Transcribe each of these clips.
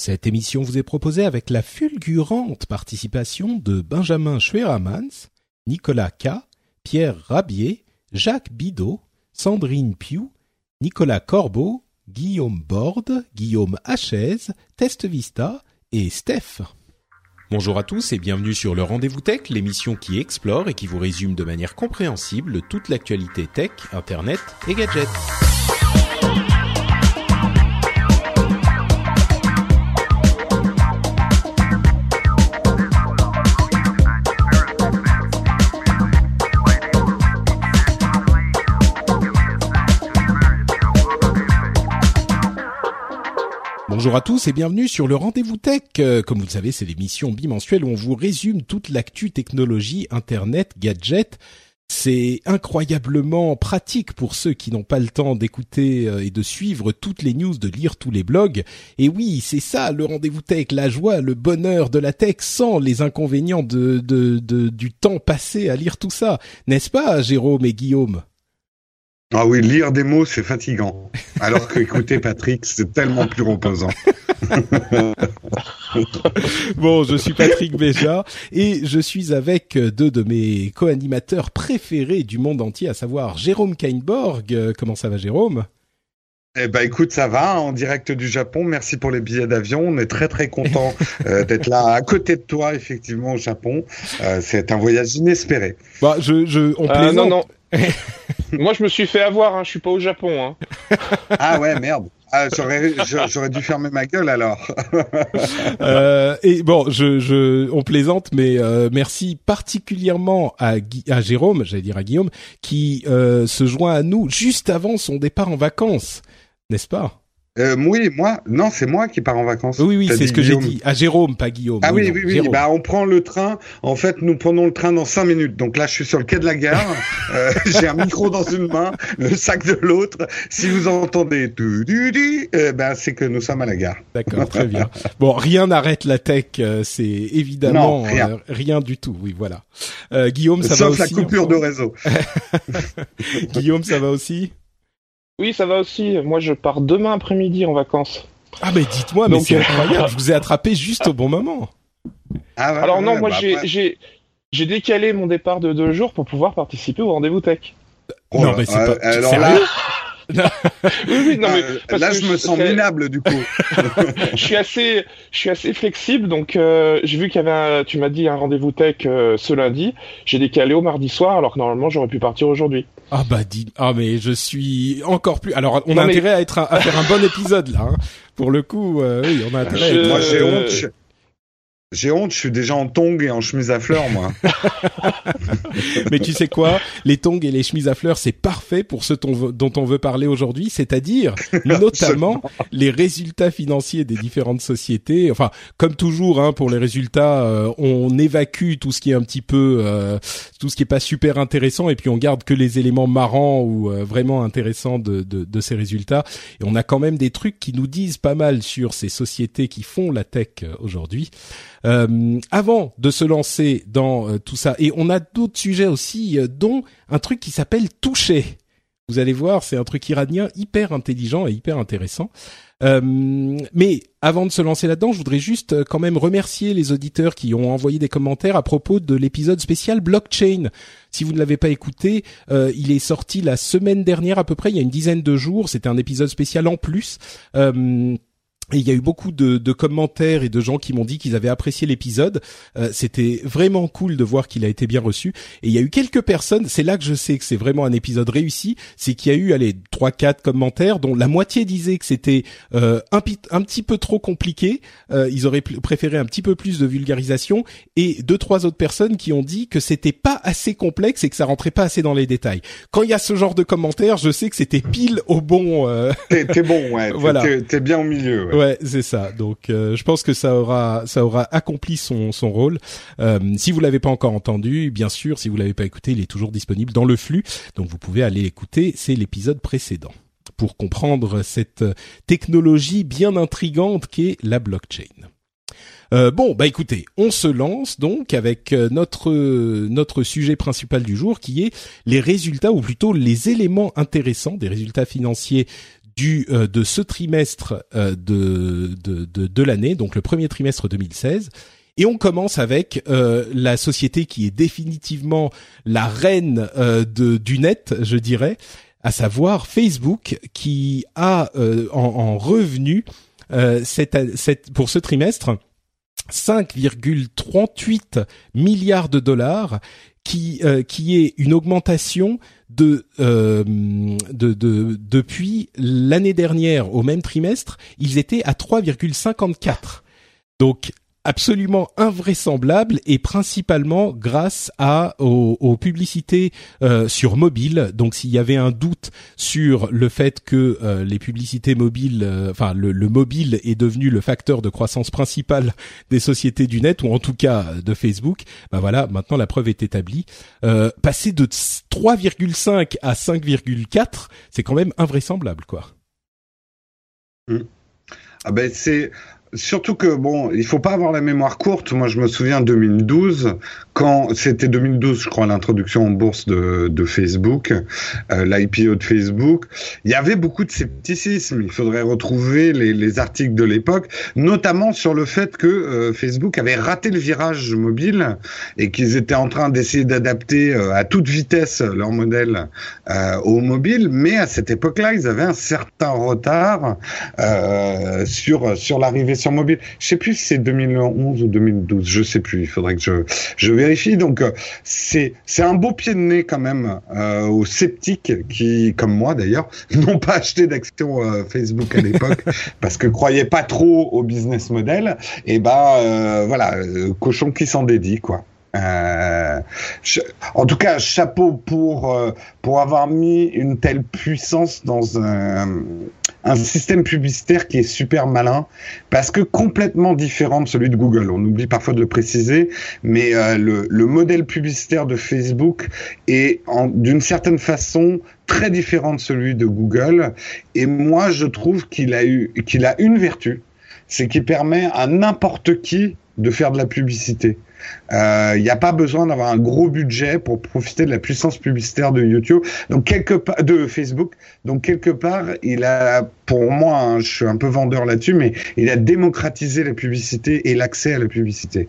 Cette émission vous est proposée avec la fulgurante participation de Benjamin Schweramans, Nicolas K., Pierre Rabier, Jacques Bidot, Sandrine Piou, Nicolas Corbeau, Guillaume Borde, Guillaume Hachez, Test Vista et Steph. Bonjour à tous et bienvenue sur le Rendez-vous Tech, l'émission qui explore et qui vous résume de manière compréhensible toute l'actualité tech, internet et gadgets. Bonjour à tous et bienvenue sur le Rendez-vous Tech. Euh, Comme vous le savez, c'est l'émission bimensuelle où on vous résume toute l'actu technologie, internet, gadgets. C'est incroyablement pratique pour ceux qui n'ont pas le temps d'écouter euh, et de suivre toutes les news, de lire tous les blogs. Et oui, c'est ça le rendez-vous tech, la joie, le bonheur de la tech sans les inconvénients du temps passé à lire tout ça. N'est-ce pas, Jérôme et Guillaume? Ah oui, lire des mots, c'est fatigant. Alors que écouter Patrick, c'est tellement plus reposant. Bon, je suis Patrick Béja et je suis avec deux de mes co-animateurs préférés du monde entier, à savoir Jérôme Kainborg. Euh, Comment ça va, Jérôme? Eh ben écoute, ça va, en direct du Japon. Merci pour les billets d'avion. On est très très content euh, d'être là à côté de toi, effectivement, au Japon. Euh, c'est un voyage inespéré. Bah, je, je, on Euh, plaisante. non, non. Moi, je me suis fait avoir, hein, je suis pas au Japon. Hein. Ah ouais, merde. Ah, j'aurais j'a- j'aurais dû fermer ma gueule alors. Euh, et bon, je, je, on plaisante, mais euh, merci particulièrement à, Gui- à Jérôme, j'allais dire à Guillaume, qui euh, se joint à nous juste avant son départ en vacances, n'est-ce pas? Euh, oui, moi, non, c'est moi qui pars en vacances. Oui, oui, c'est ce que j'ai dit. À Jérôme, pas Guillaume. Ah oui, non, oui, oui. Jérôme. Bah, on prend le train. En fait, nous prenons le train dans cinq minutes. Donc là, je suis sur le quai de la gare. Euh, J'ai un micro dans une main, le sac de l'autre. Si vous entendez tout du du, euh, ben c'est que nous sommes à la gare. D'accord, très bien. Bon, rien n'arrête la tech, euh, c'est évidemment Non, rien. euh, rien du tout. Oui, voilà. Euh, Guillaume, ça va Sauf aussi. la coupure de réseau. Guillaume, ça va aussi? Oui, ça va aussi. Moi, je pars demain après-midi en vacances. Ah mais dites-moi, mais c'est euh, incroyable. Je vous ai attrapé juste au bon moment. Ah, ouais, Alors non, ouais, moi, bah, j'ai, après- j'ai, j'ai décalé mon départ de deux jours pour pouvoir participer au rendez-vous tech. Oh non mais c'est euh, pas. alors sérieux là, Oui, oui, non mais euh, parce là, que je me sens minable du coup. je suis assez, je suis assez flexible. Donc, euh, j'ai vu qu'il y avait, un, tu m'as dit un rendez-vous tech euh, ce lundi. J'ai décalé au mardi soir, alors que normalement, j'aurais pu partir aujourd'hui. Ah bah dis. Ah mais je suis encore plus. Alors on a Non, mais- intérêt à être un- à faire un bon épisode là. hein. Pour le coup, euh, oui, on a intérêt. à être- Je- Moi, j'ai honte. J'ai honte. Je suis déjà en tongs et en chemise à fleurs, moi. Mais tu sais quoi? Les tongs et les chemises à fleurs, c'est parfait pour ce dont on veut parler aujourd'hui, c'est-à-dire notamment les résultats financiers des différentes sociétés. Enfin, comme toujours, hein, pour les résultats, euh, on évacue tout ce qui est un petit peu, euh, tout ce qui est pas super intéressant, et puis on garde que les éléments marrants ou euh, vraiment intéressants de, de, de ces résultats. Et on a quand même des trucs qui nous disent pas mal sur ces sociétés qui font la tech euh, aujourd'hui. Euh, avant de se lancer dans euh, tout ça, et on a d'autres sujets aussi, euh, dont un truc qui s'appelle toucher. Vous allez voir, c'est un truc iranien hyper intelligent et hyper intéressant. Euh, mais avant de se lancer là-dedans, je voudrais juste euh, quand même remercier les auditeurs qui ont envoyé des commentaires à propos de l'épisode spécial blockchain. Si vous ne l'avez pas écouté, il est sorti la semaine dernière à peu près, il y a une dizaine de jours. C'était un épisode spécial en plus. Et il y a eu beaucoup de, de, commentaires et de gens qui m'ont dit qu'ils avaient apprécié l'épisode. Euh, C'était vraiment cool de voir qu'il a été bien reçu. Et il y a eu quelques personnes, c'est là que je sais que c'est vraiment un épisode réussi, c'est qu'il y a eu allez trois quatre commentaires dont la moitié disaient que c'était euh, un, un, petit peu trop compliqué. Euh, ils auraient préféré un petit peu plus de vulgarisation. Et deux trois autres personnes qui ont dit que c'était pas assez complexe et que ça rentrait pas assez dans les détails. Quand il y a ce genre de commentaires, je sais que c'était pile au bon. Euh... T'es bon, ouais. voilà. T'es bien au milieu. Ouais. Ouais, c'est ça. Donc, euh, je pense que ça aura, ça aura accompli son, son rôle. Euh, si vous l'avez pas encore entendu, bien sûr, si vous l'avez pas écouté, il est toujours disponible dans le flux. Donc, vous pouvez aller écouter. C'est l'épisode précédent pour comprendre cette technologie bien intrigante qu'est la blockchain. Euh, bon, bah écoutez, on se lance donc avec euh, notre notre sujet principal du jour qui est les résultats ou plutôt les éléments intéressants des résultats financiers du euh, de ce trimestre euh, de de, de, de l'année, donc le premier trimestre 2016. Et on commence avec euh, la société qui est définitivement la reine de, du net, je dirais, à savoir Facebook, qui a en, en, revenu cette, cette, pour ce trimestre 5,38 milliards de dollars, qui, qui est une augmentation de, euh, de, de depuis l'année dernière au même trimestre, ils étaient à 3,54. Donc absolument invraisemblable et principalement grâce à aux, publicités euh, sur mobile. Donc s'il y avait un doute sur le fait que euh, les publicités mobiles, euh, enfin le, le, mobile est devenu le facteur de croissance principal des sociétés du net ou en tout cas de Facebook, ben voilà, maintenant la preuve est établie. passer de 3,5 à 5,4, c'est quand même invraisemblable quoi. Mmh. Ah ben c'est Surtout que bon, il faut pas avoir la mémoire courte. Moi, je me souviens 2012, quand c'était 2012, je crois, l'introduction en bourse de, Facebook, euh, l'IPO de Facebook. Il y avait beaucoup de scepticisme. Il faudrait retrouver les, les articles de l'époque, notamment sur le fait que euh, Facebook avait raté le virage mobile et qu'ils étaient en train d'essayer d'adapter euh, à toute vitesse leur modèle euh, au mobile. Mais à cette époque-là, ils avaient un certain retard sur sur l'arrivée sur mobile. Je sais plus si c'est 2011 ou 2012, je sais plus. Il faudrait que je, je vérifie. Donc euh, c'est c'est un beau pied de nez quand même euh, aux sceptiques qui, comme moi d'ailleurs, n'ont pas acheté d'actions euh, Facebook à l'époque parce que croyaient pas trop au business model. Et bah euh, voilà, cochon qui s'en dédie quoi. Euh, en tout cas, chapeau pour euh, pour avoir mis une telle puissance dans un, un système publicitaire qui est super malin, parce que complètement différent de celui de Google. On oublie parfois de le préciser, mais euh, le, le, modèle publicitaire de Facebook est d'une certaine façon très différent de celui de Google. Et moi, je trouve qu'il a qu'il a une vertu, c'est qu'il permet à n'importe qui de faire de la publicité. Il euh, n'y a pas besoin d'avoir un gros budget pour profiter de la puissance publicitaire de YouTube, donc quelque part de Facebook. Donc quelque part, il a, pour moi, hein, je suis un peu vendeur là-dessus, mais il a démocratisé la publicité et l'accès à la publicité.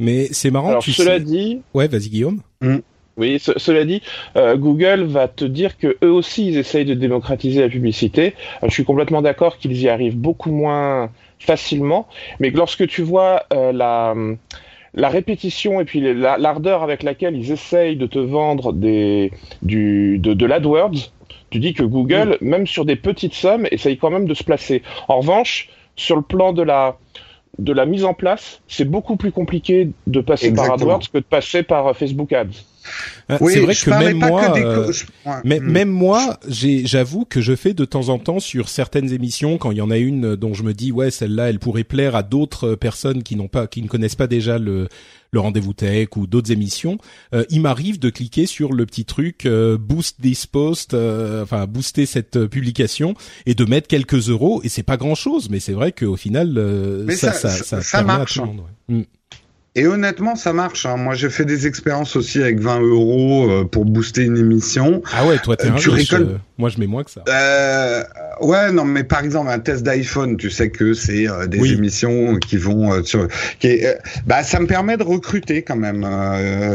Mais c'est marrant. Alors, cela dit. Ouais, vas-y Guillaume. Hmm. Oui, cela dit, euh, Google va te dire que eux aussi ils essayent de démocratiser la publicité. Euh, je suis complètement d'accord qu'ils y arrivent beaucoup moins facilement, mais lorsque tu vois la la répétition et puis l'ardeur avec laquelle ils essayent de te vendre des, du, de, de l'AdWords, tu dis que Google, même sur des petites sommes, essaye quand même de se placer. En revanche, sur le plan de la, de la mise en place, c'est beaucoup plus compliqué de passer par AdWords que de passer par euh, Facebook Ads. Euh, c'est vrai que même moi, euh, mais, hmm. même moi, j'avoue que je fais de temps en temps sur certaines émissions quand il y en a une dont je me dis ouais celle-là elle pourrait plaire à d'autres personnes qui n'ont pas, qui ne connaissent pas déjà le le rendez-vous tech ou d'autres émissions, euh, il m'arrive de cliquer sur le petit truc boost this post, enfin booster cette publication et de mettre quelques euros et c'est pas grand chose, mais c'est vrai qu'au final ça, ça, ça, ça, marche. Hmm. Et honnêtement, ça marche. Hein. Moi, j'ai fait des expériences aussi avec 20 euros euh, pour booster une émission. Ah ouais, toi, t'es euh, un tu récoltes... Moi, je mets moins que ça. Euh, ouais, non, mais par exemple, un test d'iPhone, tu sais que c'est euh, des émissions qui vont euh, sur. Qui bah, ça me permet de recruter quand même.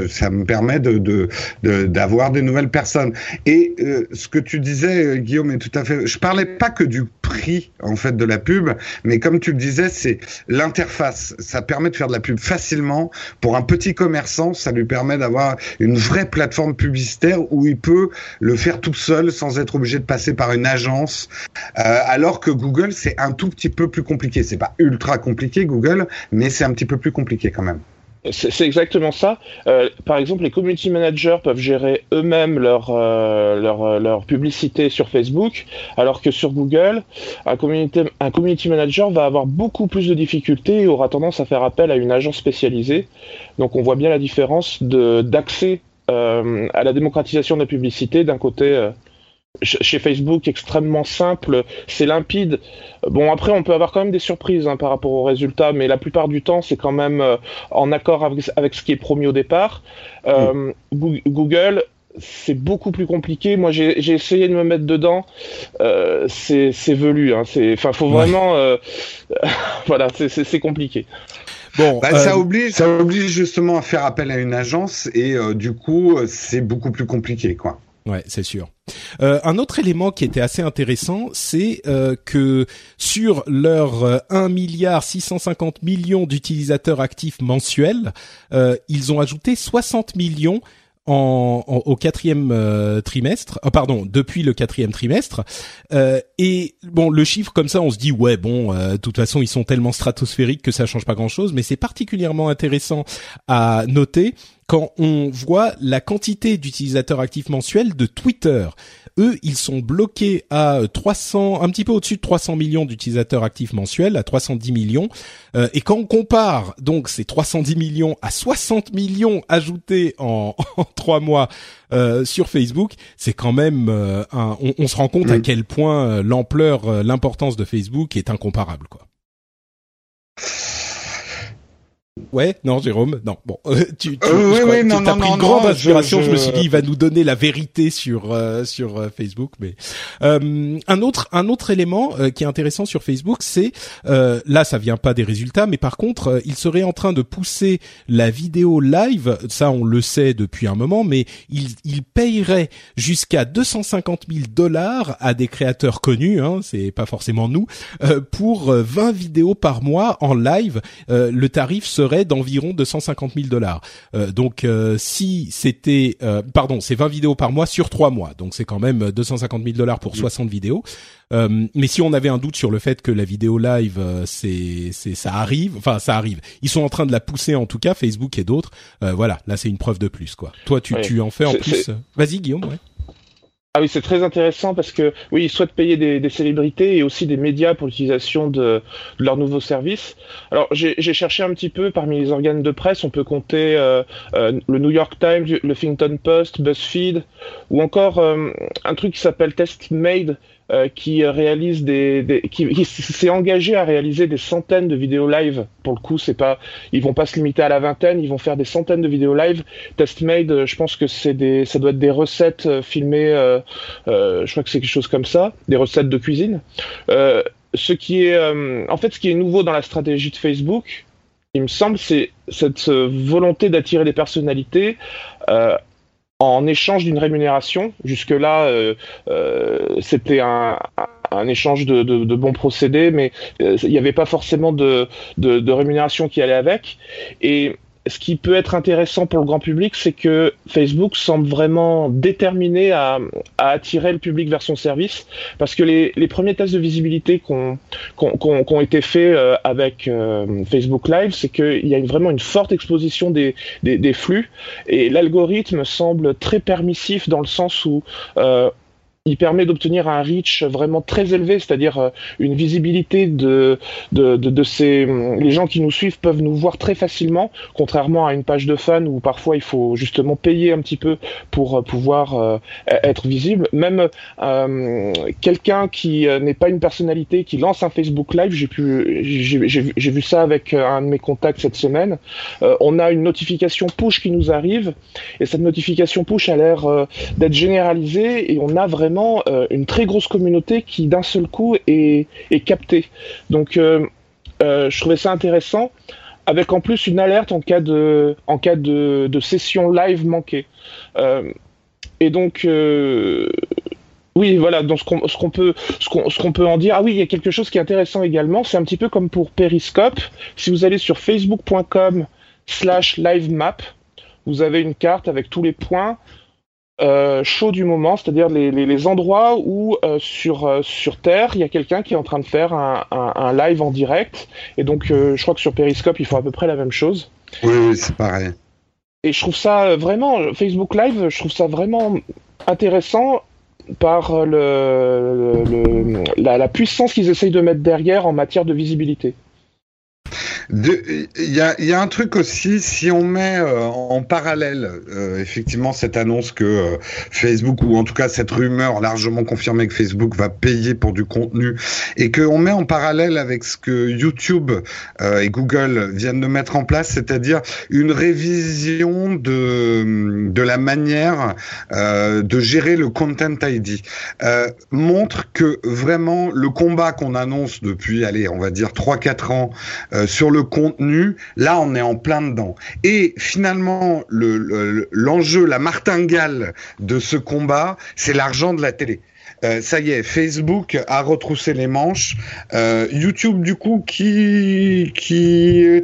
ça me permet de d'avoir de, des nouvelles personnes. Et ce que tu disais, Guillaume, est tout à fait. Je parlais pas que du prix en fait de la pub, mais comme tu le disais, c'est l'interface. Ça permet de faire de la pub facilement pour un petit commerçant. Ça lui permet d'avoir une vraie plateforme publicitaire où il peut le faire tout seul sans être obligé de passer par une agence. Euh, alors que Google, c'est un tout petit peu plus compliqué. C'est pas ultra compliqué Google, mais c'est un petit peu plus compliqué quand même. C'est exactement ça. Euh, par exemple, les community managers peuvent gérer eux-mêmes leur, euh, leur, leur, publicité sur Facebook, alors que sur Google, un community, un community manager va avoir beaucoup plus de difficultés et aura tendance à faire appel à une agence spécialisée. Donc on voit bien la différence d'accès à la démocratisation de la publicité d'un côté chez Facebook extrêmement simple, c'est limpide. Bon, après, on peut avoir quand même des surprises hein, par rapport aux résultats, mais la plupart du temps, c'est quand même euh, en accord avec, ce qui est promis au départ. Euh, Google, c'est beaucoup plus compliqué. Moi, j'ai essayé de me mettre dedans. Euh, c'est velu. Hein. Enfin, faut vraiment. voilà, c'est compliqué. Bon, bah, ça oblige, ça oblige justement à faire appel à une agence et du coup, c'est beaucoup plus compliqué, quoi. Ouais, c'est sûr. Euh, un autre élément qui était assez intéressant, c'est euh, que sur leurs euh, 1 milliard 650 millions d'utilisateurs actifs mensuels, euh, ils ont ajouté 60 millions en, au quatrième euh, trimestre, oh, pardon, depuis le quatrième trimestre. Euh, et bon, le chiffre comme ça, on se dit ouais, bon, de toute façon, ils sont tellement stratosphériques que ça change pas grand-chose. Mais c'est particulièrement intéressant à noter quand on voit la quantité d'utilisateurs actifs mensuels de Twitter. Eux, ils sont bloqués à 300, un petit peu au-dessus de 300 millions d'utilisateurs actifs mensuels, à 310 millions. Euh, et quand on compare donc ces 310 millions à 60 millions ajoutés en, trois mois euh, sur Facebook, c'est quand même euh, un, on, se rend compte à mm. quel point l'ampleur, l'importance de Facebook est incomparable, quoi. Ouais, non, Jérôme, non. Bon, euh, tu, tu, euh, oui, oui, non, as pris une grande inspiration. Je, me suis dit, il va nous donner la vérité sur euh, sur euh, Facebook. Mais un autre un autre élément qui est intéressant sur Facebook, c'est là, ça vient pas des résultats, mais par contre, il serait en train de pousser la vidéo live. Ça, on le sait depuis un moment, mais il il payerait jusqu'à 250 000 dollars à des créateurs connus. Hein, c'est pas forcément nous pour 20 vidéos par mois en live. le tarif serait d'environ 250 000 dollars. Euh, donc euh, si c'était, euh, pardon, c'est 20 vidéos par mois sur 3 mois, donc c'est quand même 250 000 dollars pour 60 vidéos. mais si on avait un doute sur le fait que la vidéo live, c'est, c'est, ça arrive, enfin ça arrive. Ils sont en train de la pousser en tout cas, Facebook et d'autres. voilà, là c'est une preuve de plus quoi. Toi, tu, tu en fais en plus. Vas-y, Guillaume. Ouais. Ah oui, c'est très intéressant parce que oui, ils souhaitent payer des, célébrités et aussi des médias pour l'utilisation de, de leurs nouveaux services. Alors j'ai cherché un petit peu parmi les organes de presse, on peut compter euh, euh, le New York Times, le Huffington Post, BuzzFeed, ou encore euh, un truc qui s'appelle TestMade, euh, qui réalise des, qui, s'est engagé à réaliser des centaines de vidéos live. Pour le coup, c'est pas, ils vont pas se limiter à la vingtaine, ils vont faire des centaines de vidéos live. TestMade, euh, je pense que c'est des, ça doit être des recettes euh, filmées, euh, je crois que c'est quelque chose comme ça, des recettes de cuisine. ce qui est, en fait, ce qui est nouveau dans la stratégie de Facebook, il me semble, c'est cette volonté d'attirer des personnalités en échange d'une rémunération. Jusque-là, euh, euh, c'était un, échange de, bons procédés, mais euh, il n'y avait pas forcément de, rémunération qui allait avec. Ce qui peut être intéressant pour le grand public, c'est que Facebook semble vraiment déterminé à, à, attirer le public vers son service, parce que les, les premiers tests de visibilité qui ont, été faits euh, avec euh, Facebook Live, c'est qu'il y a vraiment une forte exposition des, des, des flux, et l'algorithme semble très permissif dans le sens où euh, il permet d'obtenir un reach vraiment très élevé, c'est-à-dire euh, une visibilité de, de, de, de, ces... Les gens qui nous suivent peuvent nous voir très facilement, contrairement à une page de fans où parfois il faut justement payer un petit peu pour euh, pouvoir euh, être visible. Même euh, quelqu'un qui n'est pas une personnalité, qui lance un Facebook Live, j'ai pu, j'ai vu ça avec un de mes contacts cette semaine, on a une notification push qui nous arrive, et cette notification push a l'air d'être généralisée, et on a vraiment euh, une très grosse communauté qui d'un seul coup est, captée. Donc euh, euh, je trouvais ça intéressant, avec en plus une alerte en cas de, en cas de, session live manquée. et donc Oui, voilà. Donc ce qu'on peut ce qu'on peut en dire. Ah oui, il y a quelque chose qui est intéressant également. C'est un petit peu comme pour Periscope. Si vous allez sur facebook.com/slash live map, vous avez une carte avec tous les points euh, chauds du moment, c'est-à-dire les, les, les, endroits où euh, sur euh, sur Terre il y a quelqu'un qui est en train de faire un, un, un live en direct. Et donc euh, je crois que sur Periscope ils font à peu près la même chose. Oui, oui, c'est pareil. Et je trouve ça vraiment Facebook Live, je trouve ça vraiment intéressant par le, le la, la, puissance qu'ils essayent de mettre derrière en matière de visibilité. Il y a, y a, un truc aussi, si on met euh, en parallèle euh, effectivement cette annonce que euh, Facebook, ou en tout cas cette rumeur largement confirmée que Facebook va payer pour du contenu, et qu'on met en parallèle avec ce que YouTube et Google viennent de mettre en place, c'est-à-dire une révision de, de la manière de gérer le Content ID, montre que vraiment le combat qu'on annonce depuis, allez, on va dire 3-4 ans sur le contenu, là on est en plein dedans. Et finalement, l'enjeu, le, la martingale de ce combat, c'est l'argent de la télé. Euh, ça y est, Facebook a retroussé les manches. Euh, YouTube, du coup, qui qui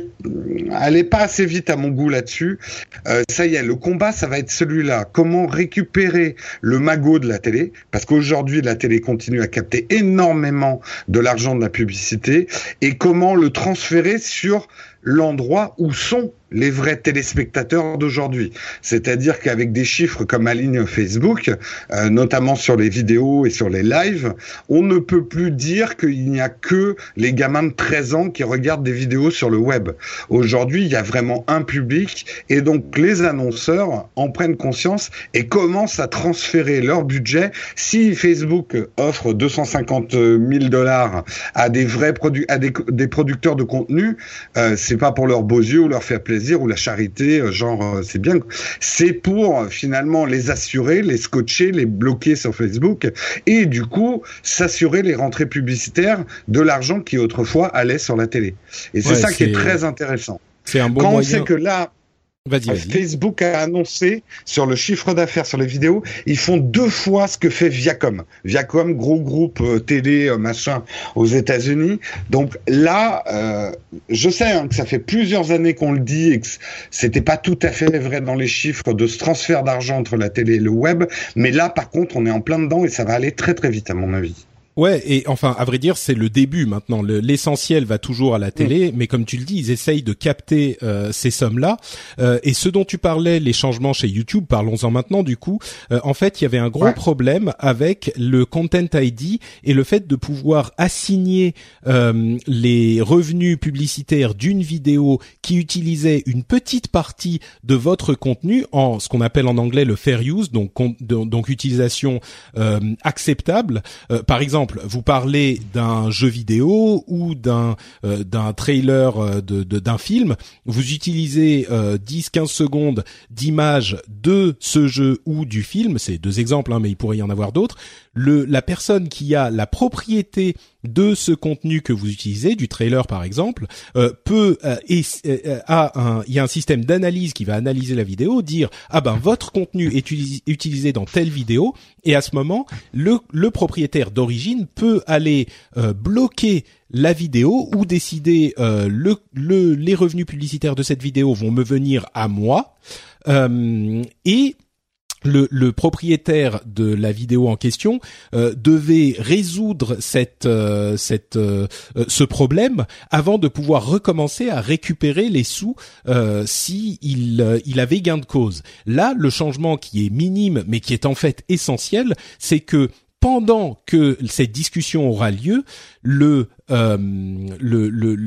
allait pas assez vite à mon goût là-dessus. Euh, ça y est, le combat, ça va être celui-là. Comment récupérer le magot de la télé? Parce qu'aujourd'hui, la télé continue à capter énormément de l'argent de la publicité. Et comment le transférer sur l'endroit où sont les vrais téléspectateurs d'aujourd'hui. C'est-à-dire qu'avec des chiffres comme la ligne Facebook, euh, notamment sur les vidéos et sur les lives, on ne peut plus dire qu'il n'y a que les gamins de 13 ans qui regardent des vidéos sur le web. Aujourd'hui, il y a vraiment un public et donc les annonceurs en prennent conscience et commencent à transférer leur budget. Si Facebook offre 250 000 dollars à des vrais produits, à des, producteurs de contenu, euh, c'est pas pour leurs beaux yeux ou leur faire plaisir ou la charité, euh, genre euh, c'est bien. C'est pour euh, finalement les assurer, les scotcher, les bloquer sur Facebook et du coup s'assurer les rentrées publicitaires de l'argent qui autrefois allait sur la télé. Et c'est ouais, ça qui est très intéressant. C'est un bon Quand moyen. on sait que là, Vas Facebook a annoncé sur le chiffre d'affaires sur les vidéos, ils font deux fois ce que fait Viacom. Viacom, gros groupe euh, télé, euh, machin, aux États-Unis. Donc là, euh, je sais hein, que ça fait plusieurs années qu'on le dit et que c'était pas tout à fait vrai dans les chiffres de ce transfert d'argent entre la télé et le web. Mais là, par contre, on est en plein dedans et ça va aller très très vite à mon avis. Ouais, et enfin, à vrai dire, c'est le début maintenant. L'essentiel va toujours à la télé, mmh. mais comme tu le dis, ils essayent de capter euh, ces sommes-là. Euh, et ce dont tu parlais, les changements chez YouTube, parlons-en maintenant. Du coup, euh, en fait, il y avait un gros ouais. problème avec le Content ID et le fait de pouvoir assigner euh, les revenus publicitaires d'une vidéo qui utilisait une petite partie de votre contenu en ce qu'on appelle en anglais le fair use, donc donc utilisation euh, acceptable. par exemple vous parlez d'un jeu vidéo ou d'un euh, d'un trailer euh, de d'un film, vous utilisez euh, 10-15 secondes d'image de ce jeu ou du film, c'est deux exemples, hein, mais il pourrait y en avoir d'autres. Le la personne qui a la propriété de ce contenu que vous utilisez, du trailer par exemple, euh, peut euh, et, euh, a un, il y a un système d'analyse qui va analyser la vidéo, dire ah ben votre contenu est utilisé, dans telle vidéo, et à ce moment le, le propriétaire d'origine peut aller euh, bloquer la vidéo ou décider euh, le, le, les revenus publicitaires de cette vidéo vont me venir à moi euh, et le, le, propriétaire de la vidéo en question euh, devait résoudre cette, euh, cette, euh, ce problème avant de pouvoir recommencer à récupérer les sous si il, il avait gain de cause. Là, le changement qui est minime mais qui est en fait essentiel, c'est que pendant que cette discussion aura lieu, le, euh, le,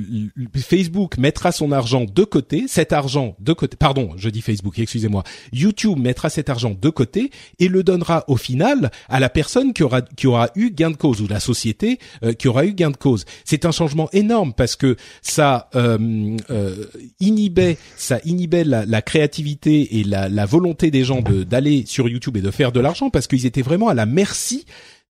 Facebook mettra son argent de côté, cet argent de côté, pardon, je dis Facebook, excusez-moi, YouTube mettra cet argent de côté et le donnera au final à la personne qui aura qui aura eu gain de cause ou la société euh, qui aura eu gain de cause. C'est un changement énorme parce que ça euh, inhibait ça inhibait la, créativité et la, volonté des gens d'aller sur YouTube et de faire de l'argent parce qu'ils étaient vraiment à la merci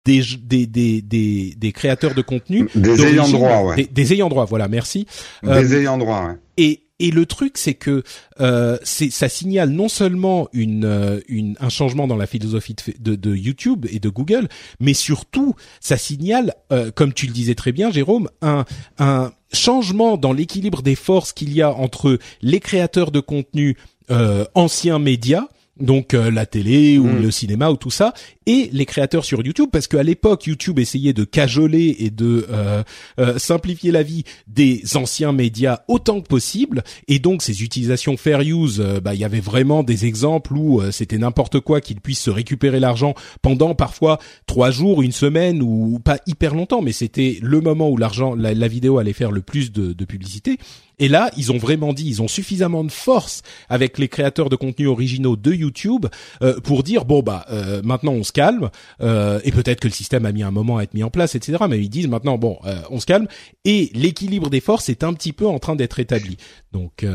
des, des, des, des, des créateurs de contenu. Des ayants droit, ouais. Des, des, ayants droit, voilà, merci. Des euh, ayants droit, ouais. Et, et le truc, c'est que euh, ça signale non seulement une, euh, une un changement dans la philosophie de, de, YouTube et de Google, mais surtout ça signale, euh, comme tu le disais très bien, Jérôme, un un changement dans l'équilibre des forces qu'il y a entre les créateurs de contenu euh, anciens médias donc euh, la télé ou mm. le cinéma ou tout ça et les créateurs sur YouTube parce qu'à l'époque YouTube essayait de cajoler et de euh, euh, simplifier la vie des anciens médias autant que possible. Et donc ces utilisations fair use bah il y avait vraiment des exemples où c'était n'importe quoi qu'ils puissent se récupérer l'argent pendant parfois trois jours une semaine ou pas hyper longtemps. Mais c'était le moment où l'argent la, vidéo allait faire le plus de, de publicité. Et là, ils ont vraiment dit, ils ont suffisamment de force avec les créateurs de contenus originaux de YouTube euh, pour dire bon bah euh, maintenant on se calme euh, et peut-être que le système a mis un moment à être mis en place, etc. Mais ils disent maintenant bon on se calme et l'équilibre des forces est un petit peu en train d'être établi. Donc,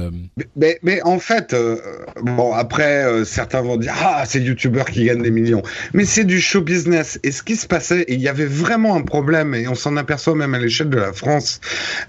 mais, mais, en fait, bon après certains vont dire ah c'est YouTubeurs qui gagnent des millions, mais c'est du show business. Et ce qui se passait, il y avait vraiment un problème et on s'en aperçoit même à l'échelle de la France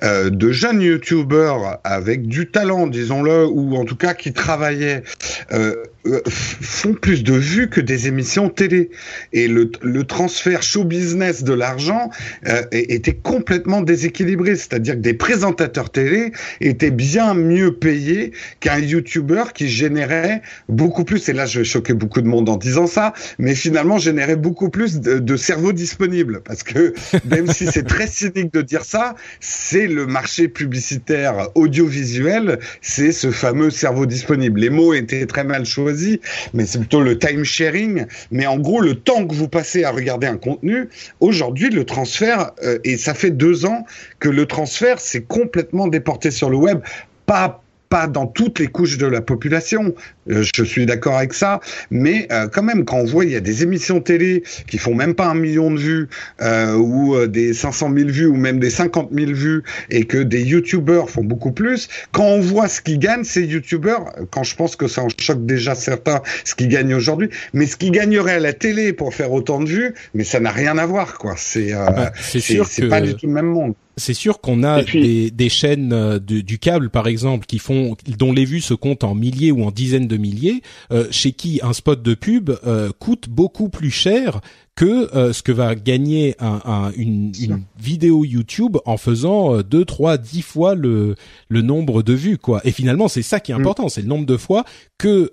de jeunes YouTubeurs avec du talent, disons-le, ou en tout cas qui travaillaient, euh, euh, font plus de vues que des émissions télé. Et le, transfert show business de l'argent euh, était complètement déséquilibré. C'est-à-dire que des présentateurs télé étaient bien mieux payés qu'un YouTuber qui générait beaucoup plus, et là je vais choquer beaucoup de monde en disant ça, mais finalement générait beaucoup plus de, de cerveaux disponibles. Parce que même si c'est très cynique de dire ça, c'est le marché publicitaire audiovisuel, c'est ce fameux cerveau disponible. Les mots étaient très mal choisis, mais c'est plutôt le time sharing. Mais en gros, le temps que vous passez à regarder un contenu, aujourd'hui, le transfert, euh, et ça fait deux ans que le transfert s'est complètement déporté sur le web. Pas pas dans toutes les couches de la population. Euh, je suis d'accord avec ça, mais euh, quand même, quand on voit il y a des émissions télé qui font même pas un million de vues euh, ou euh, des 500 000 vues ou même des 50 000 vues et que des youtubeurs font beaucoup plus, quand on voit ce qu'ils gagnent ces youtubeurs, quand je pense que ça en choque déjà certains ce qu'ils gagnent aujourd'hui, mais ce qu'ils gagneraient à la télé pour faire autant de vues, mais ça n'a rien à voir quoi. C'est bah, c'est pas du tout le même monde c'est sûr qu'on a des, des, chaînes euh, du câble, par exemple, qui font, dont les vues se comptent en milliers ou en dizaines de milliers, euh, chez qui un spot de pub euh, coûte beaucoup plus cher que ce que va gagner un, une, une, vidéo YouTube en faisant deux, trois, dix fois le, le nombre de vues, quoi. Et finalement, c'est ça qui est mm. important, c'est le nombre de fois que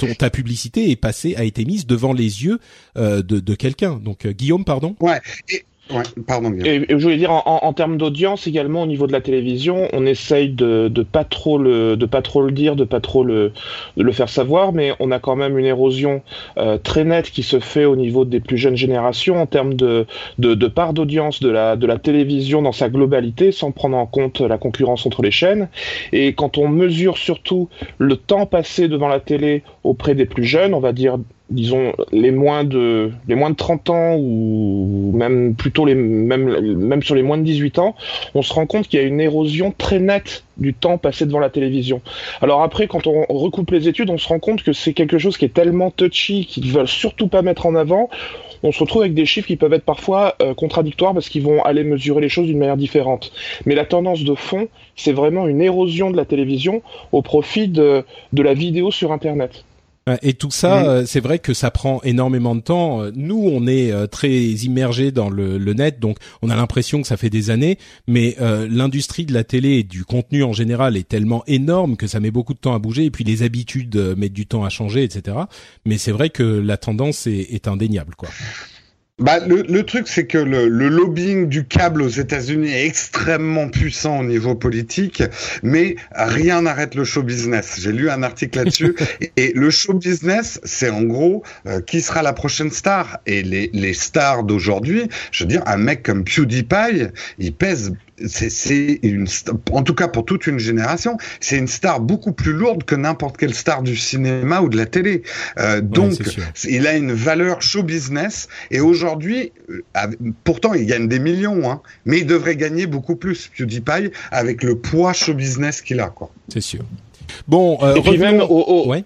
ton, ta publicité est passée, a été mise devant les yeux de, de quelqu'un. Donc, Guillaume, pardon? Ouais. Et, je voulais dire en, en, termes d'audience également au niveau de la télévision, on essaye de, de pas trop le de pas trop le dire, de pas trop le le faire savoir, mais on a quand même une érosion euh, très nette qui se fait au niveau des plus jeunes générations en termes de de, de part d'audience de la de la télévision dans sa globalité, sans prendre en compte la concurrence entre les chaînes. Et quand on mesure surtout le temps passé devant la télé auprès des plus jeunes, on va dire disons les moins de les moins de 30 ans ou même plutôt les même même sur les moins de 18 ans, on se rend compte qu'il y a une érosion très nette du temps passé devant la télévision. Alors après quand on recoupe les études, on se rend compte que c'est quelque chose qui est tellement touchy qu'ils veulent surtout pas mettre en avant. On se retrouve avec des chiffres qui peuvent être parfois euh, contradictoires parce qu'ils vont aller mesurer les choses d'une manière différente. Mais la tendance de fond, c'est vraiment une érosion de la télévision au profit de, de la vidéo sur Internet. Et tout ça, euh, c'est vrai que ça prend énormément de temps. Nous, on est euh, très immergés dans le, net, donc on a l'impression que ça fait des années. Mais euh, l'industrie de la télé et du contenu en général est tellement énorme que ça met beaucoup de temps à bouger. Et puis les habitudes mettent du temps à changer, etc. Mais c'est vrai que la tendance est, est indéniable, quoi. Bah, le, le truc, c'est que le, le, lobbying du câble aux États-Unis est extrêmement puissant au niveau politique, mais rien n'arrête le show business. J'ai lu un article là-dessus, et le show business, c'est en gros euh, qui sera la prochaine star. Et les, les stars d'aujourd'hui, je veux dire, un mec comme PewDiePie, il pèse c'est une, en tout cas pour toute une génération, c'est une star beaucoup plus lourde que n'importe quelle star du cinéma ou de la télé. Euh, donc, il a une valeur show business. Et aujourd'hui, euh, pourtant, il gagne des millions, hein, mais il devrait gagner beaucoup plus, PewDiePie, avec le poids show business qu'il a, quoi. C'est sûr. Bon, euh, et puis même au, au, ouais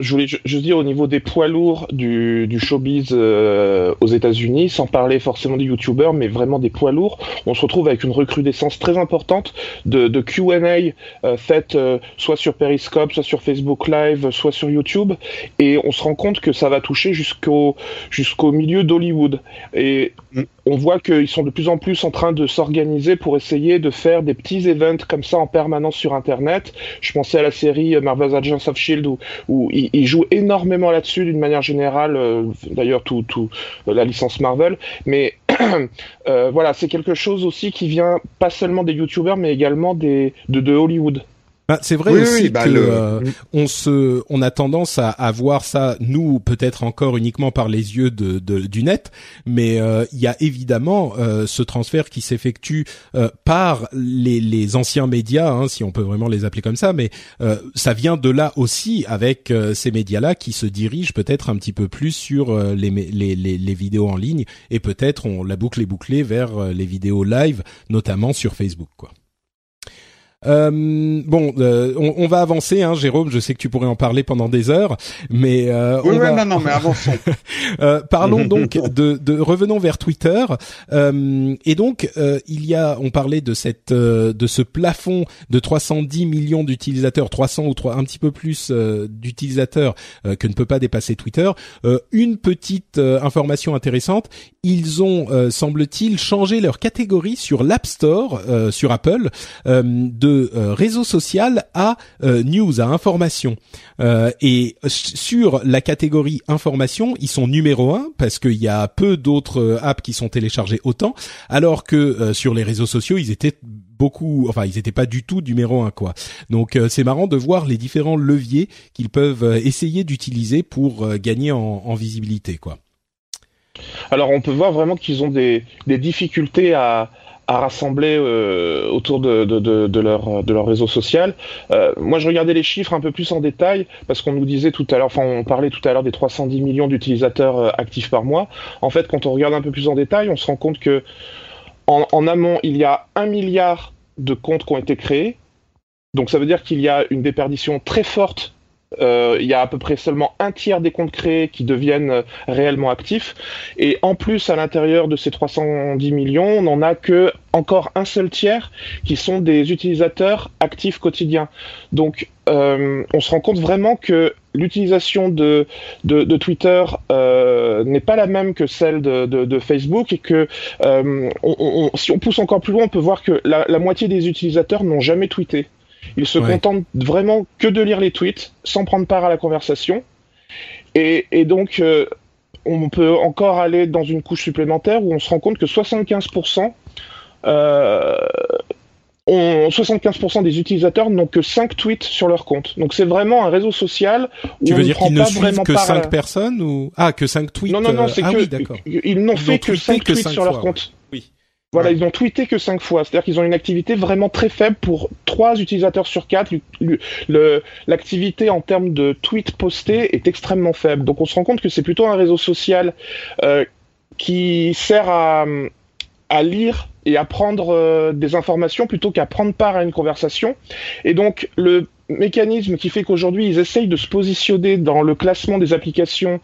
je voulais je, dire au niveau des poids lourds du, du showbiz euh, aux États-Unis, sans parler forcément des youtubeurs, mais vraiment des poids lourds, on se retrouve avec une recrudescence très importante de, de Q&A euh, faites euh, soit sur Periscope, soit sur Facebook Live, soit sur YouTube, et on se rend compte que ça va toucher jusqu'au jusqu'au milieu d'Hollywood. Et mm. On voit qu'ils sont de plus en plus en train de s'organiser pour essayer de faire des petits events comme ça en permanence sur Internet. Je pensais à la série Marvel's Agents of Shield où, où il, joue énormément là-dessus d'une manière générale, euh, d'ailleurs tout, tout euh, la licence Marvel, mais euh, voilà, c'est quelque chose aussi qui vient pas seulement des youtubeurs mais également de Hollywood. Bah, c'est vrai aussi bah, que euh, on se, on a tendance à, à voir ça nous peut-être encore uniquement par les yeux de, de du net, mais euh, il y a évidemment euh, ce transfert qui s'effectue par les, les anciens médias, hein, si on peut vraiment les appeler comme ça, mais ça vient de là aussi avec ces médias-là qui se dirigent peut-être un petit peu plus sur les, les, les, les vidéos en ligne et peut-être on la boucle est bouclée vers les vidéos live, notamment sur Facebook, quoi. Euh, bon, euh, on, on, va avancer, hein, Jérôme. Je sais que tu pourrais en parler pendant des heures, mais euh, oui, oui, non, non, mais avançons. Euh, parlons donc de, de, revenons vers Twitter. Euh, et donc, il y a, on parlait de cette, de ce plafond de 310 millions d'utilisateurs, 300 ou 3, un petit peu plus d'utilisateurs que ne peut pas dépasser Twitter. une petite information intéressante ils ont, semble-t-il, changé leur catégorie sur l'App Store, sur Apple, de euh, réseau social à euh, news, à information. Euh, et sur la catégorie information, ils sont numéro un parce qu'il y a peu d'autres apps qui sont téléchargées autant, alors que sur les réseaux sociaux, ils étaient beaucoup, enfin ils n'étaient pas du tout numéro un quoi. Donc c'est marrant de voir les différents leviers qu'ils peuvent essayer d'utiliser pour gagner en, visibilité quoi. Alors on peut voir vraiment qu'ils ont des, des difficultés à, à rassembler euh, autour de, leur, réseau social. Euh, moi, je regardais les chiffres un peu plus en détail parce qu'on nous disait tout à l'heure, enfin, on parlait tout à l'heure des 310 millions d'utilisateurs euh, actifs par mois. En fait, quand on regarde un peu plus en détail, on se rend compte que en amont, il y a un milliard de comptes qui ont été créés. Donc, ça veut dire qu'il y a une déperdition très forte euh, il y a à peu près seulement un tiers des comptes créés qui deviennent euh, réellement actifs. Et en plus, à l'intérieur de ces 310 millions, on n'en a que encore un seul tiers qui sont des utilisateurs actifs quotidiens. Donc, euh, on se rend compte vraiment que l'utilisation de, de, Twitter n'est pas la même que celle de, Facebook et que si on pousse encore plus loin, on peut voir que la moitié des utilisateurs n'ont jamais tweeté. Ils se contentent vraiment que de lire les tweets sans prendre part à la conversation. Et, donc, euh, on peut encore aller dans une couche supplémentaire où on se rend compte que 75%, euh, 75% des utilisateurs n'ont que 5 tweets sur leur compte. Donc c'est vraiment un réseau social où tu veux dire qu'ils ne suivent que 5 personnes ou ah que 5 tweets Non non non, euh, c'est ah que ils n'ont fait que 5 tweets sur leur compte. Voilà, ils ont tweeté que 5 fois. C'est-à-dire qu'ils ont une activité vraiment très faible pour 3 utilisateurs sur 4. L'activité en termes de tweets postés est extrêmement faible. Donc on se rend compte que c'est plutôt un réseau social euh, qui sert à, à, lire et à prendre euh, des informations plutôt qu'à prendre part à une conversation. Et donc le mécanisme qui fait qu'aujourd'hui ils essayent de se positionner dans le classement des applications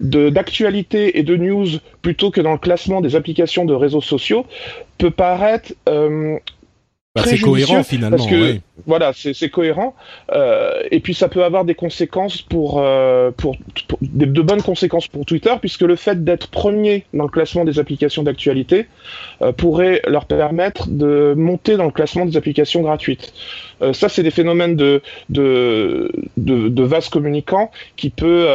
d'actualité et de news plutôt que dans le classement des applications de réseaux sociaux peut paraître euh, bah, c'est cohérent finalement. Parce que, Voilà, c'est cohérent. Euh, et puis ça peut avoir des conséquences pour, euh, pour, de, bonnes conséquences pour Twitter, puisque le fait d'être premier dans le classement des applications d'actualité euh, pourrait leur permettre de monter dans le classement des applications gratuites. Ça, c'est des phénomènes de, de, de, de vases communicants qui peut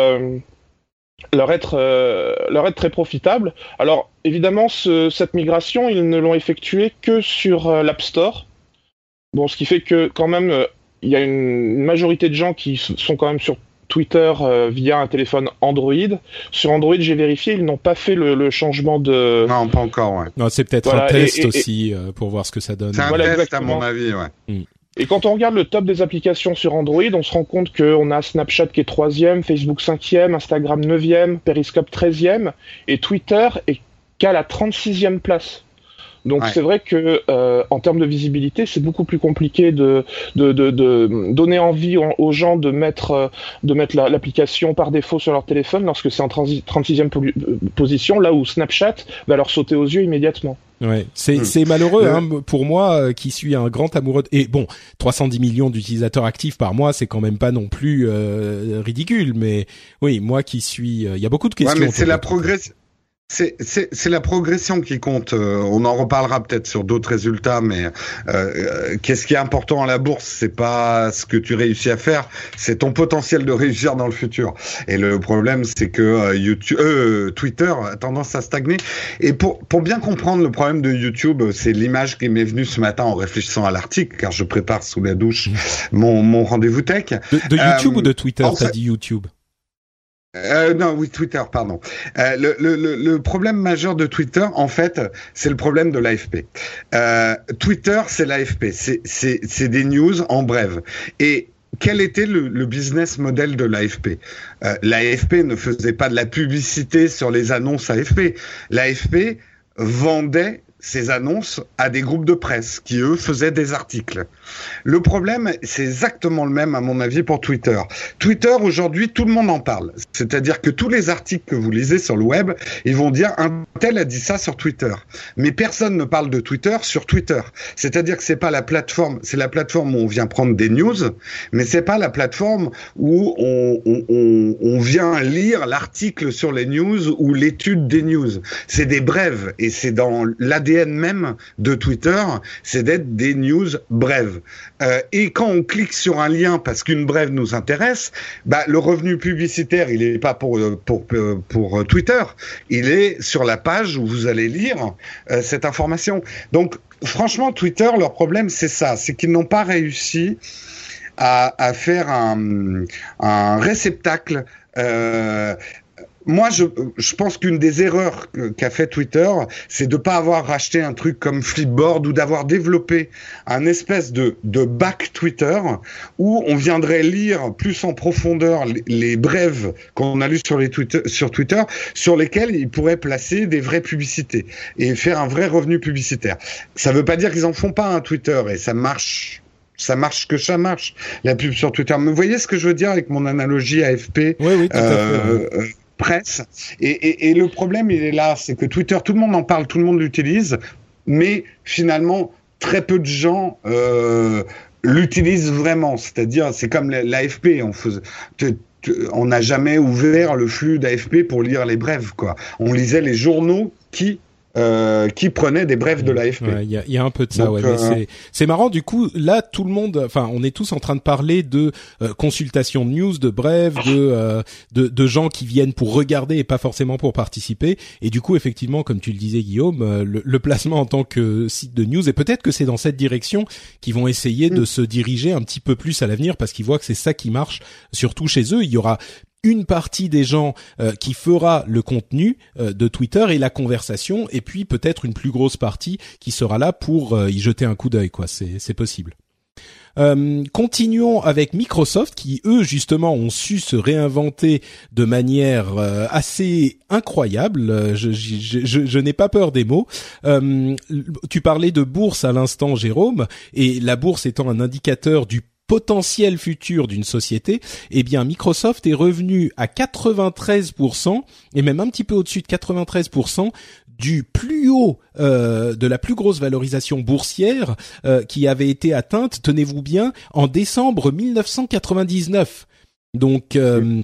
leur être, euh, leur être très profitable. Alors évidemment, cette migration, ils ne l'ont effectuée que sur euh, l'App Store. Bon, ce qui fait que quand même, euh, il y a une, majorité de gens qui sont quand même sur Twitter via un téléphone Android. Sur Android, j'ai vérifié, ils n'ont pas fait le, changement de. Non, pas encore, ouais. Non, c'est peut-être un test aussi pour voir ce que ça donne. C'est un test à mon avis, ouais. Mm. Et quand on regarde le top des applications sur Android, on se rend compte qu'on a Snapchat qui est troisième, Facebook cinquième, Instagram neuvième, Periscope treizième, et Twitter est qu'à la 36e place. Donc c'est vrai que euh, en termes de visibilité, c'est beaucoup plus compliqué de, de, de, de donner envie aux gens de mettre, de mettre l'application par défaut sur leur téléphone lorsque c'est en 36e position, là où Snapchat va leur sauter aux yeux immédiatement. Ouais, c'est hmm. c'est malheureux hein, pour moi euh, qui suis un grand amoureux de... et bon 310 millions d'utilisateurs actifs par mois c'est quand même pas non plus euh, ridicule mais oui moi qui suis euh, il y a beaucoup de questions. Ouais, mais c'est la progression c'est la progression qui compte. Euh, on en reparlera peut-être sur d'autres résultats, mais euh, euh, qu'est-ce qui est important à la bourse? C'est pas ce que tu réussis à faire, c'est ton potentiel de réussir dans le futur. Et le problème, c'est que YouTube, Twitter a tendance à stagner. Et pour pour bien comprendre le problème de YouTube, c'est l'image qui m'est venue ce matin en réfléchissant à l'article, car je prépare sous la douche mon mon rendez-vous tech. De, YouTube ou de Twitter T'as dit YouTube? Euh, non, oui, Twitter, pardon. Euh, le, le, le, problème majeur de Twitter, en fait, c'est le problème de l'AFP. Euh, Twitter, c'est l'AFP. C'est des news en brève. Et quel était le, le business model de l'AFP euh, L'AFP ne faisait pas de la publicité sur les annonces AFP. L'AFP vendait ces annonces à des groupes de presse qui, eux, faisaient des articles. Le problème, c'est exactement le même, à mon avis, pour Twitter. Twitter, aujourd'hui, tout le monde en parle. C'est-à-dire que tous les articles que vous lisez sur le web, ils vont dire un tel a dit ça sur Twitter. Mais personne ne parle de Twitter sur Twitter. C'est-à-dire que c'est pas la plateforme, c'est la plateforme où on vient prendre des news, mais c'est pas la plateforme où on, vient lire l'article sur les news ou l'étude des news. C'est des brèves et c'est dans l'ADN même de Twitter, c'est d'être des news brèves. Euh, et quand on clique sur un lien parce qu'une brève nous intéresse, bah, le revenu publicitaire, il n'est pas pour, euh, pour, euh, pour Twitter, il est sur la page où vous allez lire cette information. Donc, franchement, Twitter, leur problème, c'est ça, c'est qu'ils n'ont pas réussi à, faire un, réceptacle euh, moi, je, je pense qu'une des erreurs qu'a fait Twitter, c'est de pas avoir racheté un truc comme Flipboard ou d'avoir développé un espèce de, de back Twitter où on viendrait lire plus en profondeur les, brèves qu'on a lues sur, les Twitter, sur Twitter, sur lesquelles ils pourraient placer des vraies publicités et faire un vrai revenu publicitaire. Ça veut pas dire qu'ils en font pas un Twitter et ça marche ça marche que ça marche la pub sur Twitter. Mais vous voyez ce que je veux dire avec mon analogie AFP Oui, oui, tout à fait. Euh, presse. Et, le problème, il est là, c'est que Twitter, tout le monde en parle, tout le monde l'utilise, mais finalement, très peu de gens euh, l'utilisent vraiment. C'est-à-dire, c'est comme l'AFP, on faisait on n'a jamais ouvert le flux d'AFP pour lire les brèves, quoi. On lisait les journaux qui euh, qui prenait des brèves de l'AFP. Il y, a, y, a, un peu de ça, ouais. Euh, c'est marrant. Du coup, là, tout le monde, enfin, on est tous en train de parler de euh, consultation de news, de brèves, de, de, de gens qui viennent pour regarder et pas forcément pour participer. Et du coup, effectivement, comme tu le disais, Guillaume, le, le placement en tant que site de news, et peut-être que c'est dans cette direction qu'ils vont essayer de mm. se diriger un petit peu plus à l'avenir, parce qu'ils voient que c'est ça qui marche, surtout chez eux. Il y aura une partie des gens euh, qui fera le contenu euh, de Twitter et la conversation, et puis peut-être une plus grosse partie qui sera là pour euh, y jeter un coup d'œil. Quoi, c'est possible. continuons avec Microsoft qui eux justement ont su se réinventer de manière assez incroyable. Je, je, je, je n'ai pas peur des mots. tu parlais de bourse à l'instant, Jérôme, et la bourse étant un indicateur du potentiel futur d'une société, eh bien Microsoft est revenu à 93% et même un petit peu au-dessus de 93% du plus haut euh, de la plus grosse valorisation boursière euh, qui avait été atteinte, tenez-vous bien, en décembre 1999. Donc euh,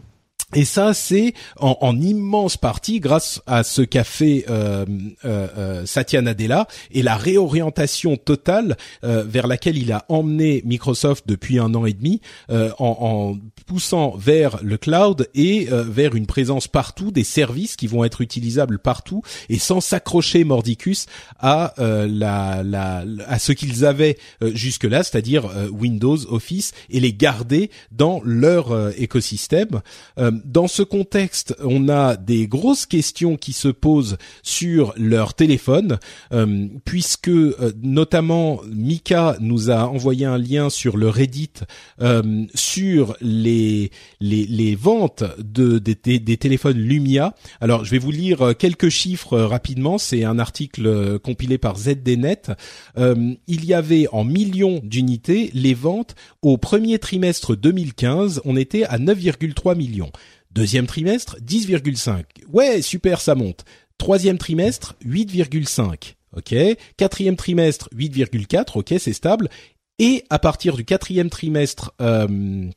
et ça, c'est en, en, immense partie grâce à ce qu'a fait euh, euh, euh, Satya Nadella et la réorientation totale euh, vers laquelle il a emmené Microsoft depuis un an et demi, euh, en, poussant vers le cloud et vers une présence partout, des services qui vont être utilisables partout et sans s'accrocher mordicus à ce qu'ils avaient jusque-là, c'est-à-dire Windows, Office, et les garder dans leur écosystème dans ce contexte, on a des grosses questions qui se posent sur leur téléphone, euh, puisque euh, notamment Mika nous a envoyé un lien sur le Reddit sur les, les, les ventes de des, des, téléphones Lumia. Alors, je vais vous lire quelques chiffres rapidement. C'est un article compilé par ZDNet. il y avait en millions d'unités les ventes au premier trimestre 2015. On était à 9,3 millions. Deuxième trimestre, 10,5. Ouais, super, ça monte. Troisième trimestre, 8,5. Ok. Quatrième trimestre, 8,4. Ok, c'est stable. Et à partir du quatrième trimestre euh,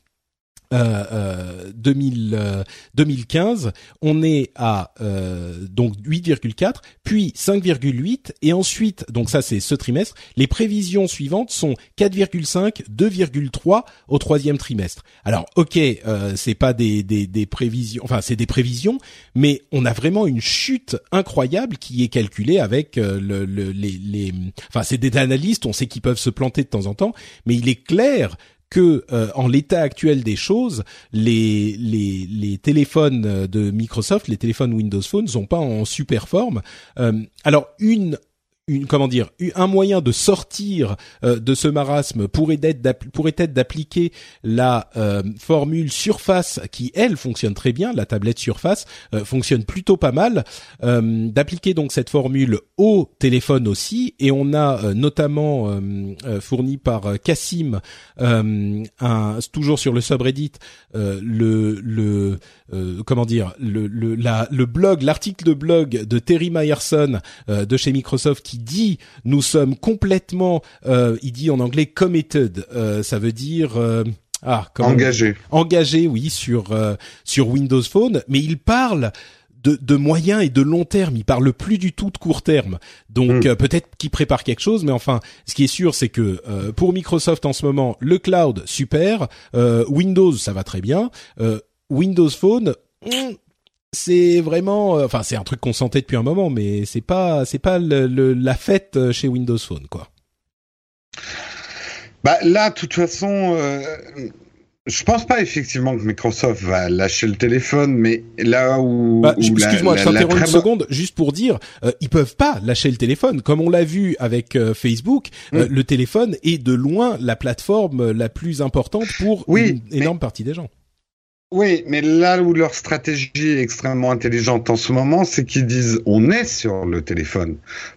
euh, 2000, 2015, euh, on est à euh, donc 8,4, puis 5,8 et ensuite donc ça c'est ce trimestre. Les prévisions suivantes sont 4,5, 2,3 au troisième trimestre. Alors ok, euh, c'est pas des, des, des prévisions, enfin c'est des prévisions, mais on a vraiment une chute incroyable qui est calculée avec euh, le, le, les, les, enfin c'est des analystes, on sait qu'ils peuvent se planter de temps en temps, mais il est clair que euh, en l'état actuel des choses, les, les, les téléphones de Microsoft, les téléphones Windows Phone, sont pas en super forme. Euh, alors une une comment dire un moyen de sortir euh, de ce marasme pourrait être d'appliquer la euh, formule Surface qui elle fonctionne très bien la tablette Surface euh, fonctionne plutôt pas mal d'appliquer donc cette formule au téléphone aussi. Et on a notamment fourni par Cassim un toujours sur le subreddit le le comment dire le le la, le blog l'article de blog de Terry Myerson de chez Microsoft dit nous sommes complètement, euh, il dit en anglais committed, euh, ça veut dire euh, ah engagé, engagé, oui sur sur Windows Phone, mais il parle de, de, moyen et de long terme. Il parle plus du tout de court terme. Donc hmm. peut-être qu'il prépare quelque chose, mais enfin, ce qui est sûr, c'est que pour Microsoft en ce moment, le cloud super, Windows ça va très bien, Windows Phone. Hmm, c'est vraiment, euh, enfin c'est un truc qu'on sentait depuis un moment, mais c'est pas c'est pas le, la fête euh, chez Windows Phone quoi. Bah là, de toute façon, euh, je pense pas effectivement que Microsoft va lâcher le téléphone, mais là où, bah, excuse-moi, je t'interromps une seconde, juste pour dire, euh, ils peuvent pas lâcher le téléphone, comme on l'a vu avec Facebook. Mm. le téléphone est de loin la plateforme la plus importante pour une énorme partie des gens. Oui, mais là où leur stratégie est extrêmement intelligente en ce moment, c'est qu'ils disent on est sur le téléphone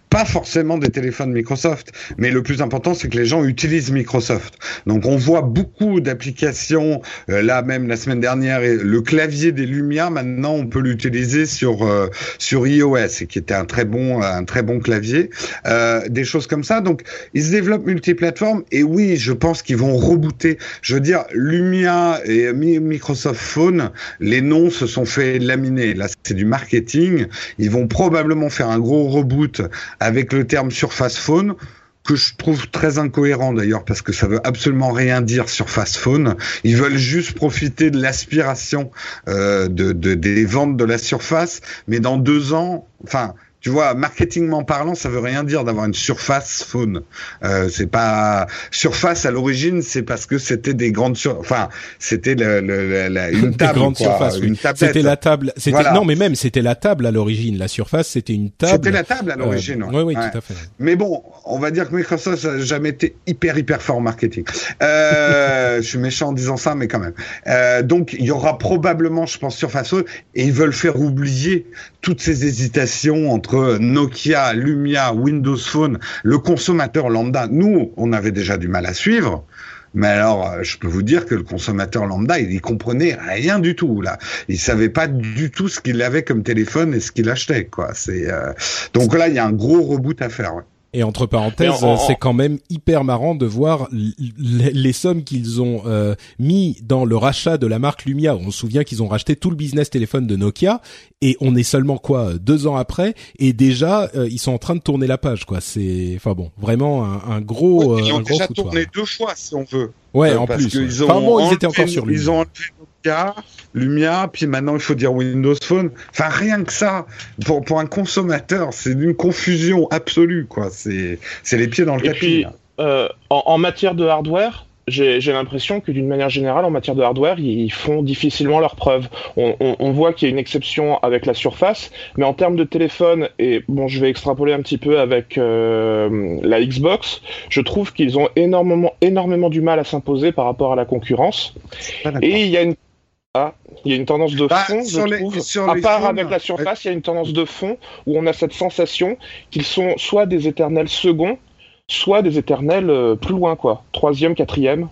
pas forcément des téléphones Microsoft, mais le plus important, c'est que les gens utilisent Microsoft. Donc on voit beaucoup d'applications, euh, là même la semaine dernière, le clavier des Lumia, maintenant on peut l'utiliser sur euh, sur iOS, qui était un très bon un très bon clavier, euh, des choses comme ça. Donc ils se développent multiplateformes, et oui, je pense qu'ils vont rebooter. Je veux dire, Lumia et Microsoft Phone, les noms se sont fait laminer. Là, c'est du marketing. Ils vont probablement faire un gros reboot avec le terme Surface Phone que je trouve très incohérent d'ailleurs parce que ça veut absolument rien dire Surface Phone. Ils veulent juste profiter de l'aspiration euh, de, de, des ventes de la surface, mais dans deux ans, enfin tu vois, marketingment parlant, ça veut rien dire d'avoir une surface faune. Euh, c'est pas surface à l'origine, c'est parce que c'était des grandes sur, enfin, c'était le, le, la, une table, grande surface, une C'était la table. C'était non, mais même c'était la table à l'origine. La surface, c'était une table. C'était la table à euh, l'origine. oui, oui, tout à fait. Mais bon, on va dire que Microsoft n'a jamais été hyper hyper fort en marketing. Euh, je suis méchant en disant ça, mais quand même. Euh, donc il y aura probablement, je pense, surface faune, et ils veulent faire oublier toutes ces hésitations entre Nokia, Lumia, Windows Phone, le consommateur lambda, nous, on avait déjà du mal à suivre. Mais alors, euh, je peux vous dire que le consommateur lambda, il y comprenait rien du tout là. Il savait pas du tout ce qu'il avait comme téléphone et ce qu'il achetait quoi. C'est euh, donc là, il y a un gros reboot à faire. Et entre parenthèses, c'est quand même hyper marrant de voir les sommes qu'ils ont euh, mis dans le rachat de la marque Lumia. On se souvient qu'ils ont racheté tout le business téléphone de Nokia, et on est seulement quoi deux ans après, et déjà euh, ils sont en train de tourner la page. Quoi, c'est, enfin bon, vraiment un, gros. ils ont euh, déjà tourné deux fois, si on veut. Ouais, en plus. Ils ont bon, ils étaient encore sur Lumia. Ils ont Lumia, Lumia, puis maintenant il faut dire Windows Phone. Enfin, rien que ça, pour, pour un consommateur, c'est d'une confusion absolue, quoi. C'est, les pieds dans le Et tapis. Puis, euh, en, en, matière de hardware, j'ai l'impression que d'une manière générale, en matière de hardware, ils font difficilement leurs preuves. On, on, on voit qu'il y a une exception avec la Surface, mais en termes de téléphone, et bon, je vais extrapoler un petit peu avec euh, la Xbox, je trouve qu'ils ont énormément, énormément du mal à s'imposer par rapport à la concurrence. Et il y a une ah, il y a une tendance de bah, fond, je trouve. à part avec la surface, il y a une tendance de fond où on a cette sensation qu'ils sont soit des éternels seconds, soit des éternels euh, plus loin, quoi. Troisième, quatrième.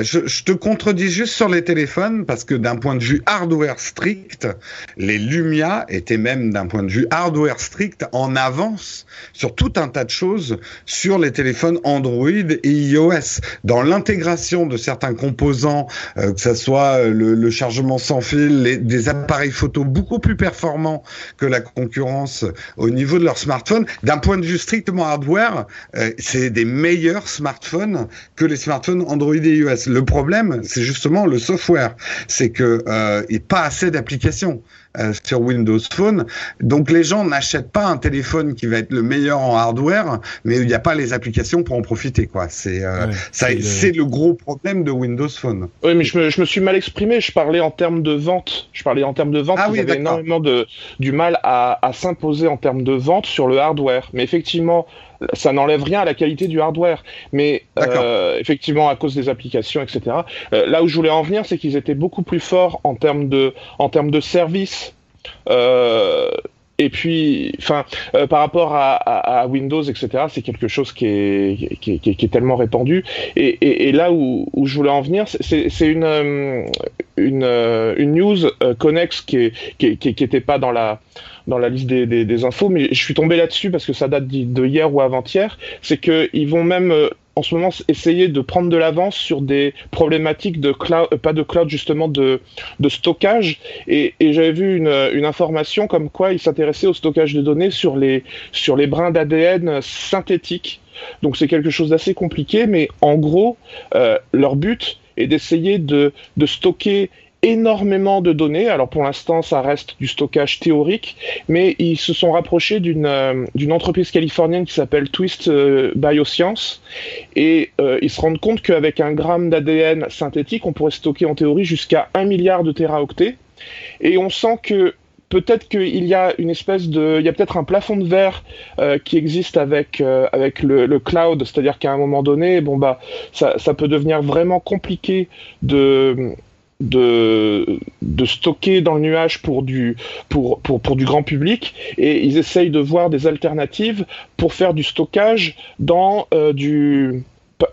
Je, te contredis juste sur les téléphones parce que d'un point de vue hardware strict, les Lumia étaient même d'un point de vue hardware strict en avance sur tout un tas de choses sur les téléphones Android et iOS. Dans l'intégration de certains composants, euh, que ce soit euh, le, chargement sans fil, des appareils photo beaucoup plus performants que la concurrence au niveau de leurs smartphones, d'un point de vue strictement hardware, euh, c'est des meilleurs smartphones que les smartphones Android et iOS. Le problème, c'est justement le software. C'est que euh, il n'y a pas assez d'applications. Euh, sur Windows Phone. Donc les gens n'achètent pas un téléphone qui va être le meilleur en hardware, mais il n'y a pas les applications pour en profiter. quoi. C'est euh, ça, c'est le... gros problème de Windows Phone. Oui, mais je me, je me, suis mal exprimé. Je parlais en termes de vente. Je parlais en termes de vente. Ah, oui, avaient énormément de du mal à, à s'imposer en termes de vente sur le hardware. Mais effectivement, ça n'enlève rien à la qualité du hardware. Mais euh, effectivement, à cause des applications, etc. Euh, là où je voulais en venir, c'est qu'ils étaient beaucoup plus forts en termes de, en termes de services. Euh, et puis, enfin, euh, par rapport à, Windows, etc., c'est quelque chose qui est, tellement répandu. Et, là où, je voulais en venir, c'est une, euh, une, news connexe qui, qui, qui, était pas dans la liste des, des, infos, mais je suis tombé là-dessus parce que ça date de hier ou avant-hier, c'est qu'ils vont même euh, en ce moment essayer de prendre de l'avance sur des problématiques de cloud, euh, pas de cloud justement de, de stockage. Et, et j'avais vu une, une, information comme quoi ils s'intéressaient au stockage de données sur les sur les brins d'ADN synthétiques. Donc c'est quelque chose d'assez compliqué, mais en gros euh, leur but est d'essayer de, de stocker énormément de données. Alors pour l'instant, ça reste du stockage théorique, mais ils se sont rapprochés d'une euh, d'une entreprise californienne qui s'appelle Twist euh, Bioscience et euh, ils se rendent compte qu'avec un gramme d'ADN synthétique, on pourrait stocker en théorie jusqu'à un milliard de téraoctets. Et on sent que peut-être qu'il y a une espèce de, il y a peut-être un plafond de verre euh, qui existe avec euh, avec le, le cloud, c'est-à-dire qu'à un moment donné, bon bah ça, ça peut devenir vraiment compliqué de de, de stocker dans le nuage pour du, pour, pour, pour du grand public et ils essayent de voir des alternatives pour faire du stockage dans euh, du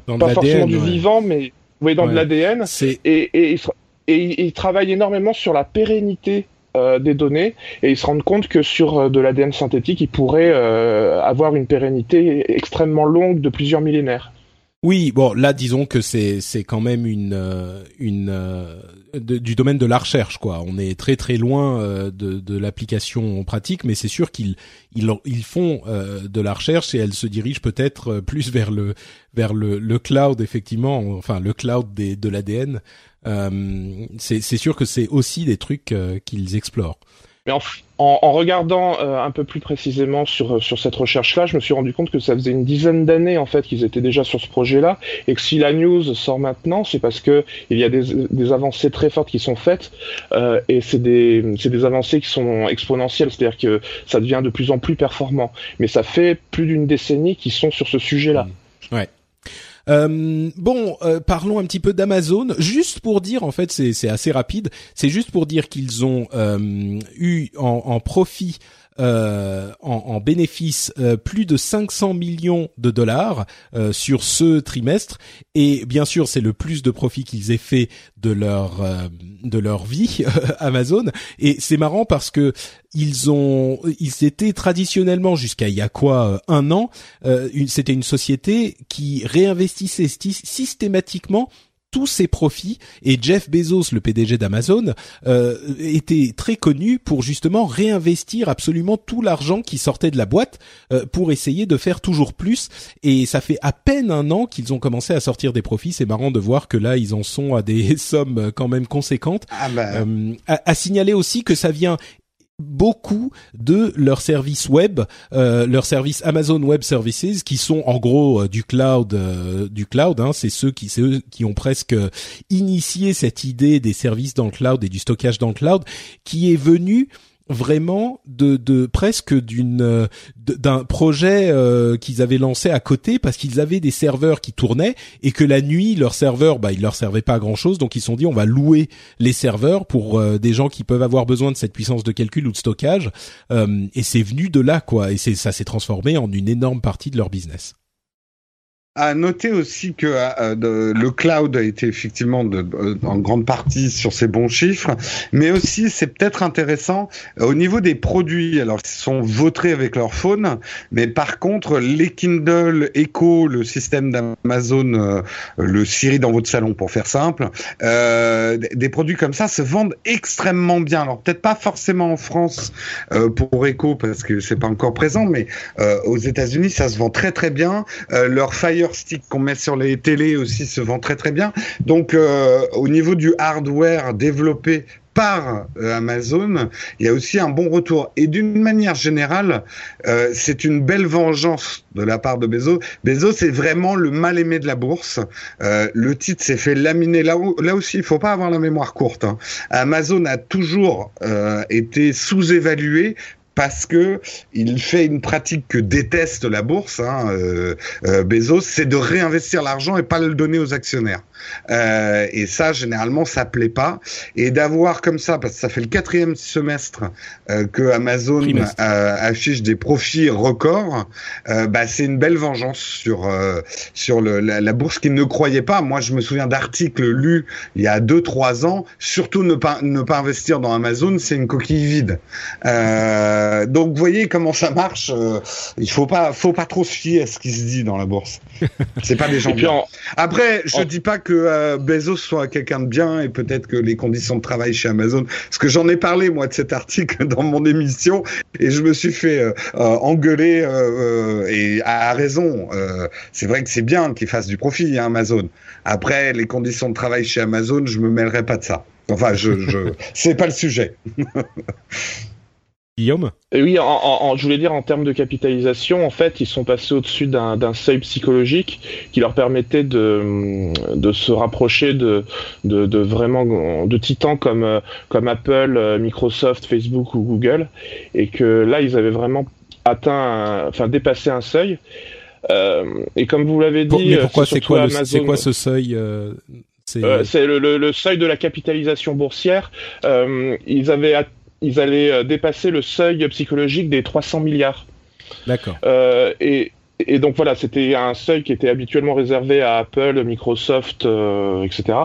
dans pas forcément du ouais. vivant mais oui, dans ouais. de l'ADN et, et, et, et ils travaillent énormément sur la pérennité euh, des données et ils se rendent compte que sur euh, de l'ADN synthétique, ils pourraient euh, avoir une pérennité extrêmement longue de plusieurs millénaires. Oui, bon, là, disons que c'est c'est quand même une euh, une euh, du domaine de la recherche, quoi. On est très très loin euh, de, de l'application pratique, mais c'est sûr qu'ils ils, ils font de la recherche et elle se dirige peut-être plus vers le vers le, le cloud, effectivement, enfin le cloud des, de l'ADN. c'est c'est sûr que c'est aussi des trucs qu'ils explorent. Mais en, regardant euh, un peu plus précisément sur, sur cette recherche-là, je me suis rendu compte que ça faisait une dizaine d'années en fait qu'ils étaient déjà sur ce projet-là, et que si la news sort maintenant, c'est parce que il y a des, avancées très fortes qui sont faites, euh, et c'est des, avancées qui sont exponentielles, c'est-à-dire que ça devient de plus en plus performant. Mais ça fait plus d'une décennie qu'ils sont sur ce sujet-là. Ouais. Euh, bon, euh, parlons un petit peu d'Amazon, juste pour dire, en fait, c'est assez rapide. C'est juste pour dire qu'ils ont euh, eu en, en profit euh, en, en, bénéfice euh, plus de 500 millions de dollars euh, sur ce trimestre. Et bien sûr c'est le plus de profit qu'ils aient fait de leur de leur vie Amazon. Et c'est marrant parce que ils ont ils étaient traditionnellement jusqu'à il y a quoi un an c'était une société qui réinvestissait systématiquement tous ses profits et Jeff Bezos, le PDG d'Amazon, euh, était très connu pour justement réinvestir absolument tout l'argent qui sortait de la boîte euh, pour essayer de faire toujours plus. Et ça fait à peine un an qu'ils ont commencé à sortir des profits. C'est marrant de voir que là ils en sont à des sommes quand même conséquentes. Ah bah. euh, à, à signaler aussi que ça vient beaucoup de leurs services web, euh, leurs services Amazon Web Services, qui sont en gros euh, du cloud, euh, du cloud. Hein, c'est ceux qui, eux qui ont presque initié cette idée des services dans le cloud et du stockage dans le cloud, qui est venu vraiment de, de presque d'une euh, d'un projet euh, qu'ils avaient lancé à côté parce qu'ils avaient des serveurs qui tournaient et que la nuit leurs serveurs bah ils leur servaient pas à grand chose donc ils se sont dit on va louer les serveurs pour euh, des gens qui peuvent avoir besoin de cette puissance de calcul ou de stockage. Et c'est venu de là quoi. Et c'est ça s'est transformé en une énorme partie de leur business à noter aussi que euh, le cloud a été effectivement de, en grande partie sur ces bons chiffres, mais aussi c'est peut-être intéressant euh, au niveau des produits. Alors ils sont vautrés avec leur phone, mais par contre les Kindle Echo, le système d'Amazon, euh, le Siri dans votre salon pour faire simple, des produits comme ça se vendent extrêmement bien. Alors peut-être pas forcément en France pour Echo parce que c'est pas encore présent, mais aux États-Unis ça se vend très très bien. leur Fire Stick qu'on met sur les télés aussi se vend très très bien. Donc euh, au niveau du hardware développé par euh, Amazon, il y a aussi un bon retour. Et d'une manière générale, euh, c'est une belle vengeance de la part de Bezos. Bezos c'est vraiment le mal aimé de la bourse. le titre s'est fait laminer. Là, là aussi, il faut pas avoir la mémoire courte. Hein. Amazon a toujours été sous-évalué parce que il fait une pratique que déteste la bourse, hein, euh, euh, Bezos, c'est de réinvestir l'argent et pas le donner aux actionnaires. Euh, et ça, généralement, ça plaît pas. Et d'avoir comme ça, parce que ça fait le quatrième semestre euh, que Amazon euh, affiche des profits records, bah, c'est une belle vengeance sur sur le, la, la, bourse qui ne croyait pas. Moi, je me souviens d'articles lus il y a deux trois ans. Surtout ne pas ne pas investir dans Amazon, c'est une coquille vide. Donc, vous voyez comment ça marche. Il faut pas, faut pas trop se fier à ce qui se dit dans la bourse. C'est pas des gens bien. Après, je dis pas que euh, Bezos soit quelqu'un de bien et peut-être que les conditions de travail chez Amazon, parce que j'en ai parlé moi de cet article dans mon émission et je me suis fait engueuler et à, raison. c'est vrai que c'est bien qu'il fasse du profit, hein, Amazon. Après, les conditions de travail chez Amazon, je me mêlerai pas de ça. Enfin, je, je c'est pas le sujet. Guillaume Oui, je voulais dire en termes de capitalisation, en fait, ils sont passés au-dessus d'un seuil psychologique qui leur permettait de, de se rapprocher de, de, vraiment de titans comme, comme Apple, Microsoft, Facebook ou Google, et que là, ils avaient vraiment atteint, enfin dépassé un seuil. Euh, et comme vous l'avez dit, mais pourquoi c'est quoi, quoi ce seuil euh, c'est euh, le, le, seuil de la capitalisation boursière. ils avaient ils allaient euh, dépasser le seuil psychologique des 300 milliards. D'accord. Euh, et, et, donc voilà, c'était un seuil qui était habituellement réservé à Apple, Microsoft, euh, etc.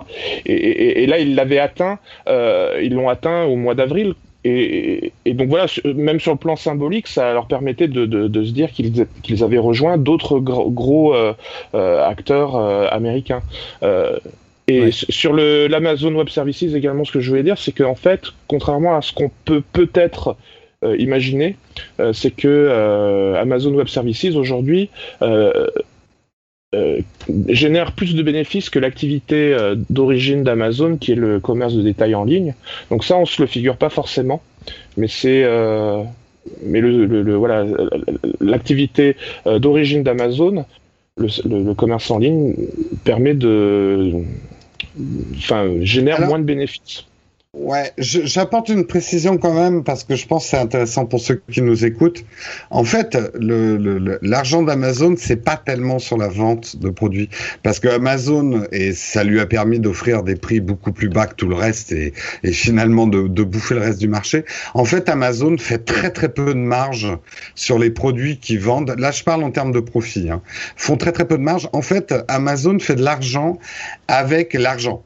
Et, et, là, ils l'avaient atteint, euh, ils l'ont atteint au mois d'avril. Et, donc voilà, même sur le plan symbolique, ça leur permettait de, de, de se dire qu'ils qu'ils avaient rejoint d'autres gros, gros euh, acteurs américains. Et sur le l'Amazon Web Services également, ce que je voulais dire, c'est qu'en fait, contrairement à ce qu'on peut peut-être euh, imaginer, euh, c'est que euh, Amazon Web Services aujourd'hui génère plus de bénéfices que l'activité d'origine d'Amazon, qui est le commerce de détail en ligne. Donc ça, on se le figure pas forcément, mais c'est mais le, le voilà l'activité d'origine d'Amazon le, le, commerce en ligne permet de, enfin, génère moins de bénéfices. Ouais, j'apporte une précision quand même parce que je pense que c'est intéressant pour ceux qui nous écoutent. En fait, l'argent d'Amazon, c'est pas tellement sur la vente de produits parce que Amazon et ça lui a permis d'offrir des prix beaucoup plus bas que tout le reste et, finalement de, de, bouffer le reste du marché. En fait, Amazon fait très très peu de marge sur les produits qu'ils vendent. Là, je parle en termes de profit. Hein. Font très très peu de marge. En fait, Amazon fait de l'argent avec l'argent.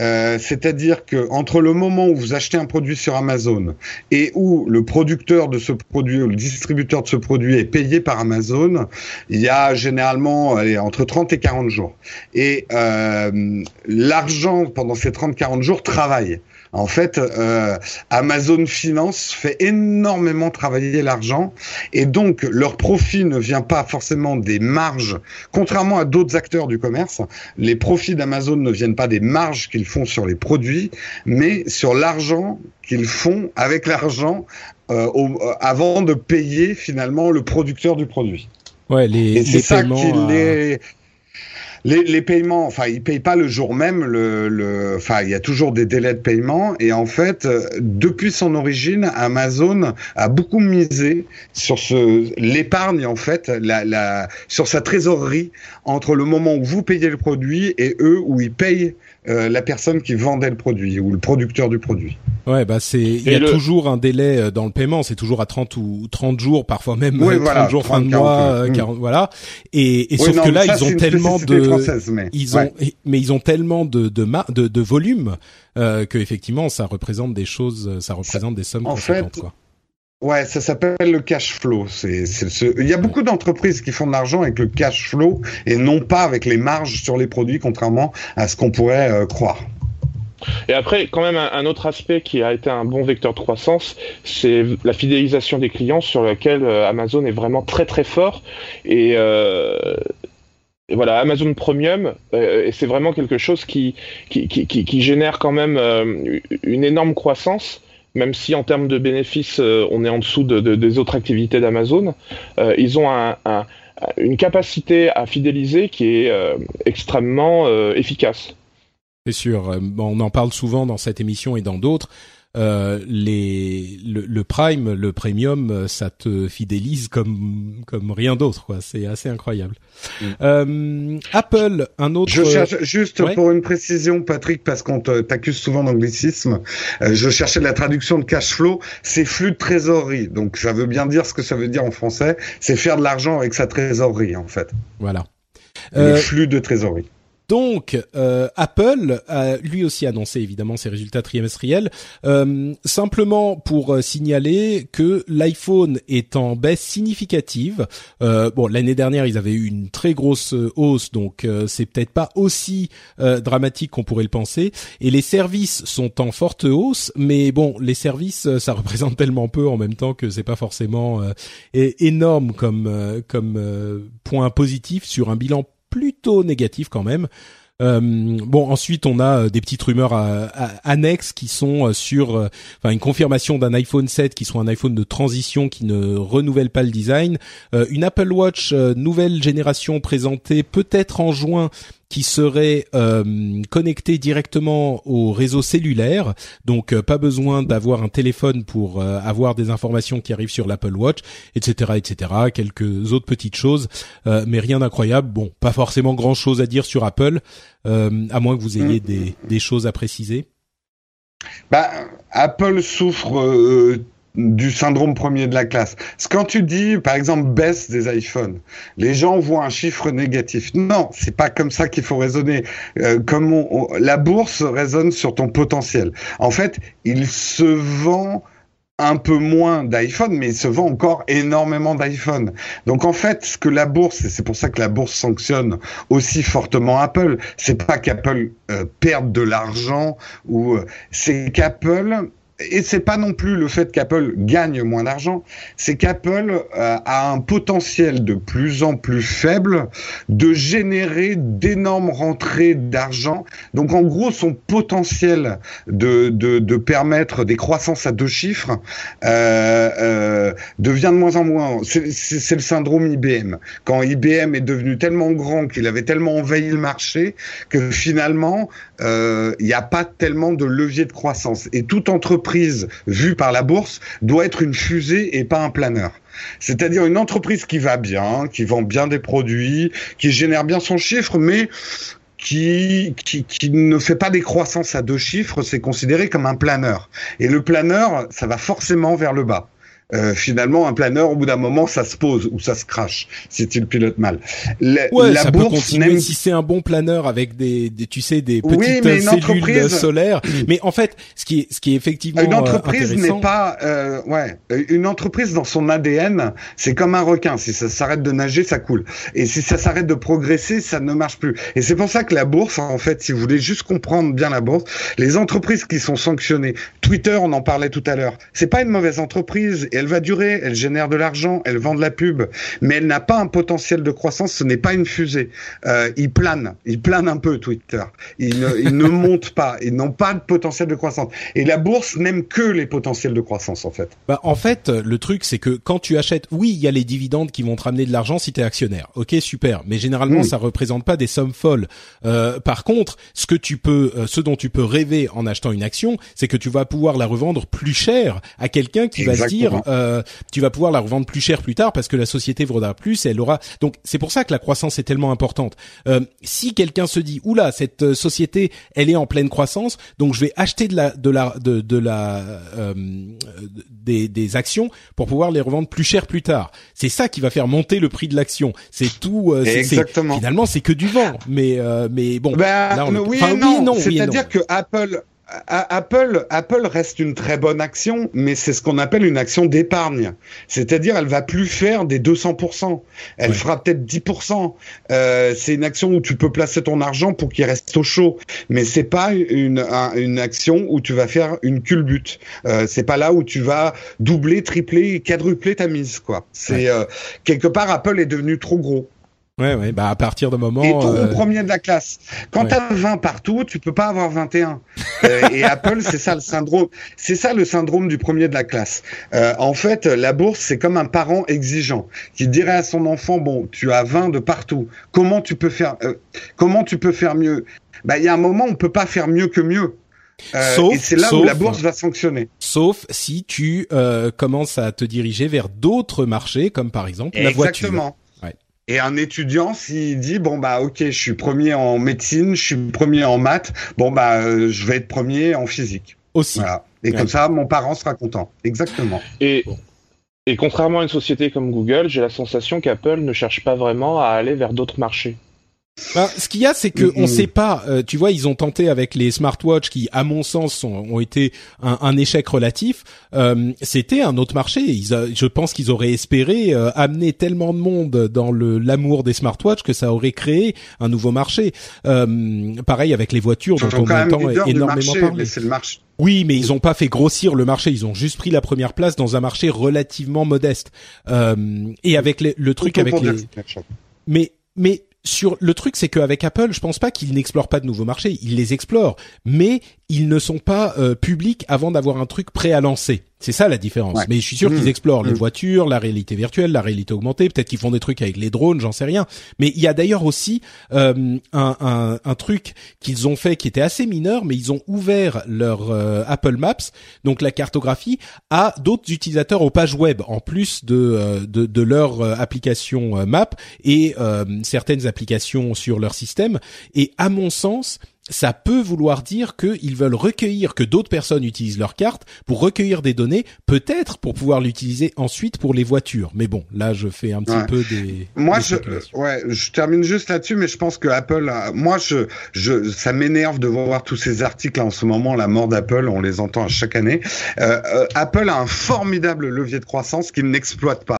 Euh, c'est-à-dire que entre le moment où vous achetez un produit sur Amazon et où le producteur de ce produit ou le distributeur de ce produit est payé par Amazon, il y a généralement entre 30 et 40 jours. Et euh, l'argent pendant ces 30-40 jours travaille. En fait, euh, Amazon Finance fait énormément travailler l'argent et donc leur profit ne vient pas forcément des marges. Contrairement à d'autres acteurs du commerce, les profits d'Amazon ne viennent pas des marges qu'ils font sur les produits, mais sur l'argent qu'ils font avec l'argent euh, euh, avant de payer finalement le producteur du produit. Ouais, les, et c'est ça qui euh, les, paiements, enfin, ils payent pas le jour même. Le, le, enfin, il y a toujours des délais de paiement. Et en fait, euh, depuis son origine, Amazon a beaucoup misé sur ce l'épargne en fait, la, la, sur sa trésorerie entre le moment où vous payez le produit et eux où ils payent la personne qui vendait le produit ou le producteur du produit. Ouais, bah c'est il y a le- toujours un délai euh, dans le paiement, c'est toujours à 30 ou 30 jours, parfois même Oui, euh, 30 voilà, jours 30, fin de mois, 40, euh, mm. 40, voilà. Et, et Oui, sauf non, que là ça, ils ont tellement de mais ils ouais. ont mais ils ont tellement de de ma- de, de volume euh, que effectivement ça représente des choses, ça représente des sommes en conséquentes fait, quoi. Ouais, ça s'appelle le cash flow. Il y a beaucoup d'entreprises qui font de l'argent avec le cash flow et non pas avec les marges sur les produits, contrairement à ce qu'on pourrait euh, croire. Et après, quand même, un, autre aspect qui a été un bon vecteur de croissance, c'est la fidélisation des clients sur lequel euh, Amazon est vraiment très très fort. Et, euh, voilà, Amazon Premium, et c'est vraiment quelque chose qui, qui, génère quand même une énorme croissance. Même si en termes de bénéfices, euh, on est en dessous de, de- des autres activités d'Amazon, euh, ils ont un- un- une capacité à fidéliser qui est euh, extrêmement efficace. C'est sûr. On en parle souvent dans cette émission et dans d'autres. Euh, les le, le Prime, le Premium, euh, ça te fidélise comme comme rien d'autre. quoi. C'est assez incroyable. Mm. Euh, Apple, un autre. Je cherche juste ouais. pour une précision, Patrick, parce qu'on t'accuse souvent d'anglicisme. euh, je cherchais la traduction de cash flow. C'est flux de trésorerie. Donc ça veut bien dire ce que ça veut dire en français. C'est faire de l'argent avec sa trésorerie, en fait. Voilà. Le flux de trésorerie. Donc, euh, Apple a lui aussi annoncé évidemment ses résultats trimestriels. Euh, simplement pour euh, signaler que l'iPhone est en baisse significative. Bon, l'année dernière, ils avaient eu une très grosse hausse, donc c'est peut-être pas aussi dramatique qu'on pourrait le penser. Et les services sont en forte hausse, mais bon, les services, ça représente tellement peu en même temps que c'est pas forcément énorme comme comme point positif sur un bilan plutôt négatif quand même. Euh, bon, ensuite on a euh, des petites rumeurs à- annexes qui sont euh, sur, euh, enfin une confirmation d'un iPhone 7 qui soit un iPhone de transition qui ne renouvelle pas le design, Euh, une Apple Watch euh, nouvelle génération présentée peut-être en juin qui serait euh, connectée directement au réseau cellulaire, donc euh, pas besoin d'avoir un téléphone pour euh, avoir des informations qui arrivent sur l'Apple Watch, etc., etc. Quelques autres petites choses, euh, mais rien d'incroyable. Bon, pas forcément grand-chose à dire sur Apple, euh, à moins que vous ayez des, des choses à préciser. Bah, Apple souffre euh, du syndrome premier de la classe. Quand tu dis, par exemple, baisse des iPhones, les gens voient un chiffre négatif. Non, c'est pas comme ça qu'il faut raisonner. Euh, comme la bourse raisonne sur ton potentiel. En fait, il se vend un peu moins d'iPhone, mais il se vend encore énormément d'iPhone. Donc en fait, ce que la bourse, et c'est pour ça que la bourse sanctionne aussi fortement Apple, c'est pas qu'Apple euh, perde de l'argent ou euh, c'est qu'Apple et c'est pas non plus le fait qu'Apple gagne moins d'argent, c'est qu'Apple euh, a un potentiel de plus en plus faible de générer d'énormes rentrées d'argent. Donc en gros, son potentiel de, de, permettre des croissances à deux chiffres euh, euh, devient de moins en moins. C'est le syndrome IBM. Quand IBM est devenu tellement grand qu'il avait tellement envahi le marché que finalement, euh, il n'y a pas tellement de levier de croissance. Et toute entreprise vue par la bourse doit être une fusée et pas un planeur. C'est-à-dire une entreprise qui va bien, qui vend bien des produits, qui génère bien son chiffre, mais qui, qui, qui ne fait pas des croissances à deux chiffres, c'est considéré comme un planeur. Et le planeur, ça va forcément vers le bas. Euh, finalement, un planeur, au bout d'un moment, ça se pose ou ça se crache si tu le pilotes mal. La, ouais, ça bourse peut continuer si c'est un bon planeur avec des, des tu sais, des petites oui, cellules solaires. Mais en fait, ce qui est, ce qui est effectivement une entreprise n'est pas, euh, ouais, une entreprise dans son ADN, c'est comme un requin. Si ça s'arrête de nager, ça coule. Et si ça s'arrête de progresser, ça ne marche plus. Et c'est pour ça que la bourse, en fait, si vous voulez juste comprendre bien la bourse, les entreprises qui sont sanctionnées, Twitter, on en parlait tout à l'heure, c'est pas une mauvaise entreprise elle va durer, elle génère de l'argent, elle vend de la pub, mais elle n'a pas un potentiel de croissance, ce n'est pas une fusée. Euh, il plane, il plane un peu Twitter. Il ne, il ne monte pas, ils n'ont pas de potentiel de croissance. Et la bourse n'aime que les potentiels de croissance en fait. Bah, en fait, le truc c'est que quand tu achètes, oui, il y a les dividendes qui vont te ramener de l'argent si tu es actionnaire. OK, super, mais généralement ça représente pas des sommes folles. Euh, par contre, ce que tu peux euh, ce dont tu peux rêver en achetant une action, c'est que tu vas pouvoir la revendre plus cher à quelqu'un qui va se dire euh, tu vas pouvoir la revendre plus cher plus tard parce que la société vaudra plus et elle aura. Donc c'est pour ça que la croissance est tellement importante. Euh, si quelqu'un se dit oula cette euh, société elle est en pleine croissance donc je vais acheter de la de la de, de la euh, des, des actions pour pouvoir les revendre plus cher plus tard. C'est ça qui va faire monter le prix de l'action. C'est tout. Euh, Exactement. Finalement c'est que du vent. Mais mais bon. Ben, oui, non. non C'est-à-dire que Apple Apple, Apple reste une très bonne action, mais c'est ce qu'on appelle une action d'épargne. C'est-à-dire, elle va plus faire des 200%. Elle fera peut-être 10%. Euh, c'est une action où tu peux placer ton argent pour qu'il reste au chaud. Mais c'est pas une, une action où tu vas faire une culbute. Euh, c'est pas là où tu vas doubler, tripler, quadrupler ta mise, quoi. C'est, euh, quelque part, Apple est devenu trop gros. Ouais, ouais, bah à partir de moment. Et ton euh, premier de la classe. Quand tu t'as 20 partout, tu peux pas avoir 21. euh, et Apple, c'est ça le syndrome. C'est ça le syndrome du premier de la classe. Euh, en fait, la bourse, c'est comme un parent exigeant qui dirait à son enfant bon, tu as 20 de partout. Comment tu peux faire euh, Comment tu peux faire mieux? Bah, il y a un moment, on peut pas faire mieux que mieux. Euh, sauf, et c'est là où la bourse va fonctionner. Sauf si tu euh, commences à te diriger vers d'autres marchés, comme par exemple la voiture. Et un étudiant, s'il dit bon bah ok, je suis premier en médecine, je suis premier en maths, bon bah euh, je vais être premier en physique. Aussi. Voilà. Et comme ça, mon parent sera content. Exactement. Et et contrairement à une société comme Google, j'ai la sensation qu'Apple ne cherche pas vraiment à aller vers d'autres marchés. Ben, ce qu'il y a, c'est que on sait pas. Euh, tu vois, ils ont tenté avec les smartwatches qui, à mon sens, ont été un, un échec relatif. Euh, C'était un autre marché. Ils je pense qu'ils auraient espéré euh, amener tellement de monde dans l'amour des smartwatches que ça aurait créé un nouveau marché. Euh, pareil avec les voitures dont on entend énormément parler. Le marché. Oui, mais ils ont pas fait grossir le marché. Ils ont juste pris la première place dans un marché relativement modeste. et avec le truc avec les. Mais mais sur le truc, c'est qu'avec Apple, je pense pas qu'ils n'explorent pas de nouveaux marchés. Ils les explorent, mais ils ne sont pas euh, publics avant d'avoir un truc prêt à lancer. C'est ça la différence. Mais je suis sûr qu'ils mmh. explorent les mmh. voitures, la réalité virtuelle, la réalité augmentée. Peut-être qu'ils font des trucs avec les drones, j'en sais rien. Mais il y a d'ailleurs aussi euh, un, un, un, truc qu'ils ont fait qui était assez mineur, mais ils ont ouvert leur euh, Apple Maps, donc la cartographie, à d'autres utilisateurs aux pages web, en plus de, euh, de, de, leur application Map et certaines applications sur leur système. Et à mon sens, ça peut vouloir dire qu'ils veulent recueillir, que d'autres personnes utilisent leur carte pour recueillir des données, peut-être pour pouvoir l'utiliser ensuite pour les voitures. Mais bon, là, je fais un petit peu des. Moi, je, ouais, je termine juste là-dessus, mais je pense que Apple, moi, je, je, ça m'énerve de voir tous ces articles en ce moment, la mort d'Apple, on les entend à chaque année. Euh, euh, Apple a un formidable levier de croissance qu'il n'exploite pas.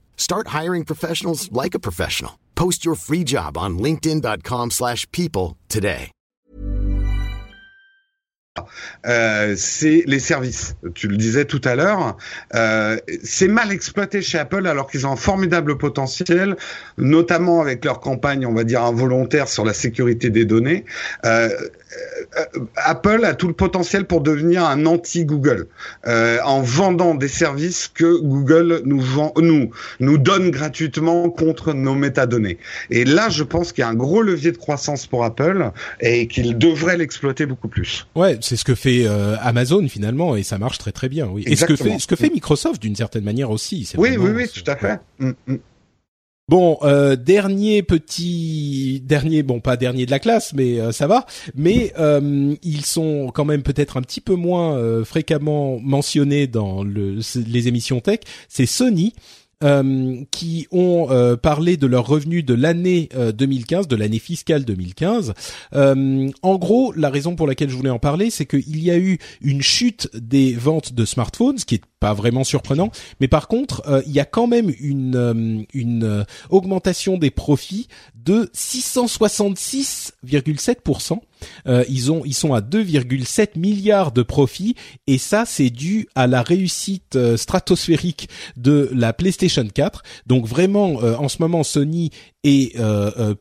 Start hiring professionals like a professional. Post your free job on linkedin.com/people today. Euh, c'est les services. Tu le disais tout à l'heure, euh, c'est mal exploité chez Apple alors qu'ils ont un formidable potentiel, notamment avec leur campagne, on va dire involontaire sur la sécurité des données. Euh, Apple a tout le potentiel pour devenir un anti-Google euh, en vendant des services que Google nous vend, nous nous donne gratuitement contre nos métadonnées. Et là, je pense qu'il y a un gros levier de croissance pour Apple et qu'il devrait l'exploiter beaucoup plus. Ouais, c'est ce que fait euh, Amazon finalement et ça marche très très bien. Oui. Et ce que fait ce que fait Microsoft d'une certaine manière aussi. Oui, oui, oui, tout à fait. Mm, mm. Bon, euh, dernier petit, dernier, bon pas dernier de la classe, mais euh, ça va. Mais euh, ils sont quand même peut-être un petit peu moins fréquemment mentionnés dans le, les émissions tech. C'est Sony. Qui ont parlé de leurs revenus de l'année 2015, de l'année fiscale 2015. en gros, la raison pour laquelle je voulais en parler, c'est qu'il y a eu une chute des ventes de smartphones, ce qui est pas vraiment surprenant. Mais par contre, euh, il y a quand même une, euh, une euh, augmentation des profits de 666,7%. Ils ont ils sont à 2,7 milliards de profits et ça c'est dû à la réussite stratosphérique de la PlayStation 4. Donc vraiment en ce moment Sony est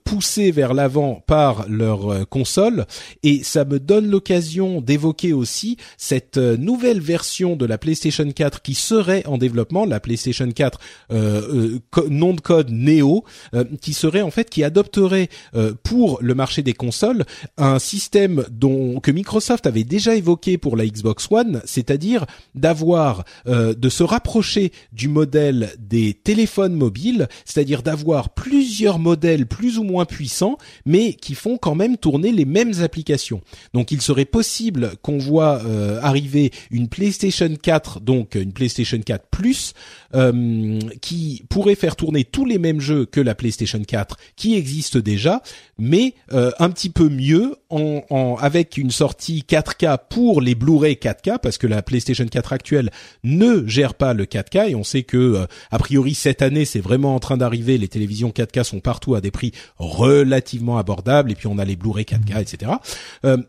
poussé vers l'avant par leur console. Et ça me donne l'occasion d'évoquer aussi cette nouvelle version de la PlayStation 4 qui serait en développement, la PlayStation 4 euh, euh nom de code Neo, euh, qui serait en fait qui adopterait euh, pour le marché des consoles un système dont que Microsoft avait déjà évoqué pour la Xbox One, c'est-à-dire d'avoir de se rapprocher du modèle des téléphones mobiles, c'est-à-dire d'avoir plusieurs modèles plus ou moins puissants, mais qui font quand même tourner les mêmes applications. Donc il serait possible qu'on voit arriver une PlayStation 4, donc une PlayStation 4 Plus euh, qui pourrait faire tourner tous les mêmes jeux que la PlayStation 4 qui existe déjà, mais euh, un petit peu mieux en, en, avec une sortie 4K pour les Blu-ray 4K parce que la PlayStation 4 actuelle ne gère pas le 4K et on sait que euh, a priori cette année c'est vraiment en train d'arriver. Les télévisions 4K sont partout à des prix relativement abordables et puis on a les Blu-ray 4K, etc.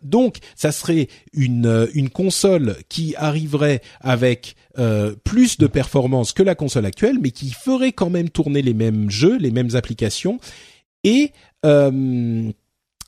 donc ça serait une une console qui arriverait avec euh, plus de performance que la console actuelle, mais qui ferait quand même tourner les mêmes jeux, les mêmes applications, et euh,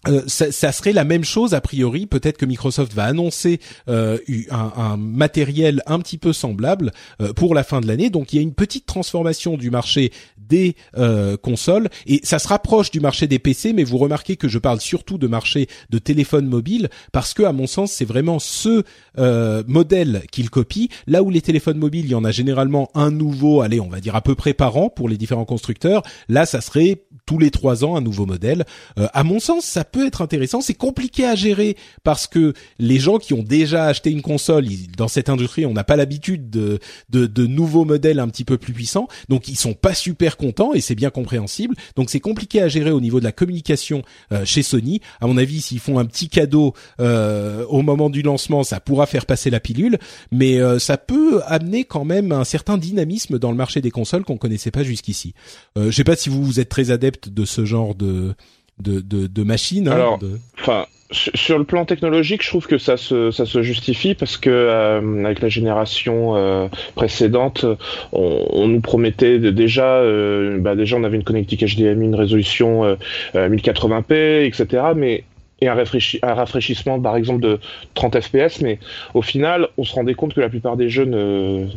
euh, ça, ça, serait la même chose a priori. Peut-être que Microsoft va annoncer euh, un, un, matériel un petit peu semblable euh, pour la fin de l'année. Donc il y a une petite transformation du marché des euh, consoles et ça se rapproche du marché des PC. Mais vous remarquez que je parle surtout de marché de téléphone mobile parce que à mon sens c'est vraiment ce euh, modèle qu'il copie. Là où les téléphones mobiles, il y en a généralement un nouveau, allez on va dire à peu près par an pour les différents constructeurs. Là ça serait tous les trois ans un nouveau modèle. à mon sens ça peut être intéressant. C'est compliqué à gérer parce que les gens qui ont déjà acheté une console, dans cette industrie, on n'a pas l'habitude de, de, de, nouveaux modèles un petit peu plus puissants, donc ils sont pas super contents et c'est bien compréhensible. Donc c'est compliqué à gérer au niveau de la communication euh, chez Sony. À mon avis, s'ils font un petit cadeau euh, au moment du lancement, ça pourra faire passer la pilule, mais euh, ça peut amener quand même un certain dynamisme dans le marché des consoles qu'on connaissait pas jusqu'ici. Euh, je sais pas si vous, vous êtes très adepte de ce genre de de, de. Hein, Alors, enfin, sur le plan technologique, je trouve que ça se, ça se justifie parce que euh, avec la génération euh, précédente, on, on, nous promettait de, déjà, euh, bah déjà on avait une connectique HDMI, une résolution 1080p, etc. Mais un, rafraîchissement par exemple de 30 fps, mais au final, on se rendait compte que la plupart des jeux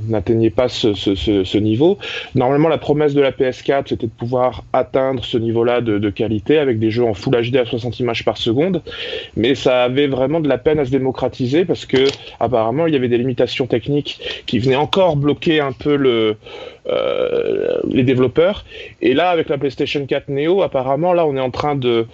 n'atteignaient pas ce, niveau. Normalement, la promesse de la PS4, c'était de pouvoir atteindre ce niveau-là de, qualité avec des jeux en Full HD à 60 images par seconde, mais ça avait vraiment de la peine à se démocratiser parce que apparemment, il y avait des limitations techniques qui venaient encore bloquer un peu euh, les développeurs. Et là, avec la PlayStation 4 Neo, apparemment, là, on est en train de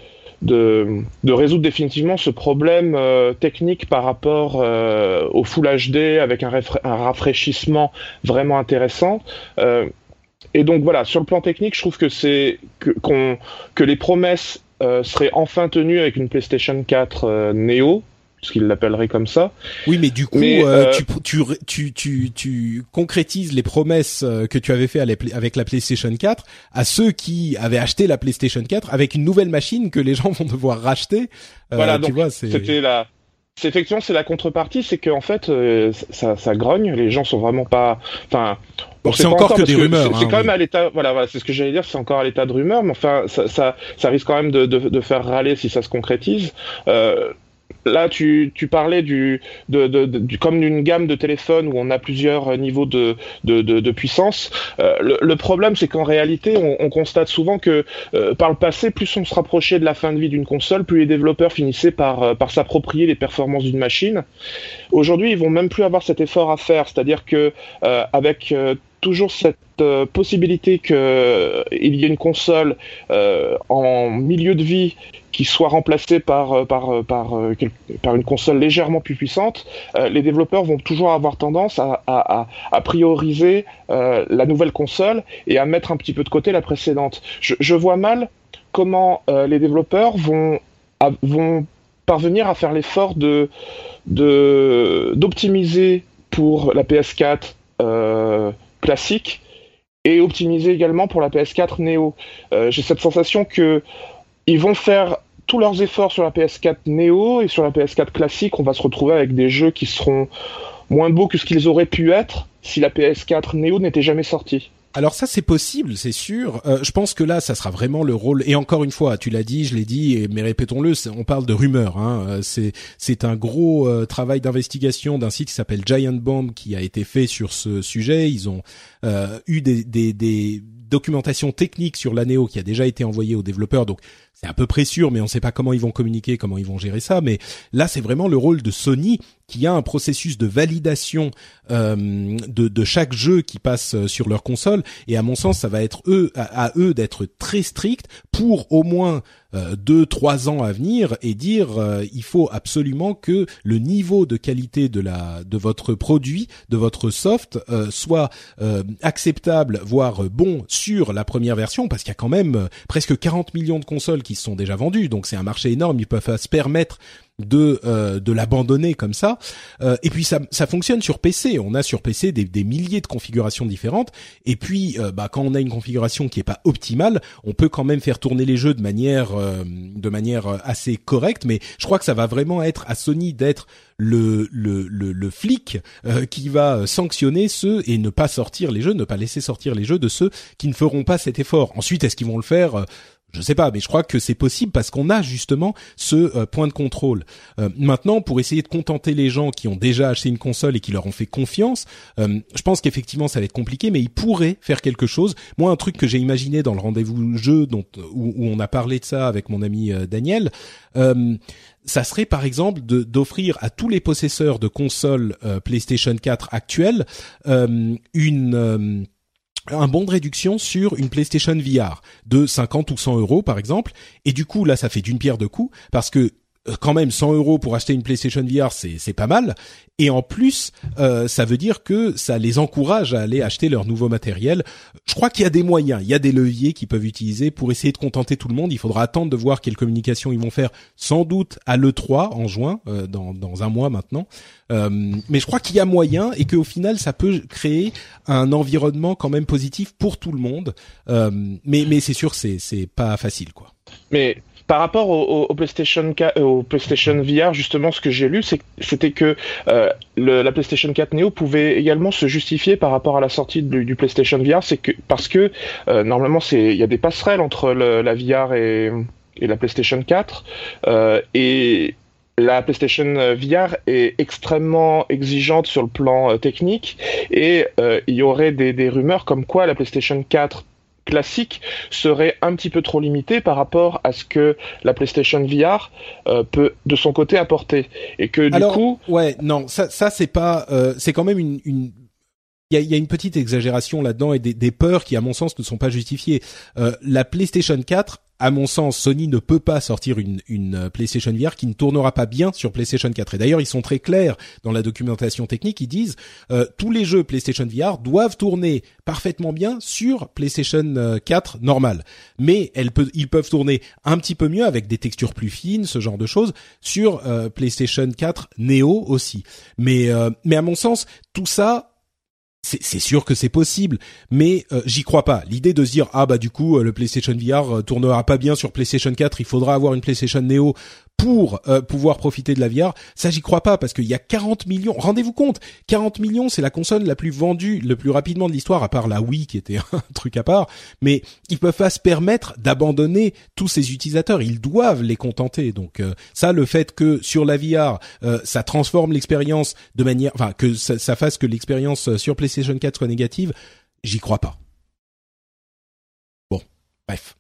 de, résoudre définitivement ce problème euh, technique par rapport euh, au Full HD avec un, rafraîchissement vraiment intéressant. Euh, et donc voilà, sur le plan technique, je trouve que c'est que, qu que les promesses seraient enfin tenues avec une PlayStation 4 Neo puisqu'ils l'appelleraient comme ça. Oui, mais du coup, tu, tu, tu, tu, tu concrétises les promesses que tu avais fait avec la PlayStation 4 à ceux qui avaient acheté la PlayStation 4 avec une nouvelle machine que les gens vont devoir racheter. voilà, donc c'était la c'est effectivement c'est la contrepartie, c'est qu'en fait euh, ça, ça grogne, les gens sont vraiment pas, enfin. c'est encore, que des rumeurs. C'est hein, quand même à l'état, voilà, voilà c'est ce que j'allais dire, c'est encore à l'état de rumeur, mais enfin ça, ça, ça risque quand même de, de, de, faire râler si ça se concrétise. Euh, Là, tu, tu parlais du, de, de, du comme d'une gamme de téléphones où on a plusieurs niveaux de, de puissance. Euh, le, le, problème, c'est qu'en réalité, on, on, constate souvent que euh, par le passé, plus on se rapprochait de la fin de vie d'une console, plus les développeurs finissaient par, euh, par s'approprier les performances d'une machine. Aujourd'hui, ils vont même plus avoir cet effort à faire, c'est-à-dire que avec toujours cette possibilité qu'il y ait une console en milieu de vie qui soit remplacé par, euh, euh, euh, une console légèrement plus puissante, les développeurs vont toujours avoir tendance à, prioriser la nouvelle console et à mettre un petit peu de côté la précédente. Je, vois mal comment les développeurs vont, vont parvenir à faire l'effort de d'optimiser pour la PS4 classique et optimiser également pour la PS4 Neo. J'ai cette sensation que ils vont faire tous leurs efforts sur la PS4 Neo et sur la PS4 classique, on va se retrouver avec des jeux qui seront moins beaux que ce qu'ils auraient pu être si la PS4 Neo n'était jamais sortie. Alors ça c'est possible, c'est sûr. Euh, je pense que là, ça sera vraiment le rôle. Et encore une fois, tu l'as dit, je l'ai dit, mais répétons-le, on parle de rumeurs. Hein. Euh, c'est c'est un gros euh, travail d'investigation d'un site qui s'appelle Giant Bomb qui a été fait sur ce sujet. Ils ont eu des, des, des documentation technique sur la Neo qui a déjà été envoyée aux développeurs. Donc c'est à peu près sûr, mais on ne sait pas comment ils vont communiquer, comment ils vont gérer ça. Mais là, c'est vraiment le rôle de Sony qui a un processus de validation euh, de, de, chaque jeu qui passe euh, sur leur console. Et à mon sens, ça va être eux à, eux d'être très stricts pour au moins euh, deux trois ans à venir et dire euh, il faut absolument que le niveau de qualité de la de votre produit, de votre soft soit acceptable, voire bon sur la première version, parce qu'il y a quand même presque 40 millions de consoles qui sont déjà vendues, donc c'est un marché énorme. Ils peuvent se permettre de euh, de l'abandonner comme ça. Euh, et puis ça ça fonctionne sur PC. On a sur PC des, des milliers de configurations différentes. Et puis euh, bah quand on a une configuration qui est pas optimale, on peut quand même faire tourner les jeux de manière de manière assez correcte. Mais je crois que ça va vraiment être à Sony d'être le, le, le, le flic qui va sanctionner ceux et ne pas sortir les jeux, ne pas laisser sortir les jeux de ceux qui ne feront pas cet effort. Ensuite, est-ce qu'ils vont le faire? Je sais pas, mais je crois que c'est possible parce qu'on a justement ce euh, point de contrôle. Euh, maintenant, pour essayer de contenter les gens qui ont déjà acheté une console et qui leur ont fait confiance, euh, je pense qu'effectivement ça va être compliqué, mais ils pourraient faire quelque chose. Moi, un truc que j'ai imaginé dans le rendez-vous jeu dont où, on a parlé de ça avec mon ami Daniel, ça serait par exemple d'offrir à tous les possesseurs de consoles PlayStation 4 actuelles une un bon de réduction sur une PlayStation VR de 50 ou 100 euros par exemple. Et du coup là ça fait d'une pierre deux coups parce que quand même 100 euros pour acheter une PlayStation VR, c'est pas mal. Et en plus, euh, ça veut dire que ça les encourage à aller acheter leur nouveau matériel. Je crois qu'il y a des moyens, il y a des leviers qu'ils peuvent utiliser pour essayer de contenter tout le monde. Il faudra attendre de voir quelle communication ils vont faire, sans doute à l'E3 en juin, euh, dans, dans un mois maintenant. mais je crois qu'il y a moyen et qu'au final, ça peut créer un environnement quand même positif pour tout le monde. mais mais c'est sûr, c'est pas facile quoi. Mais par rapport au, PlayStation euh, au PlayStation VR, justement, ce que j'ai lu, c'était que euh, la PlayStation 4 Neo pouvait également se justifier par rapport à la sortie du, PlayStation VR, parce que euh, normalement, il y a des passerelles entre la VR et, la PlayStation 4 et la PlayStation VR est extrêmement exigeante sur le plan technique et il y aurait des rumeurs comme quoi la PlayStation 4 classique serait un petit peu trop limité par rapport à ce que la PlayStation VR euh, peut de son côté apporter et que du coup ouais non ça ça c'est pas euh, c'est quand même une, une il y a, y a, une petite exagération là-dedans et des, des, peurs qui, à mon sens, ne sont pas justifiées. Euh, la PlayStation 4 à mon sens, Sony ne peut pas sortir une, une PlayStation VR qui ne tournera pas bien sur PlayStation 4. Et d'ailleurs, ils sont très clairs dans la documentation technique. Ils disent euh, tous les jeux PlayStation VR doivent tourner parfaitement bien sur PlayStation 4 normal, mais ils peuvent tourner un petit peu mieux avec des textures plus fines, ce genre de choses, sur PlayStation 4 Neo aussi. Mais à mon sens, tout ça c'est sûr que c'est possible, mais euh, j'y crois pas. L'idée de se dire ah bah du coup euh, le PlayStation VR euh, tournera pas bien sur PlayStation 4, il faudra avoir une PlayStation Neo pour euh, pouvoir profiter de la VR, ça j'y crois pas parce qu'il y a 40 millions. Rendez-vous compte, 40 millions, c'est la console la plus vendue le plus rapidement de l'histoire, à part la Wii qui était un truc à part. Mais ils peuvent pas se permettre d'abandonner tous ces utilisateurs. Ils doivent les contenter. Donc euh, ça, le fait que sur la VR, euh, ça transforme l'expérience de manière, enfin que ça, ça fasse que l'expérience sur PlayStation 4 soit négative, j'y crois pas. Bref,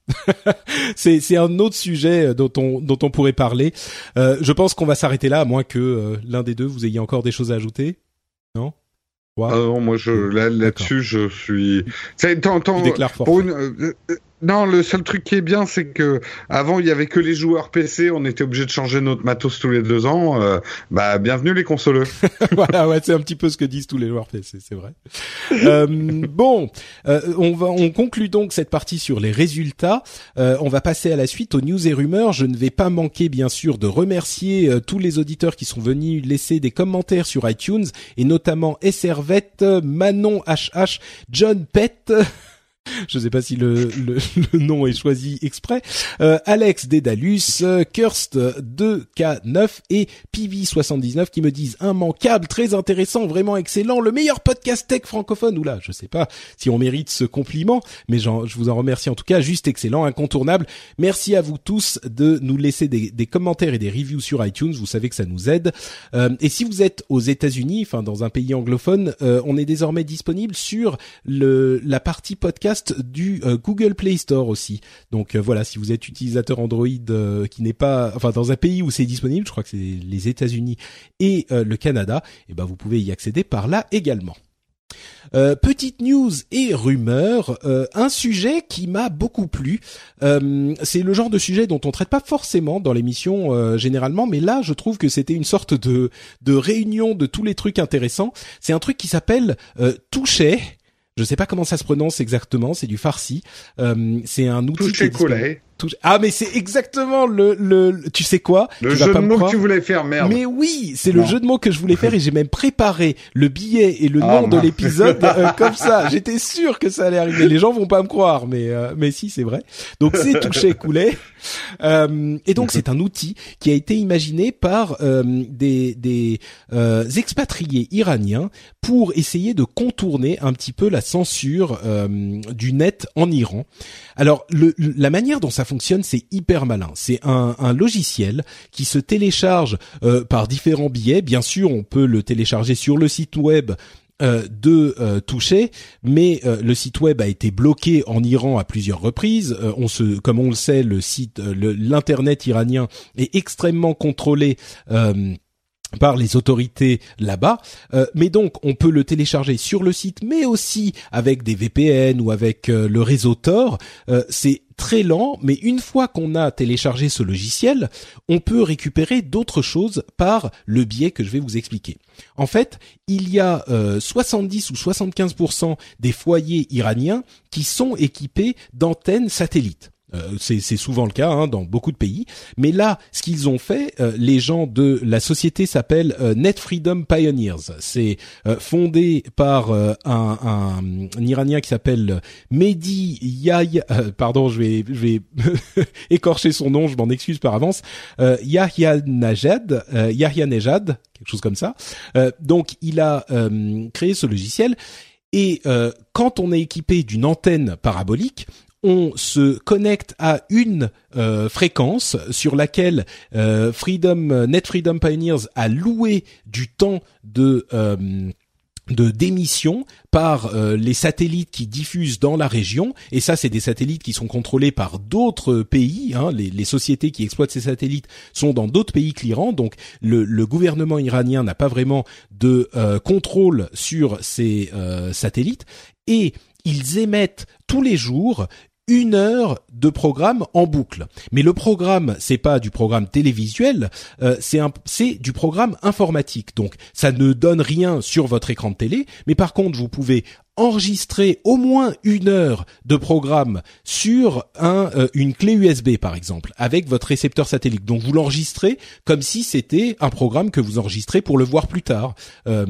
c'est un autre sujet euh, dont on dont on pourrait parler. Euh, je pense qu'on va s'arrêter là, à moins que euh, l'un des deux vous ayez encore des choses à ajouter. Non? Ah non, moi je là là-dessus je suis. Tant, pour une, non, le seul truc qui est bien, c'est que avant il y avait que les joueurs PC, on était obligé de changer notre matos tous les deux ans. Euh, bah, bienvenue les consoleux. voilà, ouais, c'est un petit peu ce que disent tous les joueurs PC, c'est vrai. euh, bon, euh, on va, on conclut donc cette partie sur les résultats. Euh, on va passer à la suite aux news et rumeurs. Je ne vais pas manquer, bien sûr, de remercier tous les auditeurs qui sont venus laisser des commentaires sur iTunes et notamment Esservette, Manon HH, John Pett. Je ne sais pas si le, le, nom est choisi exprès, euh, Alex Dédalus, Kirst 2K9 et Pivi79 qui me disent immanquable, très intéressant, vraiment excellent, le meilleur podcast tech francophone. Oula, je sais pas si on mérite ce compliment, mais je vous en remercie en tout cas, juste excellent, incontournable. Merci à vous tous de nous laisser des, des commentaires et des reviews sur iTunes, vous savez que ça nous aide. Euh, et si vous êtes aux États-Unis, enfin dans un pays anglophone, euh, on est désormais disponible sur le la partie podcast du euh, Google Play Store aussi. Donc euh, voilà, si vous êtes utilisateur Android euh, qui n'est pas, enfin dans un pays où c'est disponible, je crois que c'est les États-Unis et le Canada, et eh ben vous pouvez y accéder par là également. petite news et rumeur, un sujet qui m'a beaucoup plu. c'est le genre de sujet dont on traite pas forcément dans l'émission généralement, mais là je trouve que c'était une sorte de de réunion de tous les trucs intéressants. C'est un truc qui s'appelle Toucher je sais pas comment ça se prononce exactement, c'est du farsi. Euh, c'est un outil. Ah mais c'est exactement le, le, tu sais quoi? Le jeu de mots que tu voulais faire, merde. Mais oui, c'est le jeu de mots que je voulais faire et j'ai même préparé le billet et le ah, nom de l'épisode euh, comme ça. J'étais sûr que ça allait arriver. Les gens vont pas me croire, mais euh, mais si c'est vrai. Donc c'est touché coulé. Euh, et donc c'est un outil qui a été imaginé par euh, des des expatriés iraniens pour essayer de contourner un petit peu la censure du net en Iran. Alors le, la manière dont ça fonctionne, c'est hyper malin. C'est un, un, logiciel qui se télécharge euh, par différents biais. Bien sûr, on peut le télécharger sur le site web euh, de euh, toucher, mais le site web a été bloqué en Iran à plusieurs reprises. on se, comme on le sait, le site, l'internet iranien est extrêmement contrôlé par les autorités là-bas. Euh, mais donc, on peut le télécharger sur le site, mais aussi avec des VPN ou avec euh, le réseau Tor. Euh, c'est très lent, mais une fois qu'on a téléchargé ce logiciel, on peut récupérer d'autres choses par le biais que je vais vous expliquer. En fait, il y a 70 ou 75% des foyers iraniens qui sont équipés d'antennes satellites. Euh, c'est souvent le cas hein, dans beaucoup de pays. Mais là, ce qu'ils ont fait, euh, les gens de la société s'appelle euh, Net Freedom Pioneers. C'est fondé par un, un, Iranien qui s'appelle Mehdi Yahya. pardon, je vais, je vais écorcher son nom, je m'en excuse par avance. Yahya Najad, Yahya Nejad, quelque chose comme ça. donc, il a créé ce logiciel. Et quand on est équipé d'une antenne parabolique, on se connecte à une euh, fréquence sur laquelle euh, Freedom Net Freedom Pioneers a loué du temps de euh, de démission par les satellites qui diffusent dans la région. Et ça c'est des satellites qui sont contrôlés par d'autres pays hein. les, les, sociétés qui exploitent ces satellites sont dans d'autres pays clients. Donc le, le gouvernement iranien n'a pas vraiment de contrôle sur ces satellites. Et ils émettent tous les jours une heure de programme en boucle. Mais le programme, c'est pas du programme télévisuel, euh, c'est c'est du programme informatique. Donc ça ne donne rien sur votre écran de télé, mais par contre vous pouvez enregistrer au moins une heure de programme sur euh, une clé USB par exemple avec votre récepteur satellite. Donc vous l'enregistrez comme si c'était un programme que vous enregistrez pour le voir plus tard euh,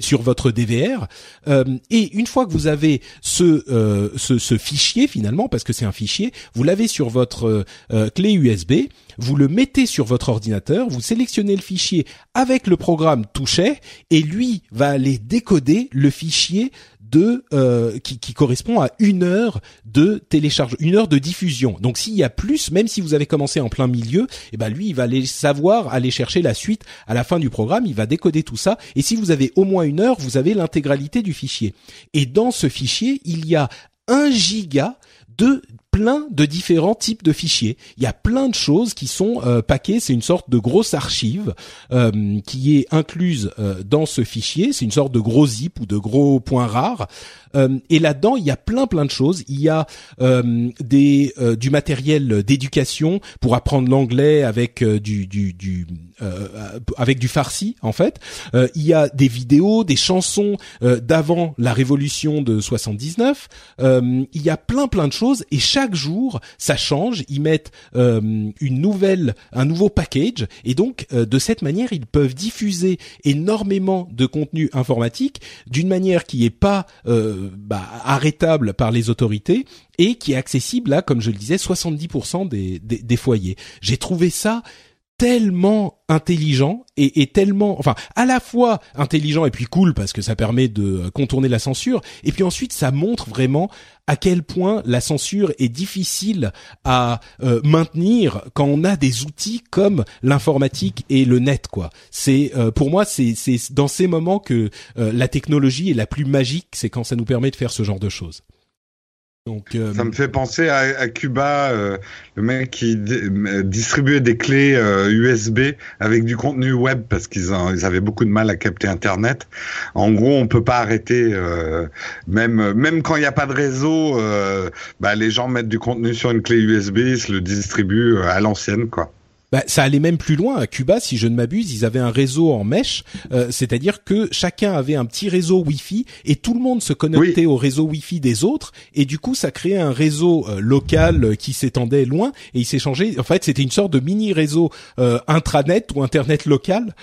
sur votre DVR. Euh, et une fois que vous avez ce, fichier finalement, parce que c'est un fichier, vous l'avez sur votre clé USB, vous le mettez sur votre ordinateur, vous sélectionnez le fichier avec le programme touché et lui va aller décoder le fichier de euh, qui, correspond à une heure de télécharge, une heure de diffusion. Donc s'il y a plus, même si vous avez commencé en plein milieu, eh ben lui il va aller savoir aller chercher la suite à la fin du programme, il va décoder tout ça. Et si vous avez au moins une heure, vous avez l'intégralité du fichier. Et dans ce fichier, il y a un giga de plein de différents types de fichiers. Il y a plein de choses qui sont euh, paquées. C'est une sorte de grosse archive euh, qui est incluse euh, dans ce fichier. C'est une sorte de gros zip ou de gros point rare. Euh, et là-dedans, il y a plein plein de choses. Il y a des du matériel d'éducation pour apprendre l'anglais avec du du, du avec du farsi en fait. il y a des vidéos, des chansons d'avant la révolution de 79. il y a plein plein de choses et chaque jour, ça change. Ils mettent euh, une nouvelle, un nouveau package, et donc euh, de cette manière, ils peuvent diffuser énormément de contenu informatique d'une manière qui est pas euh, bah, arrêtable par les autorités et qui est accessible à, comme je le disais, 70% des, des, des foyers. J'ai trouvé ça tellement intelligent et, et, tellement, enfin, à la fois intelligent et puis cool parce que ça permet de contourner la censure, et puis ensuite ça montre vraiment à quel point la censure est difficile à euh, maintenir quand on a des outils comme l'informatique et le net, quoi. C'est euh, pour moi, c'est c'est dans ces moments que euh, la technologie est la plus magique, c'est quand ça nous permet de faire ce genre de choses. Euh, Ça me fait penser à, Cuba, euh, le mec qui distribuait des clés USB euh, avec du contenu web parce qu'ils ils avaient beaucoup de mal à capter Internet. En gros, on peut pas arrêter, même même quand il n'y a pas de réseau, bah, les gens mettent du contenu sur une clé USB, ils se le distribuent à l'ancienne, quoi. Bah, ça allait même plus loin. À Cuba, si je ne m'abuse, ils avaient un réseau en mèche, euh, c'est-à-dire que chacun avait un petit réseau Wi-Fi et tout le monde se connectait au réseau Wi-Fi des autres. Et du coup, ça créait un réseau euh, local euh, qui s'étendait loin et ils s'échangeaient. En fait, c'était une sorte de mini réseau intranet ou internet local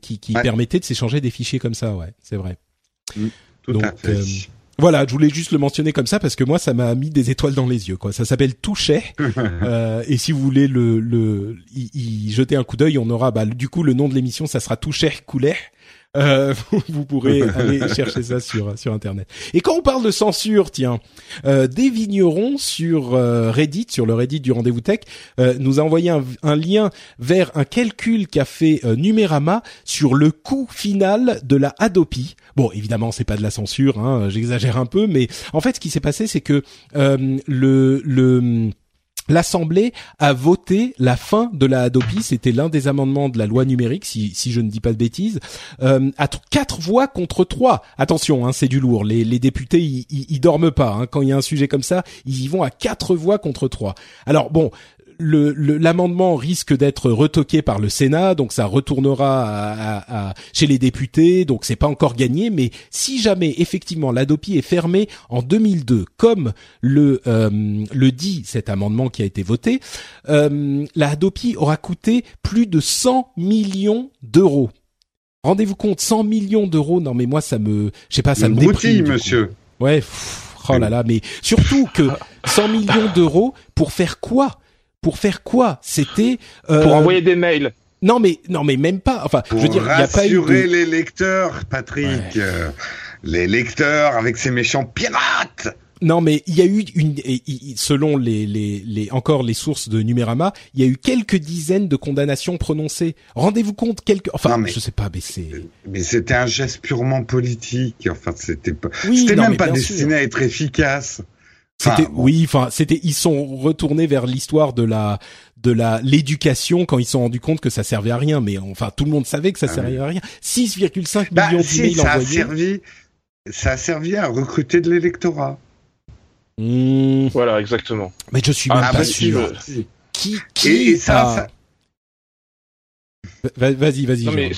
qui, qui permettait de s'échanger des fichiers comme ça. Ouais, c'est vrai. Mm, tout à fait. Voilà, je voulais juste le mentionner comme ça parce que moi, ça m'a mis des étoiles dans les yeux. Quoi. Ça s'appelle Touchet. euh, et si vous voulez le, le y, jeter un coup d'œil, on aura bah, du coup le nom de l'émission, ça sera Touchet Coulet. Euh, vous pourrez aller chercher ça sur sur internet. Et quand on parle de censure, tiens, euh, des vignerons sur euh, Reddit, sur le Reddit du rendez-vous tech, euh, nous a envoyé un, lien vers un calcul qu'a fait Numérama sur le coût final de la Adopi. Bon, évidemment, c'est pas de la censure, hein, j'exagère un peu, mais en fait, ce qui s'est passé, c'est que le le L'Assemblée a voté la fin de la Adopi, c'était l'un des amendements de la loi numérique, si, je ne dis pas de bêtises, euh, à quatre voix contre trois. Attention, hein, c'est du lourd. Les, députés, ils, ils, dorment pas. Hein. Quand il y a un sujet comme ça, ils y vont à quatre voix contre trois. Alors bon, l'amendement risque d'être retoqué par le Sénat, donc ça retournera à, chez les députés, donc c'est pas encore gagné. Mais si jamais effectivement l'Adopi est fermé en 2002, comme le euh, le dit cet amendement qui a été voté, euh, la aura coûté plus de 100 millions d'euros. Rendez-vous compte, 100 millions d'euros. Non mais moi ça me, je sais pas, ça me déprime. monsieur. Ouais. oh là là, mais surtout que 100 millions d'euros pour faire quoi? Pour faire quoi C'était euh... pour envoyer des mails. Non mais non mais même pas. Enfin, je veux dire, il y a pas eu de... les lecteurs, Patrick. Euh, les lecteurs avec ces méchants pirates. Non, mais il y a eu une, selon les, les, les, encore les sources de Numérama, il y a eu quelques dizaines de condamnations prononcées. Rendez-vous compte, quelques, enfin, je sais pas, mais c'est. Mais c'était un geste purement politique. Enfin, c'était pas, c'était même pas destiné à être efficace. C'était oui, enfin c'était ils sont retournés vers l'histoire de la de la l'éducation quand ils se sont rendus compte que ça servait à rien mais enfin tout le monde savait que ça ah servait à rien. 6,5 bah, millions d'emails ça envoyés. A servi, ça a servi à recruter de l'électorat. Mmh. Voilà, exactement. Mais je suis Ah, même Ah, pas bah, sûr. si, si. Qui, Et, qui et ça, a- ça- Va- Vas-y, vas-y. Non, mais.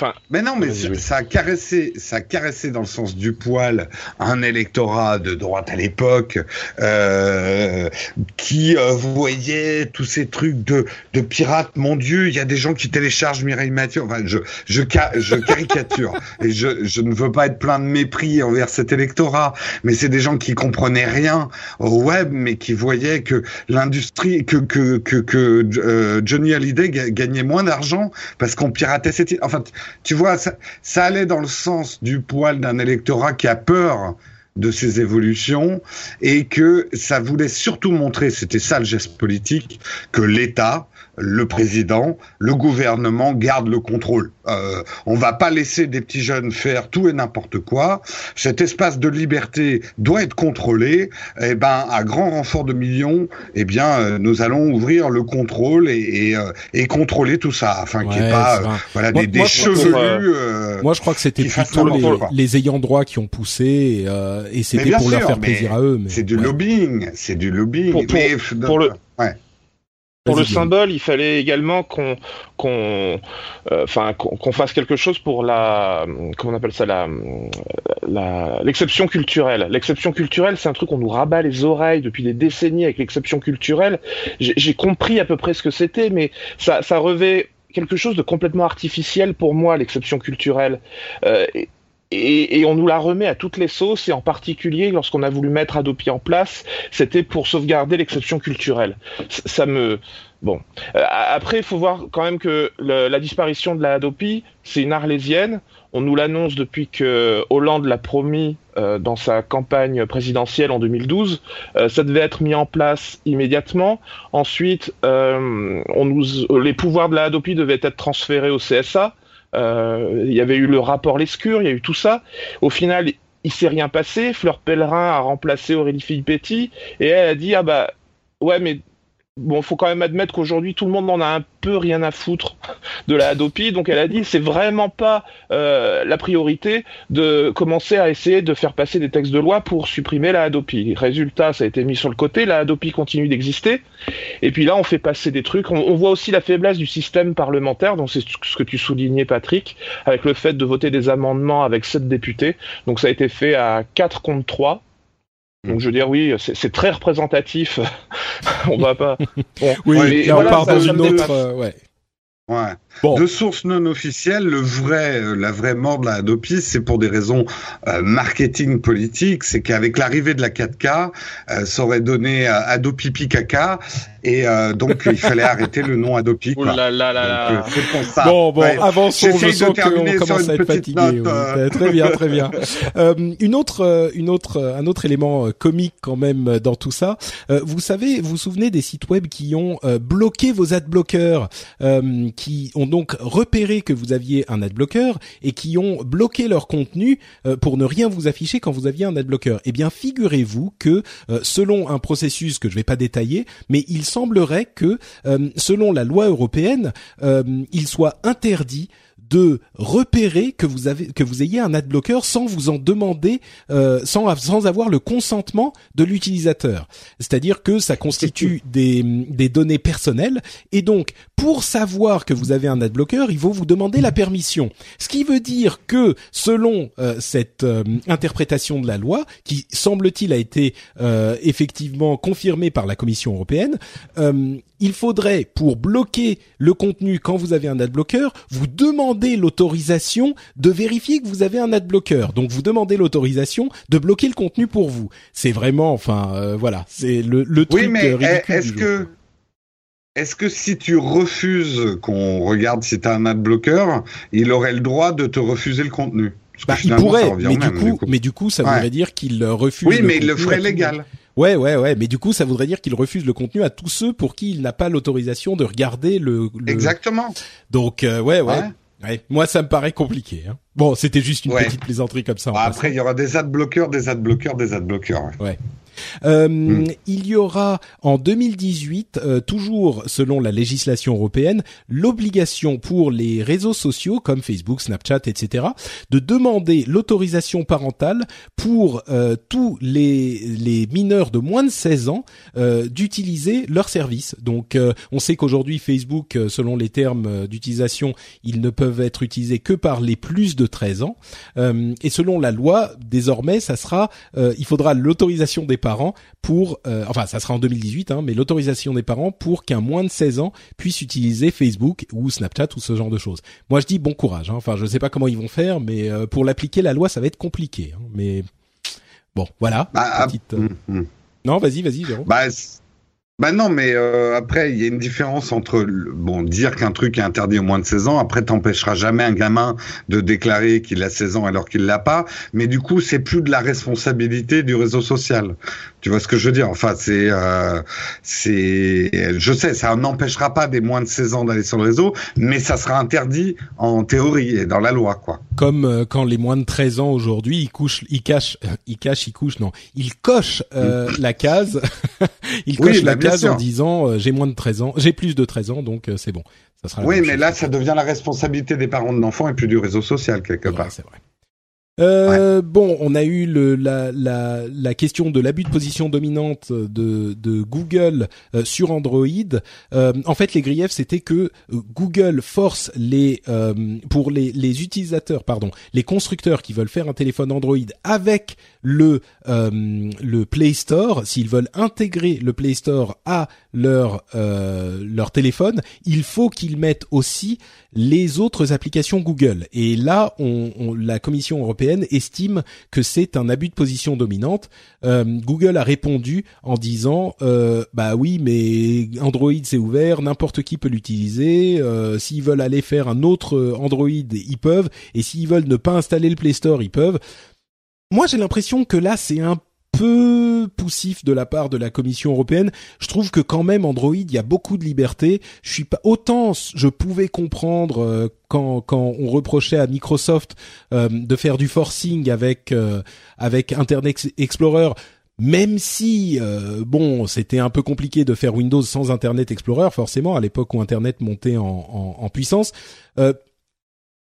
Enfin, Mais non, mais ça, oui. ça a caressé, ça a caressé dans le sens du poil un électorat de droite à l'époque euh, qui euh, voyait tous ces trucs de, de pirates. Mon Dieu, il y a des gens qui téléchargent Mireille Mathieu. Enfin, je, je, je caricature et je, je ne veux pas être plein de mépris envers cet électorat, mais c'est des gens qui comprenaient rien au web, mais qui voyaient que l'industrie, que que que, que euh, Johnny Hallyday ga- gagnait moins d'argent parce qu'on piratait ses titres. Enfin, tu vois, ça, ça allait dans le sens du poil d'un électorat qui a peur de ces évolutions et que ça voulait surtout montrer, c'était ça le geste politique, que l'État, le président, le gouvernement gardent le contrôle. Euh, on va pas laisser des petits jeunes faire tout et n'importe quoi. Cet espace de liberté doit être contrôlé. Et ben, à grand renfort de millions, eh bien, euh, nous allons ouvrir le contrôle et, et, euh, et contrôler tout ça, afin qu'il n'y Ouais, ait pas euh, voilà, Moi- des, des moi, je crois que- chevelus. euh, Moi, je crois que c'était plutôt les, les ayants droit qui ont poussé et, euh, et Mais c'était pour leur sûr, faire mais plaisir à eux. C'est du ouais. lobbying, c'est du lobbying. Pour- pour- Mais, pour le- ouais. Pour le symbole, il fallait également qu'on qu'on euh, enfin qu'on fasse quelque chose pour la comment on appelle ça la la- l'exception culturelle. L'exception culturelle, c'est un truc qu'on nous rabat les oreilles depuis des décennies avec l'exception culturelle. J'ai j'ai compris à peu près ce que c'était, mais ça ça revêt quelque chose de complètement artificiel pour moi, l'exception culturelle. Euh, et- et, on nous la remet à toutes les sauces, et en particulier lorsqu'on a voulu mettre Adopi en place, c'était pour sauvegarder l'exception culturelle. Ça me bon. Euh, après, il faut voir quand même que la disparition de la Hadopi, c'est une arlésienne. On nous l'annonce depuis que Hollande l'a promis euh, dans sa campagne présidentielle en 2012. Euh, ça devait être mis en place immédiatement. Ensuite, euh, les pouvoirs de la Hadopi devaient être transférés au CSA. Euh, il y avait eu le rapport Lescure, il y a eu tout ça. Au final, il s'est rien passé. Fleur Pellerin a remplacé Aurélie Filippetti et elle a dit ah bah ouais mais bon faut quand même admettre qu'aujourd'hui tout le monde en a un peu rien à foutre de la Hadopi. Donc elle a dit c'est vraiment pas euh, la priorité de commencer à essayer de faire passer des textes de loi pour supprimer la Hadopi. Résultat ça a été mis sur le côté, la Hadopi continue d'exister. Et puis là on fait passer des trucs. On, voit aussi la faiblesse du système parlementaire. Donc c'est ce que tu soulignais Patrick avec le fait de voter des amendements avec sept députés. Donc ça a été fait à 4 contre 3 donc je veux dire oui, c'est très représentatif. On va pas. Bon, Oui, Ouais, là, on voilà, part ça- dans ça une autre. euh, ouais. Ouais. Bon. De sources non officielles, le vrai, euh, la vraie mort de la Hadopi, c'est pour des raisons euh, marketing politique. C'est qu'avec l'arrivée de la 4K, euh, ça aurait donné euh, Adopipi caca, et euh, donc il fallait arrêter le nom Adopi. Oh Quoi. là là là Donc, là. euh, c'est pour ça. Bon, bon, Ouais. avançons. Je sens qu'on commence à être fatigué. note, euh. Très bien, très bien. Euh, une autre, une autre, un autre élément comique quand même dans tout ça. Euh, vous savez, vous vous souvenez des sites web qui ont euh, bloqué vos adblockers, euh, qui ont donc repéré que vous aviez un adblocker et qui ont bloqué leur contenu euh, pour ne rien vous afficher quand vous aviez un adblocker. Eh bien, figurez-vous que euh, selon un processus que je vais pas détailler, mais il semblerait que euh, selon la loi européenne, euh, il soit interdit de repérer que vous avez que vous ayez un adblocker sans vous en demander euh, sans sans avoir le consentement de l'utilisateur. C'est-à-dire que ça constitue des des données personnelles et donc pour savoir que vous avez un adblocker, il faut vous demander la permission. Ce qui veut dire que selon euh, cette euh, interprétation de la loi qui semble-t-il a été euh, effectivement confirmée par la Commission européenne, euh, il faudrait, pour bloquer le contenu quand vous avez un adblocker, vous demander l'autorisation de vérifier que vous avez un adblocker. Donc vous demandez l'autorisation de bloquer le contenu pour vous. C'est vraiment, enfin, euh, voilà, c'est le, le truc Oui, mais euh, ridicule est-ce que est-ce que si tu refuses qu'on regarde si tu as un adblocker, il aurait le droit de te refuser le contenu? Bah, il pourrait, mais du, coup, mais du coup, ça Ouais. voudrait dire qu'il refuse. Oui, mais il le ferait légal. Ouais, ouais, ouais, mais du coup, ça voudrait dire qu'il refuse le contenu à tous ceux pour qui il n'a pas l'autorisation de regarder le. le- Exactement. Donc, euh, ouais, ouais, Ouais. ouais. Moi, ça me paraît compliqué. Hein. Bon, c'était juste une Ouais. petite plaisanterie comme ça. après, il y aura des adblockers, des adblockers, des adblockers. Ouais. Euh, hmm. Il y aura en 2018, euh, toujours selon la législation européenne, l'obligation pour les réseaux sociaux comme Facebook, Snapchat, etc., de demander l'autorisation parentale pour euh, tous les, les mineurs de moins de 16 ans d'utiliser leur service. Donc, on sait qu'aujourd'hui Facebook, selon les termes d'utilisation, ils ne peuvent être utilisés que par les plus de 13 ans. et selon la loi, désormais, ça sera, il faudra l'autorisation des parents pour, euh, enfin ça sera en 2018, hein, mais l'autorisation des parents pour qu'un moins de 16 ans puisse utiliser Facebook ou Snapchat ou ce genre de choses. Moi je dis bon courage. Hein. Enfin je sais pas comment ils vont faire, mais euh, pour l'appliquer la loi ça va être compliqué. Hein. Mais bon voilà. Bah, ah, petite, euh, hum, hum. Non vas-y vas-y Jérôme. Bah, bah non, mais euh, après, il y a une différence entre bon dire qu'un truc est interdit au moins de 16 ans. Après, t'empêcheras jamais un gamin de déclarer qu'il a 16 ans alors qu'il l'a pas. Mais du coup, c'est plus de la responsabilité du réseau social. Tu vois ce que je veux dire? Enfin, c'est euh, c'est je sais, ça n'empêchera pas des moins de 16 ans d'aller sur le réseau, mais ça sera interdit en théorie et dans la loi, quoi. Comme euh, quand les moins de 13 ans aujourd'hui, ils couchent, ils cachent, ils cachent, ils couchent, non, ils cochent euh, la case, ils cochent la case en disant euh, j'ai moins de 13 ans, j'ai plus de 13 ans, donc euh, c'est bon. Ça sera oui, mais là, ça devient la responsabilité des parents de l'enfant et plus du réseau social quelque part. C'est vrai. Euh, Bon, on a eu le, la, la, la, question de l'abus de position dominante de, de Google euh, sur Android. Euh, en fait, les griefs, c'était que euh, Google force les pour les, les utilisateurs, pardon, les constructeurs qui veulent faire un téléphone Android avec le le Play Store, s'ils veulent intégrer le Play Store à leur leur téléphone, il faut qu'ils mettent aussi les autres applications Google. Et là, on, la Commission européenne estime que c'est un abus de position dominante. Euh, Google a répondu en disant euh, bah oui, mais Android c'est ouvert, n'importe qui peut l'utiliser. Euh, s'ils veulent aller faire un autre Android, ils peuvent. Et s'ils veulent ne pas installer le Play Store, ils peuvent. Moi, j'ai l'impression que là, c'est un peu poussif de la part de la Commission européenne. Je trouve que quand même Android, il y a beaucoup de liberté. Je suis pas autant je pouvais comprendre euh, quand quand on reprochait à Microsoft euh, de faire du forcing avec euh, avec Internet Explorer. Même si bon, c'était un peu compliqué de faire Windows sans Internet Explorer, forcément à l'époque où Internet montait en, en, en puissance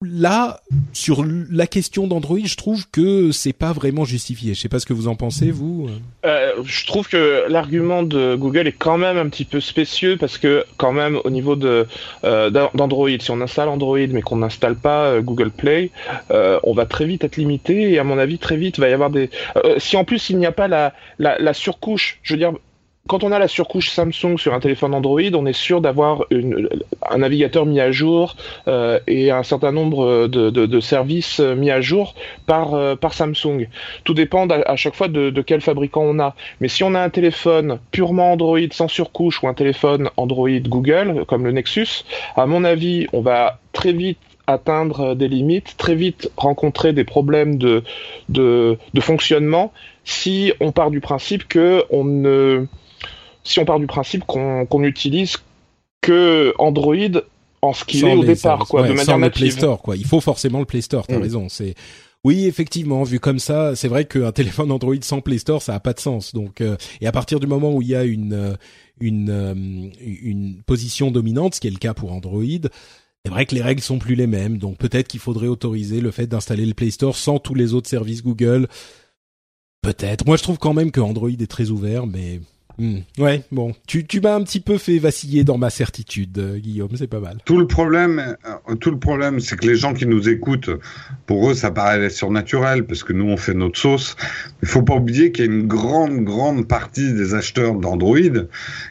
là, sur la question d'Android, je trouve que c'est pas vraiment justifié. Je sais pas ce que vous en pensez, vous. Euh, je trouve que l'argument de Google est quand même un petit peu spécieux parce que quand même au niveau euh, d'Android, si on installe Android mais qu'on n'installe pas euh, Google Play, on va très vite être limité et à mon avis très vite va y avoir des. si en plus il n'y a pas la, la surcouche, je veux dire quand on a la surcouche Samsung sur un téléphone Android, on est sûr d'avoir un navigateur mis à jour euh, et un certain nombre de, services mis à jour par, euh, par Samsung. Tout dépend à, chaque fois de, de, quel fabricant on a. Mais si on a un téléphone purement Android sans surcouche ou un téléphone Android Google comme le Nexus, à mon avis, on va très vite atteindre des limites, très vite rencontrer des problèmes de, de, de fonctionnement si on part du principe que on ne si on part du principe qu'on utilise que Android en ce qu'il est au départ, quoi, de manière native. Play Store, quoi. Il faut forcément le Play Store. T'as mm. raison. C'est oui, effectivement, vu comme ça, c'est vrai qu'un téléphone Android sans Play Store, ça a pas de sens. Donc, euh, et à partir du moment où il y a une euh, une euh, une position dominante, ce qui est le cas pour Android, c'est vrai que les règles sont plus les mêmes. Donc, peut-être qu'il faudrait autoriser le fait d'installer le Play Store sans tous les autres services Google. Peut-être. Moi, je trouve quand même que Android est très ouvert, mais Hmm. Ouais, bon, tu, m'as un petit peu fait vaciller dans ma certitude, euh, Guillaume, c'est pas mal. Tout le problème, euh, tout le problème, c'est que les gens qui nous écoutent, pour eux, ça paraît surnaturel parce que nous, on fait notre sauce. Il faut pas oublier qu'il y a une grande, grande partie des acheteurs d'Android,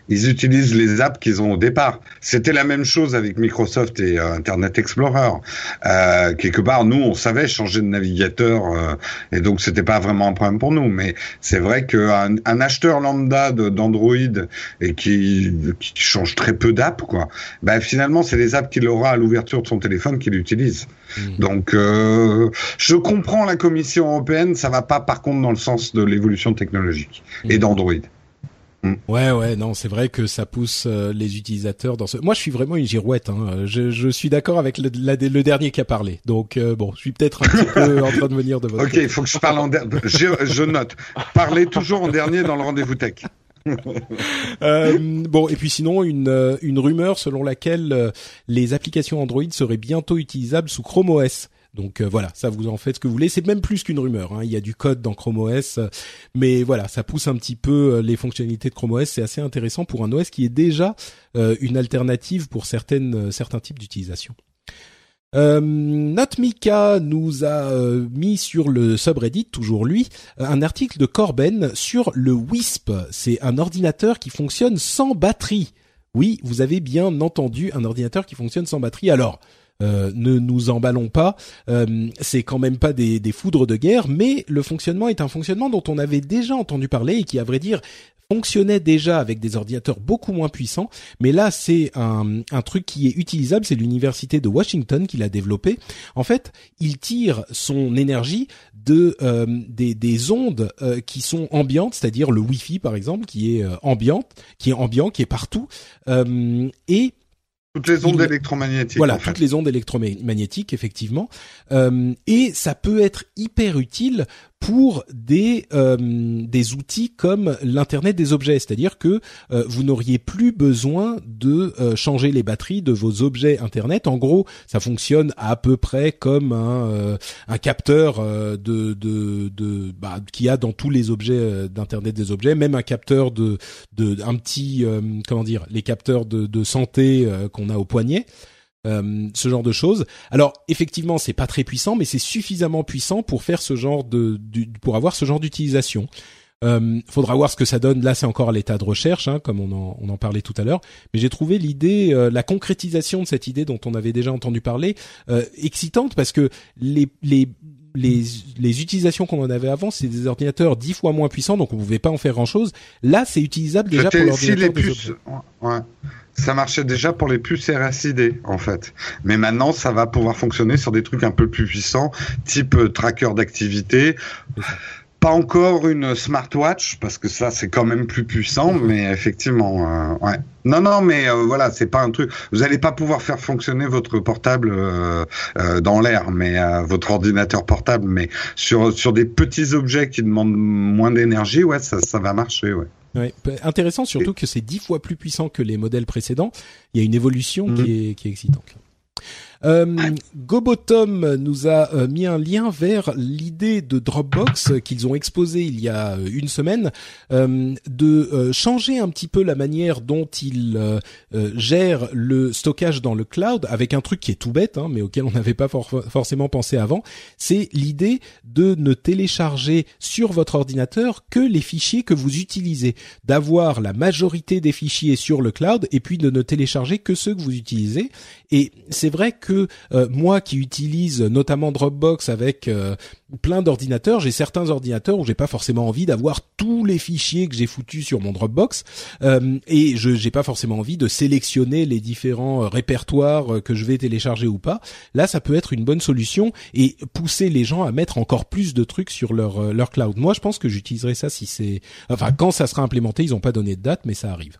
ils utilisent les apps qu'ils ont au départ. C'était la même chose avec Microsoft et euh, Internet Explorer. Quelque part, nous, on savait changer de navigateur et donc c'était pas vraiment un problème pour nous. Mais c'est vrai qu'un un acheteur lambda de d'Android et qui, qui change très peu d'apps, quoi, ben finalement, c'est les apps qu'il aura à l'ouverture de son téléphone qu'il utilise. Hmm. Donc, euh, je comprends la Commission européenne, ça va pas par contre dans le sens de l'évolution technologique et hmm. d'Android. Mm. Ouais, ouais, non, c'est vrai que ça pousse euh, les utilisateurs dans ce. Moi, je suis vraiment une girouette. Hein. Je, je suis d'accord avec le, le, dernier qui a parlé. Donc euh, bon, je suis peut-être un petit peu en train de venir de votre. Ok, il faut que je parle en dernier. Je, je, note. Parlez toujours en dernier dans le rendez-vous tech. euh, bon, et puis sinon, une, euh, une rumeur selon laquelle les applications Android seraient bientôt utilisables sous Chrome OS. Donc euh, voilà, ça vous en faites ce que vous voulez. C'est même plus qu'une rumeur. Hein. Il y a du code dans Chrome OS, mais voilà, ça pousse un petit peu euh, les fonctionnalités de Chrome OS. C'est assez intéressant pour un OS qui est déjà euh, une alternative pour certaines certains types d'utilisation. Euh, nous a mis sur le subreddit, toujours lui, un article de Corben sur le Wisp. C'est un ordinateur qui fonctionne sans batterie. Oui, vous avez bien entendu un ordinateur qui fonctionne sans batterie. Alors, euh, ne nous emballons pas, euh, c'est quand même pas des, des, foudres de guerre, mais le fonctionnement est un fonctionnement dont on avait déjà entendu parler et qui, à vrai dire, fonctionnait déjà avec des ordinateurs beaucoup moins puissants, mais là c'est un, un truc qui est utilisable, c'est l'université de Washington qui l'a développé. En fait, il tire son énergie de euh, des, des, ondes qui sont ambiantes, c'est-à-dire le Wi-Fi par exemple, qui est ambiante, qui est ambiant, qui est partout, et toutes les ondes électromagnétiques. Voilà, toutes les ondes électromagnétiques, effectivement. Euh, et ça peut être hyper utile pour des euh, des outils comme l'internet des objets, c'est-à-dire que euh, vous n'auriez plus besoin de euh, changer les batteries de vos objets internet. En gros, ça fonctionne à peu près comme un un capteur de de de bah, qu'il a dans tous les objets d'internet des objets, même un capteur de de un petit comment dire les capteurs de de santé qu'on a au poignet. Euh, ce genre de choses. Alors effectivement, c'est pas très puissant, mais c'est suffisamment puissant pour faire ce genre de, pour avoir ce genre d'utilisation. Euh, faudra voir ce que ça donne. Là, c'est encore à l'état de recherche, hein, comme on en, on en, parlait tout à l'heure. Mais j'ai trouvé l'idée, euh, la concrétisation de cette idée dont on avait déjà entendu parler, euh, excitante parce que les, les les, les utilisations qu'on en avait avant, c'est des ordinateurs dix fois moins puissants, donc on pouvait pas en faire grand chose. Là, c'est utilisable déjà pour l'ordinateur. Si ouais ça marchait déjà pour les puces RSID en fait. Mais maintenant, ça va pouvoir fonctionner sur des trucs un peu plus puissants, type euh, tracker d'activité. Pas encore une smartwatch parce que ça c'est quand même plus puissant, mais effectivement, euh, ouais. Non, non, mais euh, voilà, c'est pas un truc. Vous allez pas pouvoir faire fonctionner votre portable dans l'air, mais votre ordinateur portable, mais sur sur des petits objets qui demandent moins d'énergie, ouais, ça ça va marcher, ouais. Ouais. Intéressant surtout que c'est dix fois plus puissant que les modèles précédents. Il y a une évolution qui, mhm. est, qui est excitante. Euh, Gobotom nous a euh, mis un lien vers l'idée de Dropbox qu'ils ont exposé il y a euh, une semaine euh, de changer un petit peu la manière dont ils gèrent le stockage dans le cloud avec un truc qui est tout bête hein, mais auquel on n'avait pas forcément pensé avant. C'est l'idée de ne télécharger sur votre ordinateur que les fichiers que vous utilisez, d'avoir la majorité des fichiers sur le cloud et puis de ne télécharger que ceux que vous utilisez. Et c'est vrai que que euh, moi qui utilise notamment Dropbox avec euh, plein d'ordinateurs, j'ai certains ordinateurs où j'ai pas forcément envie d'avoir tous les fichiers que j'ai foutus sur mon Dropbox euh, et je j'ai pas forcément envie de sélectionner les différents répertoires que je vais télécharger ou pas. Là, ça peut être une bonne solution et pousser les gens à mettre encore plus de trucs sur leur leur cloud. Moi, je pense que j'utiliserai ça si c'est enfin quand ça sera implémenté, ils ont pas donné de date mais ça arrive.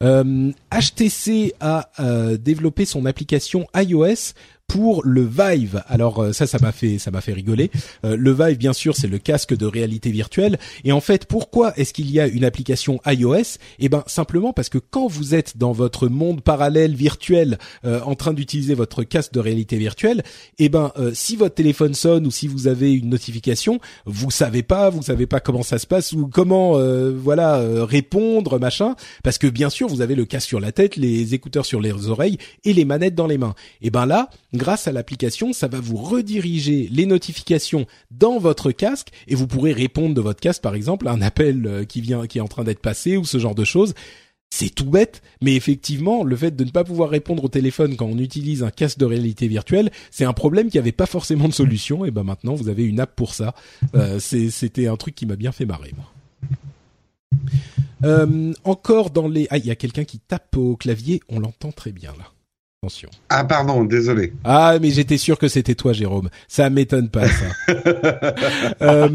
HTC euh, a euh, développé son application iOS pour le Vive. Alors euh, ça, ça m'a fait, ça m'a fait rigoler. Euh, le Vive, bien sûr, c'est le casque de réalité virtuelle. Et en fait, pourquoi est-ce qu'il y a une application iOS? Eh ben simplement parce que quand vous êtes dans votre monde parallèle virtuel, euh, en train d'utiliser votre casque de réalité virtuelle, eh ben si votre téléphone sonne ou si vous avez une notification, vous savez pas, vous savez pas comment ça se passe ou comment, voilà, répondre, machin. Parce que bien sûr, vous avez le casque sur la tête, les écouteurs sur les oreilles et les manettes dans les mains. Et ben là grâce à l'application, ça va vous rediriger les notifications dans votre casque et vous pourrez répondre de votre casque, par exemple, à un appel euh, qui vient, qui est en train d'être passé ou ce genre de choses. C'est tout bête, mais effectivement, le fait de ne pas pouvoir répondre au téléphone quand on utilise un casque de réalité virtuelle, c'est un problème qui avait pas forcément de solution. Et ben maintenant, vous avez une app pour ça. Euh, c'était un truc qui m'a bien fait marrer, moi. Euh, encore dans les, ah, il y a quelqu'un qui tape au clavier. On l'entend très bien là. Attention. Ah pardon, désolé. Ah mais j'étais sûr que c'était toi Jérôme. Ça m'étonne pas ça. euh,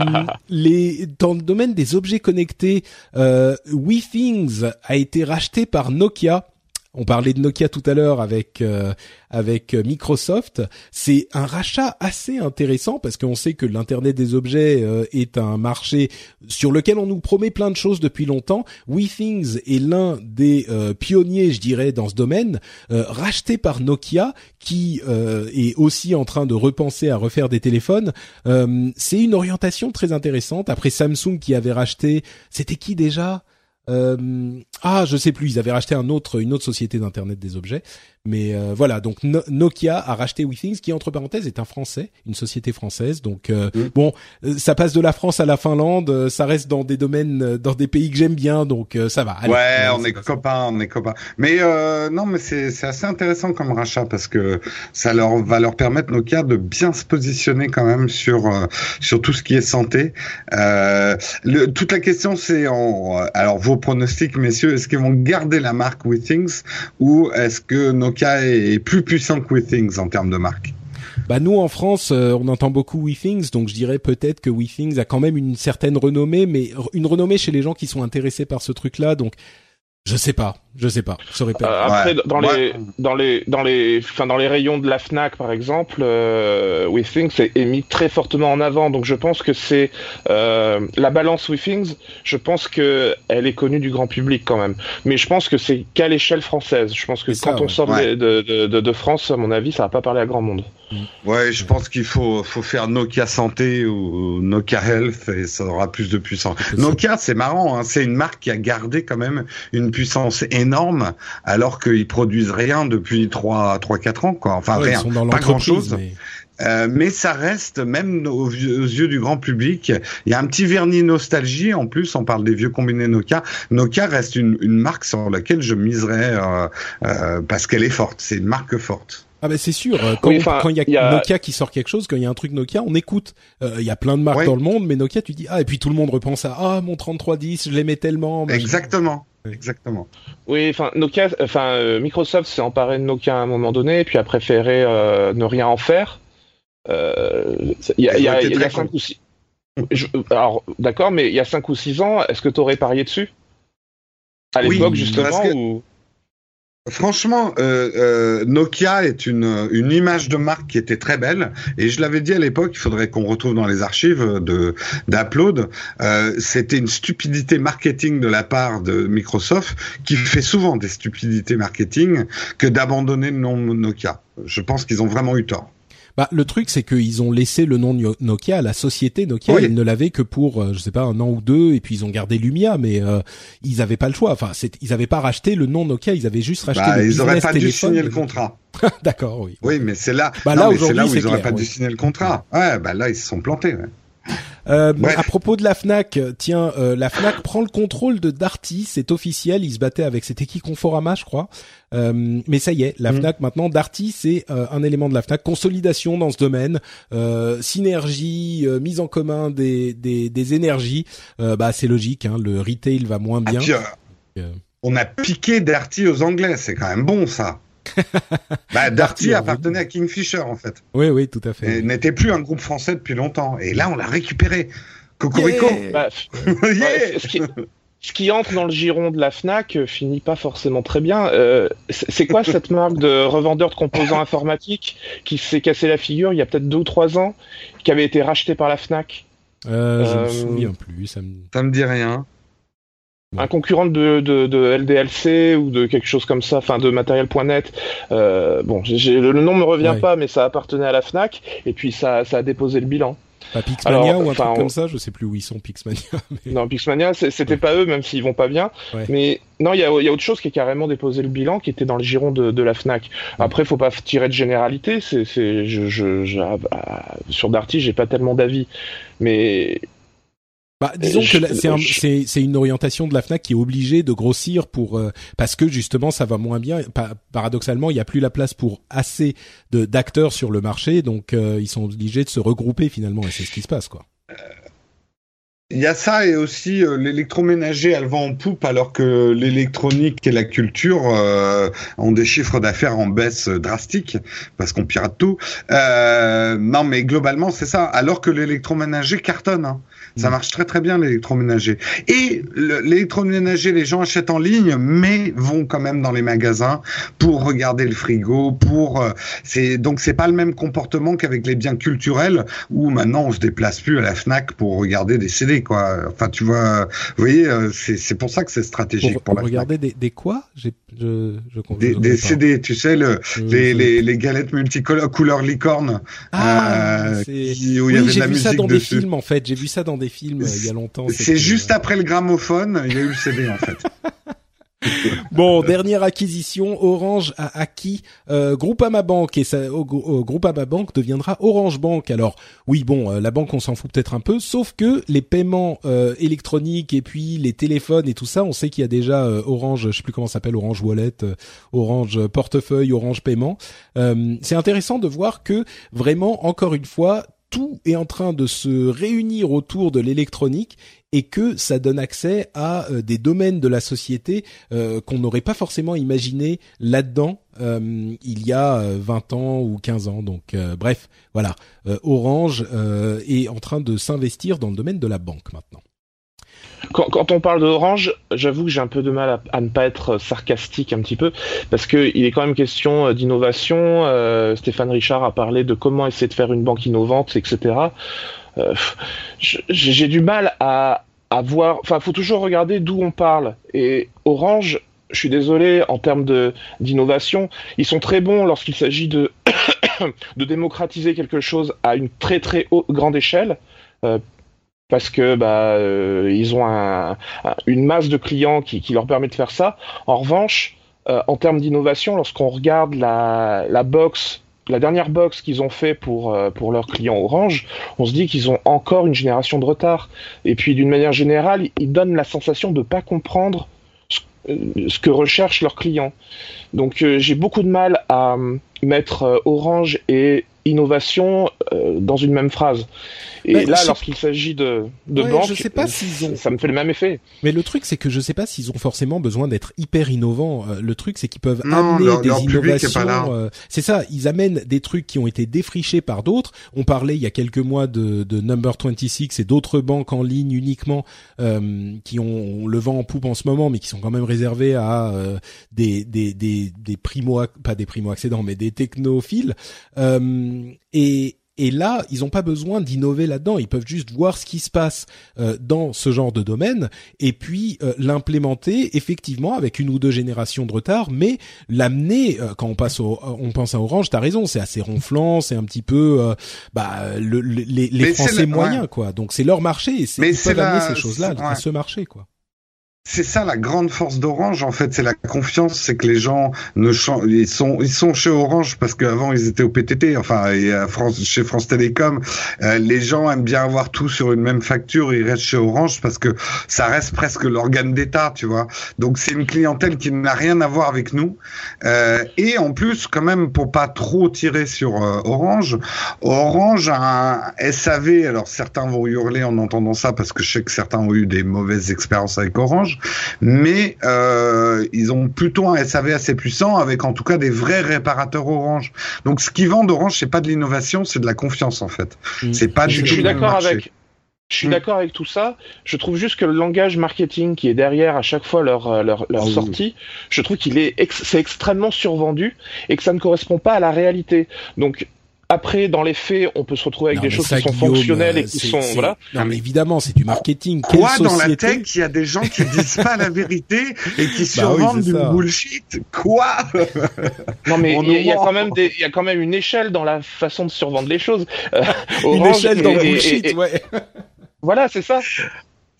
les dans le domaine des objets connectés, euh, WeThings a été racheté par Nokia on parlait de Nokia tout à l'heure avec euh, avec Microsoft. C'est un rachat assez intéressant parce qu'on sait que l'internet des objets euh, est un marché sur lequel on nous promet plein de choses depuis longtemps. WeThings est l'un des euh, pionniers, je dirais, dans ce domaine, racheté par Nokia qui est aussi en train de repenser à refaire des téléphones. C'est une orientation très intéressante. Après Samsung qui avait racheté, c'était qui déjà? euh, ah, je sais plus. Ils avaient racheté un autre, une autre société d'internet des objets. Mais euh, voilà, donc Nokia a racheté WeThings, qui entre parenthèses est un Français, une société française. Donc euh, mm. bon, euh, ça passe de la France à la Finlande, ça reste dans des domaines, dans des pays que j'aime bien, donc ça va. ouais, on est copains, on est copains. Mais non, mais c'est c'est assez intéressant comme rachat parce que ça leur va leur permettre Nokia de bien se positionner quand même sur sur tout ce qui est santé. Le, toute la question c'est alors vos pronostics, messieurs, est-ce qu'ils vont garder la marque WeThings ou est-ce que Nokia Plus puissant que WeThings en termes de marque. Bah nous en France, euh, on entend beaucoup WeThings, donc je dirais peut-être que WeThings a quand même une certaine renommée, mais une renommée chez les gens qui sont intéressés par ce truc-là. Donc je sais pas, je sais pas, je saurais pas. Euh, après, dans les dans les dans les enfin dans les rayons de la Fnac par exemple, euh, WeThings est, mis très fortement en avant. Donc je pense que c'est euh, la balance WeThings. Je pense que elle est connue du grand public quand même. Mais je pense que c'est qu'à l'échelle française. Je pense que quand on sort de, de, de, de, France, à mon avis, ça va pas parler à grand monde. Ouais, je pense qu'il faut faut faire Nokia Santé ou Nokia Health et ça aura plus de puissance. Nokia, c'est marrant, hein, c'est une marque qui a gardé quand même une puissance énorme alors qu'ils produisent rien depuis 3 3 4 ans quoi. Enfin rien, pas grand-chose. Mais... Euh, mais ça reste, même aux, yeux du grand public, il y a un petit vernis nostalgie. En plus, on parle des vieux combinés Nokia. Nokia reste une, une marque sur laquelle je miserais euh, euh, parce qu'elle est forte. C'est une marque forte. Ah ben c'est sûr. Quand il y, a Nokia qui sort quelque chose, quand il y a un truc Nokia, on écoute. Euh, il y a plein de marques dans le monde, mais Nokia, tu dis ah et puis tout le monde repense à ah mon 3310, je l'aimais tellement. Exactement. Exactement. Oui, enfin Nokia, enfin euh, Microsoft s'est emparé de Nokia à un moment donné, puis a préféré euh, ne rien en faire. Il y a, y a, y a cinq ou six. alors d'accord, mais il y a cinq ou six ans, est-ce que tu aurais parié dessus? À l'époque justement ou... Franchement, euh, euh, Nokia est une, une image de marque qui était très belle et je l'avais dit à l'époque, il faudrait qu'on retrouve dans les archives de d'Upload. Euh, C'était une stupidité marketing de la part de Microsoft qui fait souvent des stupidités marketing que d'abandonner le nom Nokia. Je pense qu'ils ont vraiment eu tort. Bah, le truc, c'est qu'ils ont laissé le nom Nokia à la société Nokia. Ils ne l'avaient que pour, euh, je sais pas, un an ou deux, et puis ils ont gardé Lumia, mais euh, ils n'avaient pas le choix. Enfin, ils n'avaient pas racheté le nom Nokia, ils avaient juste racheté bah, le Ils n'auraient pas dû signer le contrat. D'accord, oui. Oui, mais c'est là, bah, là, c'est là où ils n'auraient pas dû signer le contrat. Ouais, bah là, ils se sont plantés. Ouais. Euh, à propos de la Fnac, tiens, euh, la Fnac prend le contrôle de Darty, c'est officiel. Il se battait avec c'était qui Conforama, je crois. Euh, mais ça y est, la mm. Fnac maintenant, Darty, c'est euh, un élément de la Fnac. Consolidation dans ce domaine, euh, synergie, mise en commun des des, des énergies. bah c'est logique, hein, le retail va moins bien. on a piqué Darty aux Anglais, c'est quand même bon ça bah, Darty appartenait à Kingfisher en fait. Oui, oui, tout à fait. Et n'était plus un groupe français depuis longtemps. Et là, on l'a récupéré. Cocorico. Bah, ce, qui, entre dans le giron de la Fnac euh, finit pas forcément très bien. Euh, c'est quoi cette marque de revendeur de composants informatiques qui s'est cassé la figure il y a peut-être deux ou trois ans, qui avait été racheté par la Fnac? Euh, Je me souviens plus. Ça me... ça me dit rien un concurrent de, de, de, LDLC ou de quelque chose comme ça, enfin de matériel.net. Euh, bon, le nom me revient pas, mais ça appartenait à la Fnac et puis ça, ça a déposé le bilan. Pas Pixmania ou un truc comme ça, je sais plus où ils sont Pixmania. Non, Pixmania, c'était pas eux, même s'ils vont pas bien. Mais non, il y a, y a, autre chose qui est carrément déposé le bilan, qui était dans le giron de, de la Fnac. Après, faut pas tirer de généralité. C'est, je, je, je, ah, bah, sur Darty, j'ai pas tellement d'avis, mais bah, disons que c'est une orientation de la Fnac qui est obligée de grossir pour euh, parce que justement ça va moins bien. paradoxalement, il n'y a plus la place pour assez de d'acteurs sur le marché, donc euh, ils sont obligés de se regrouper finalement et c'est ce qui se passe quoi. Il y a ça et aussi euh, l'électroménager, elle vend en poupe alors que l'électronique et la culture euh, ont des chiffres d'affaires en baisse drastique parce qu'on pirate tout. Euh, non, mais globalement c'est ça. Alors que l'électroménager cartonne. Hein. Ça mm. marche très très bien l'électroménager. Et l'électroménager, les gens achètent en ligne, mais vont quand même dans les magasins pour regarder le frigo. Pour euh, c'est donc c'est pas le même comportement qu'avec les biens culturels où maintenant on se déplace plus à la Fnac pour regarder des CD quoi. Enfin tu vois, vous voyez, euh, c'est pour ça que c'est stratégique pour, pour, regarder des, des quoi? J'ai je, je, des, des CD, tu sais le les, les, les galettes multicolores couleur licorne. Ah, euh, qui, où oui, j'ai vu ça dans des films en fait. J'ai vu ça dans des films euh, il y a longtemps. C'est juste après le gramophone, il y a eu le CD en fait. bon, dernière acquisition, Orange a acquis euh, Groupama Bank et ça, Groupama Bank deviendra Orange Bank. Alors oui, bon, euh, la banque on s'en fout peut-être un peu, sauf que les paiements euh, électroniques et puis les téléphones et tout ça, on sait qu'il y a déjà Orange, je sais plus comment ça s'appelle, Orange Wallet, Orange Portefeuille, Orange Paiement. C'est intéressant de voir que vraiment, encore une fois, tout est en train de se réunir autour de l'électronique et que ça donne accès à euh, des domaines de la société euh, qu'on n'aurait pas forcément imaginé là-dedans euh, il y a 20 ans ou 15 ans. Donc bref, voilà, Orange est en train de s'investir dans le domaine de la banque maintenant. Quand, on parle d'Orange, j'avoue que j'ai un peu de mal à, ne pas être sarcastique un petit peu, parce qu'il est quand même question euh, d'innovation. Euh, Stéphane Richard a parlé de comment essayer de faire une banque innovante, etc. Euh, j'ai du mal à, voir. Enfin, faut toujours regarder d'où on parle. Et Orange, je suis désolé, en termes d'innovation, ils sont très bons lorsqu'il s'agit de, démocratiser quelque chose à une très très haute, grande échelle. Parce que bah euh, ils ont une masse de clients qui, leur permet de faire ça. En revanche, euh, en termes d'innovation, lorsqu'on regarde la, la box, la dernière box qu'ils ont fait pour euh, pour leurs clients Orange, on se dit qu'ils ont encore une génération de retard. Et puis d'une manière générale, ils donnent la sensation de pas comprendre ce, que recherchent leurs clients. Donc j'ai beaucoup de mal à mettre Orange et innovation dans une même phrase. Et là, lorsqu'il s'agit de, de banques, je sais pas s'ils ont... ça me fait le même effet. Mais le truc, c'est que je sais pas s'ils ont forcément besoin d'être hyper innovants. Euh, le truc, c'est qu'ils peuvent amener des innovations. Euh, c'est ça, ils amènent des trucs qui ont été défrichés par d'autres. On parlait il y a quelques mois de, de Number 26 et d'autres banques en ligne uniquement euh, qui ont le vent en poupe en ce moment, mais qui sont quand même réservées à euh, des, des, des, des primo, pas des primo accédants, mais des technophiles. et et là, ils n'ont pas besoin d'innover là-dedans. Ils peuvent juste voir ce qui se passe euh, dans ce genre de domaine et puis euh, l'implémenter effectivement avec une ou deux générations de retard, mais l'amener euh, quand on passe au, on pense à Orange. T'as raison, c'est assez ronflant, c'est un petit peu bah le, les, les Français moyens quoi. Donc c'est leur marché. Et ils peuvent amener ces choses-là à ce marché quoi. C'est ça la grande force d'Orange en fait, c'est la confiance, c'est que les gens ne ils sont ils sont chez Orange parce qu'avant ils étaient au PTT, enfin et à France chez France Télécom, euh, les gens aiment bien avoir tout sur une même facture, ils restent chez Orange parce que ça reste presque l'organe d'État, tu vois. Donc c'est une clientèle qui n'a rien à voir avec nous. Euh, et en plus quand même pour pas trop tirer sur euh, Orange, Orange a un SAV, alors certains vont hurler en entendant ça parce que je sais que certains ont eu des mauvaises expériences avec Orange mais euh, ils ont plutôt un SAV assez puissant avec en tout cas des vrais réparateurs Orange. Donc ce qu'ils vendent Orange, c'est pas de l'innovation, c'est de la confiance en fait. Mmh. C'est pas du tout. Je suis d'accord avec. Je suis mmh. d'accord avec tout ça. Je trouve juste que le langage marketing qui est derrière à chaque fois leur euh, leur, leur ah sortie, je trouve qu'il est c'est extrêmement survendu et que ça ne correspond pas à la réalité. Donc après, dans les faits, on peut se retrouver avec des choses qui sont fonctionnelles et qui sont voilà. Non, mais évidemment, c'est du marketing. Quoi dans la tech Il y a des gens qui disent pas la vérité et qui bah survendent du bullshit. Quoi Non, mais il y, a quand même des, il y a quand même une échelle dans la façon de survendre les choses. Euh, une échelle dans le bullshit, ouais. Voilà, c'est ça.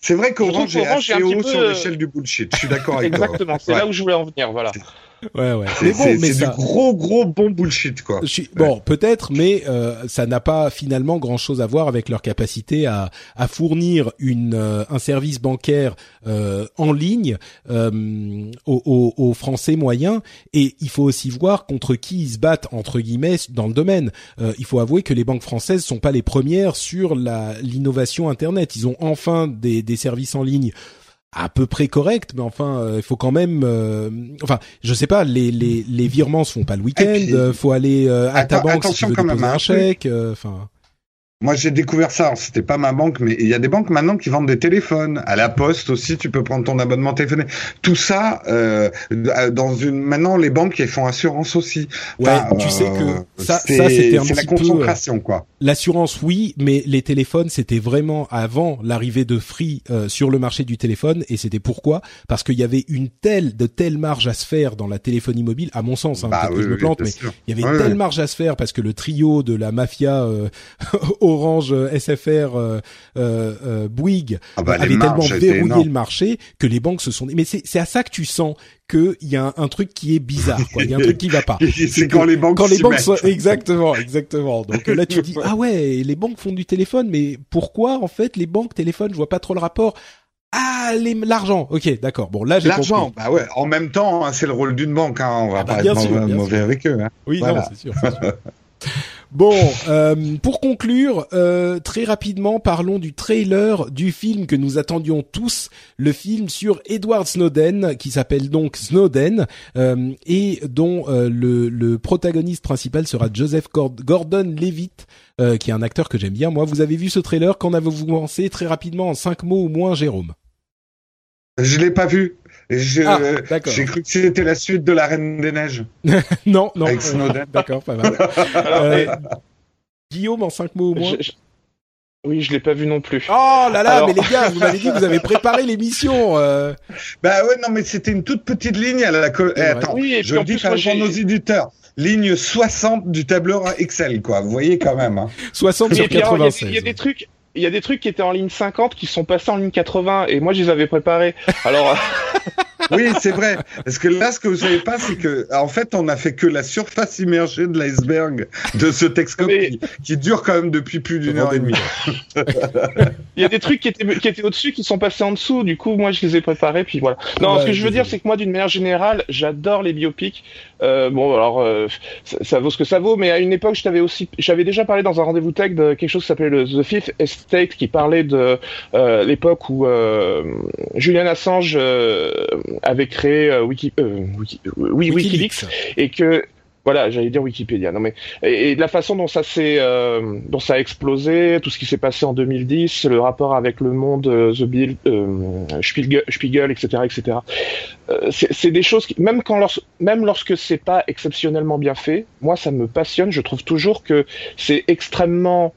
C'est vrai qu'Orange est assez haut sur l'échelle du bullshit. Je suis d'accord avec toi. Exactement. C'est là où je voulais en venir. Voilà. Ouais, ouais. C'est bon, mais du gros, gros bon bullshit, quoi. Bon, peut-être, mais euh, ça n'a pas finalement grand-chose à voir avec leur capacité à, à fournir une euh, un service bancaire euh, en ligne euh, aux, aux, Français moyens. Et il faut aussi voir contre qui ils se battent entre guillemets dans le domaine. il faut avouer que les banques françaises sont pas les premières sur la l'innovation Internet. Ils ont enfin des, des services en ligne à peu près correct, mais enfin, euh, il faut quand même. Euh, enfin, je sais pas, les les les virements se font pas le week-end. Il faut aller euh, à ta banque si tu veux déposer un chèque. Enfin. Moi, j'ai découvert ça. C'était pas ma banque, mais il y a des banques maintenant qui vendent des téléphones. À la poste aussi, tu peux prendre ton abonnement téléphonique. Tout ça, euh, dans une. Maintenant, les banques, elles font assurance aussi. Ouais, tu sais que euh, ça, ça c'était un petit la euh, concentration, quoi. L'assurance, oui, mais les téléphones, c'était vraiment avant l'arrivée de Free euh, sur le marché du téléphone, et c'était pourquoi? Parce qu'il y avait une telle, de telle marge à se faire dans la téléphonie mobile, à mon sens. Hein, bah, oui, que je me plante, mais il y avait une telle marge à se faire parce que le trio de la mafia Orange, euh, SFR, euh, euh, euh, Bouygues ah bah, avaient tellement verrouillé le marché que les banques se sont. Mais c'est à ça que tu sens qu'il y a un, truc qui est bizarre. Il y a un truc qui va pas. c'est quand les banques. Quand les banques sont... exactement, exactement. Donc là tu dis ah ouais, les banques font du téléphone, mais pourquoi en fait les banques téléphone Je vois pas trop le rapport. Ah, l'argent. Ok, d'accord. Bon, là j'ai L'argent, bah ouais. En même temps, hein, c'est le rôle d'une banque. Hein. On va ah bah, pas être mauvais, avec eux. Hein. Oui, non, c'est sûr. sûr. Bon, euh, pour conclure, euh, très rapidement, parlons du trailer du film que nous attendions tous, le film sur Edward Snowden, qui s'appelle donc Snowden, euh, et dont le, le, protagoniste principal sera Joseph Gordon-Levitt, qui est un acteur que j'aime bien. Moi, vous avez vu ce trailer, qu'en avez-vous pensé? Très rapidement en cinq mots ou moins, Jérôme? Je l'ai pas vu. Ah, j'ai cru que c'était la suite de La Reine des Neiges. non, non. Avec Snowden. D'accord, pas mal. euh, Guillaume, en cinq mots au moins. Oui, je l'ai pas vu non plus. Oh là là, mais les gars, vous m'avez dit que vous avez préparé l'émission. Euh... Bah ouais, non, mais c'était une toute petite ligne à la. Eh, attends, oui, je le dis pour nos éditeurs. Ligne 60 du tableur Excel, quoi. Vous voyez quand même. Hein. 60 sur 96. Il y, a des trucs, il y a des trucs qui étaient en ligne 50 qui sont passés en ligne 80 et moi je les avais préparés. Alors oui, c'est vrai. Parce que là, ce que vous savez pas, c'est que en fait, on a fait que la surface immergée de l'iceberg de ce Texcope qui, dure quand même depuis plus d'une heure et demie. il y a des trucs qui étaient qui étaient au-dessus qui sont passés en dessous. Du coup, moi, je les ai préparés. Puis voilà. Non, ce que je veux dire, c'est que moi, d'une manière générale, j'adore les biopics. Euh, bon, alors euh, ça, vaut ce que ça vaut, mais à une époque, je t'avais aussi, j'avais déjà parlé dans un rendez-vous tech de quelque chose qui s'appelait le The Fifth Estate, qui parlait de euh, l'époque où euh, Julian Assange euh, avait créé Wiki, Wiki, oui, WikiLeaks, et que voilà, j'allais dire Wikipédia. Non mais et, de la façon dont ça s'est, euh, dont ça a explosé, tout ce qui s'est passé en 2010, le rapport avec le monde, The Bill, euh, Spiegel, Spiegel, etc., etc. Euh, c'est des choses qui, même quand, même lorsque c'est pas exceptionnellement bien fait, moi ça me passionne. Je trouve toujours que c'est extrêmement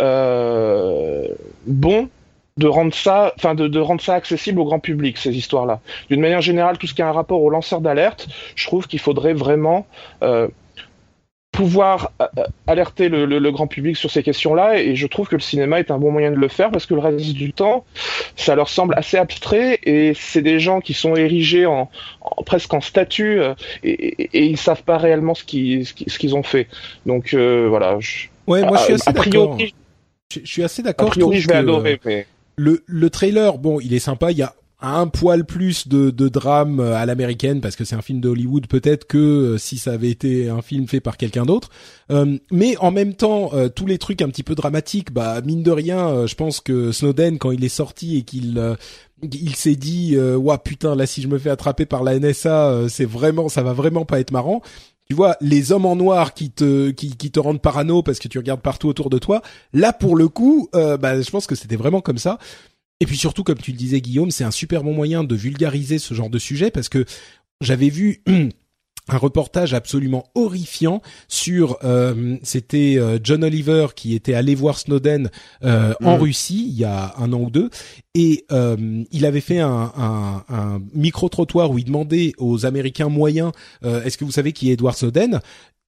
euh, bon de rendre ça, enfin de, de, rendre ça accessible au grand public ces histoires-là. D'une manière générale, tout ce qui a un rapport aux lanceurs d'alerte, je trouve qu'il faudrait vraiment euh, pouvoir euh, alerter le, le, grand public sur ces questions-là, et je trouve que le cinéma est un bon moyen de le faire parce que le reste du temps, ça leur semble assez abstrait, et c'est des gens qui sont érigés en, presque en statut, euh, et, et, et, ils savent pas réellement ce qu'ils ce qu'ils ont fait. Donc euh, voilà. Je, ouais, moi je suis assez d'accord. Je, suis assez d'accord. A priori, je vais adorer, mais le, le trailer, bon, il est sympa. Il y a un poil plus de, de drame à l'américaine parce que c'est un film de Hollywood peut-être que euh, si ça avait été un film fait par quelqu'un d'autre euh, mais en même temps euh, tous les trucs un petit peu dramatiques bah mine de rien je pense que Snowden quand il est sorti et qu'il il s'est dit ouah putain là si je me fais attraper par la NSA c'est vraiment ça va vraiment pas être marrant tu vois les hommes en noir qui te rendent parano parce que tu regardes partout autour de toi là pour le coup euh, bah, je pense que c'était vraiment comme ça. Et puis surtout comme tu le disais Guillaume c'est un super bon moyen de vulgariser ce genre de sujet parce que j'avais vu un reportage absolument horrifiant sur euh, c'était euh, John Oliver qui était allé voir Snowden euh, en mm. Russie il y a un an ou deux et il avait fait un, un, un micro trottoir où il demandait aux Américains moyens est-ce que vous savez qui est Edward Snowden?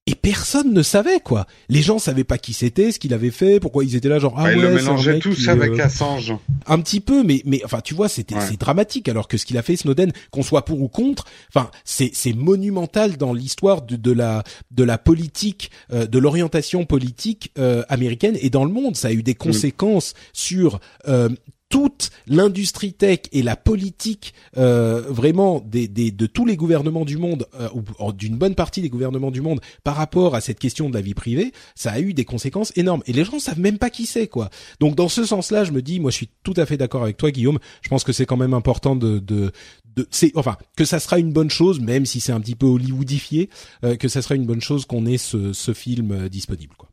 Et personne ne savait quoi. Les gens savaient pas qui c'était, ce qu'il avait fait, pourquoi ils étaient là genre ah ouais, il le mec tous qui, avec euh, Assange. un petit peu, mais mais enfin tu vois, c'était Ouais. c'est dramatique. Alors que ce qu'il a fait Snowden, qu'on soit pour ou contre, enfin c'est c'est monumental dans l'histoire de, de la de la politique, euh, de l'orientation politique euh, américaine et dans le monde. Ça a eu des conséquences sur euh, toute l'industrie tech et la politique euh, vraiment des, des, de tous les gouvernements du monde euh, ou d'une bonne partie des gouvernements du monde par rapport à cette question de la vie privée, ça a eu des conséquences énormes et les gens savent même pas qui c'est quoi. Donc dans ce sens-là, je me dis, moi je suis tout à fait d'accord avec toi Guillaume. Je pense que c'est quand même important de, de, de c'est enfin que ça sera une bonne chose, même si c'est un petit peu hollywoodifié, euh, que ça sera une bonne chose qu'on ait ce, ce film euh, disponible quoi.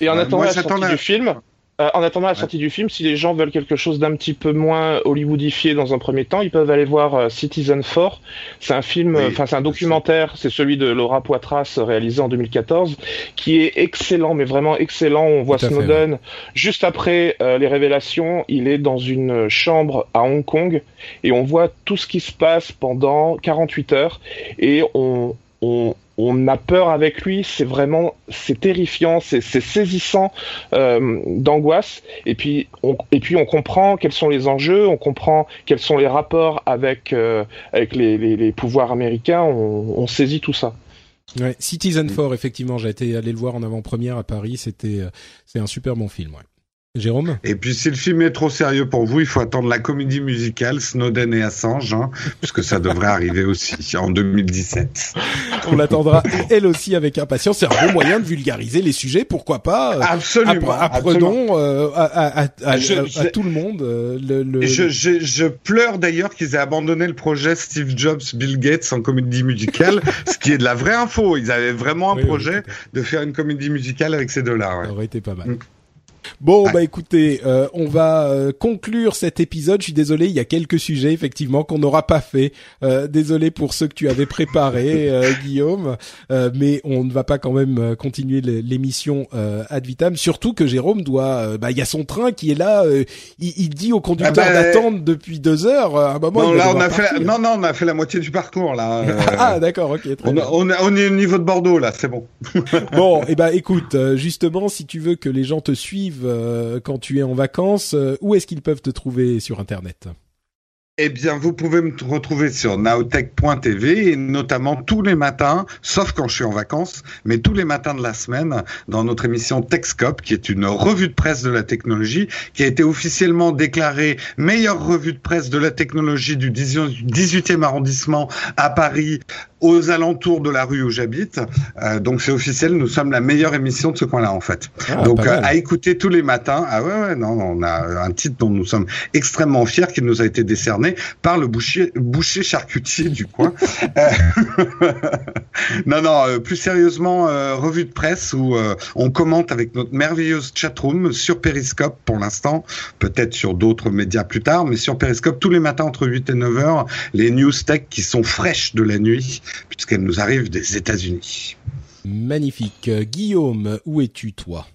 Et en Ouais, attendant moi, la j'attends sortie la- du film, euh, en attendant la sortie du film, si les gens veulent quelque chose d'un petit peu moins hollywoodifié dans un premier temps, ils peuvent aller voir euh, Citizen 4. C'est un film, Oui, enfin c'est un documentaire, c'est celui de Laura Poitras euh, réalisé en 2014, qui est excellent, mais vraiment excellent. On voit fait, Snowden juste après euh, les révélations, il est dans une chambre à Hong Kong et on voit tout ce qui se passe pendant 48 heures et on on, on a peur avec lui, c'est vraiment, c'est terrifiant, c'est c'est saisissant euh, d'angoisse. Et puis, on, et puis on comprend quels sont les enjeux, on comprend quels sont les rapports avec euh, avec les, les, les pouvoirs américains. On, on saisit tout ça. Ouais, Citizen 4 effectivement, j'ai été allé le voir en avant-première à Paris, c'était euh, c'est un super bon film ouais. Jérôme? Et puis si le film est trop sérieux pour vous, il faut attendre la comédie musicale Snowden et Assange, hein, puisque ça devrait arriver aussi en 2017. On l'attendra elle aussi avec impatience. C'est un bon moyen de vulgariser les sujets, pourquoi pas. Absolument. appre- absolument. apprenons euh, à, à- à- à- Je- à- à je- tout le monde euh, le, le- Et je, je, je pleure d'ailleurs qu'ils aient abandonné le projet Steve Jobs, Bill Gates en comédie musicale, ce qui est de la vraie info. Ils avaient vraiment un Oui, projet de faire une comédie musicale avec ces deux-là. ouais. Ça aurait été pas mal. Mm. Bon, Ouais. bah écoutez, euh, on va euh, conclure cet épisode. Je suis désolé, il y a quelques sujets effectivement qu'on n'aura pas fait. Euh, désolé pour ceux que tu avais préparés, euh, Guillaume, Euh, mais on ne va pas quand même euh, continuer l'émission euh, ad vitam. Surtout que Jérôme doit, bah il y a son train qui est là. euh, il, il dit au conducteur Ah bah, d'attendre depuis deux heures. À un moment, Non, là, on a fait la... non, non, on a fait la moitié du parcours, là. Ah d'accord, ok, très on, bien. on, on est au niveau de Bordeaux, là, c'est bon. Bon, et ben écoute, euh, justement, si tu veux que les gens te suivent euh, quand tu es en vacances, euh, où est-ce qu'ils peuvent te trouver sur Internet? Eh bien, vous pouvez me retrouver sur nowtech.tv et notamment tous les matins, sauf quand je suis en vacances, mais tous les matins de la semaine, dans notre émission Techscope, qui est une revue de presse de la technologie, qui a été officiellement déclarée meilleure revue de presse de la technologie du 18e arrondissement à Paris, aux alentours de la rue où j'habite. Euh, donc c'est officiel, nous sommes la meilleure émission de ce coin-là, en fait. Ah, Donc euh, à écouter tous les matins. Ah ouais, ouais, non, on a un titre dont nous sommes extrêmement fiers qui nous a été décerné par le boucher, boucher charcutier du coin. Euh, non, non, euh, plus sérieusement, euh, revue de presse où euh, on commente avec notre merveilleuse chatroom sur Periscope pour l'instant, peut-être sur d'autres médias plus tard, mais sur Periscope tous les matins entre 8 et 9 heures, les news tech qui sont fraîches de la nuit puisqu'elles nous arrivent des États-Unis. Magnifique. Euh, Guillaume, où es-tu toi?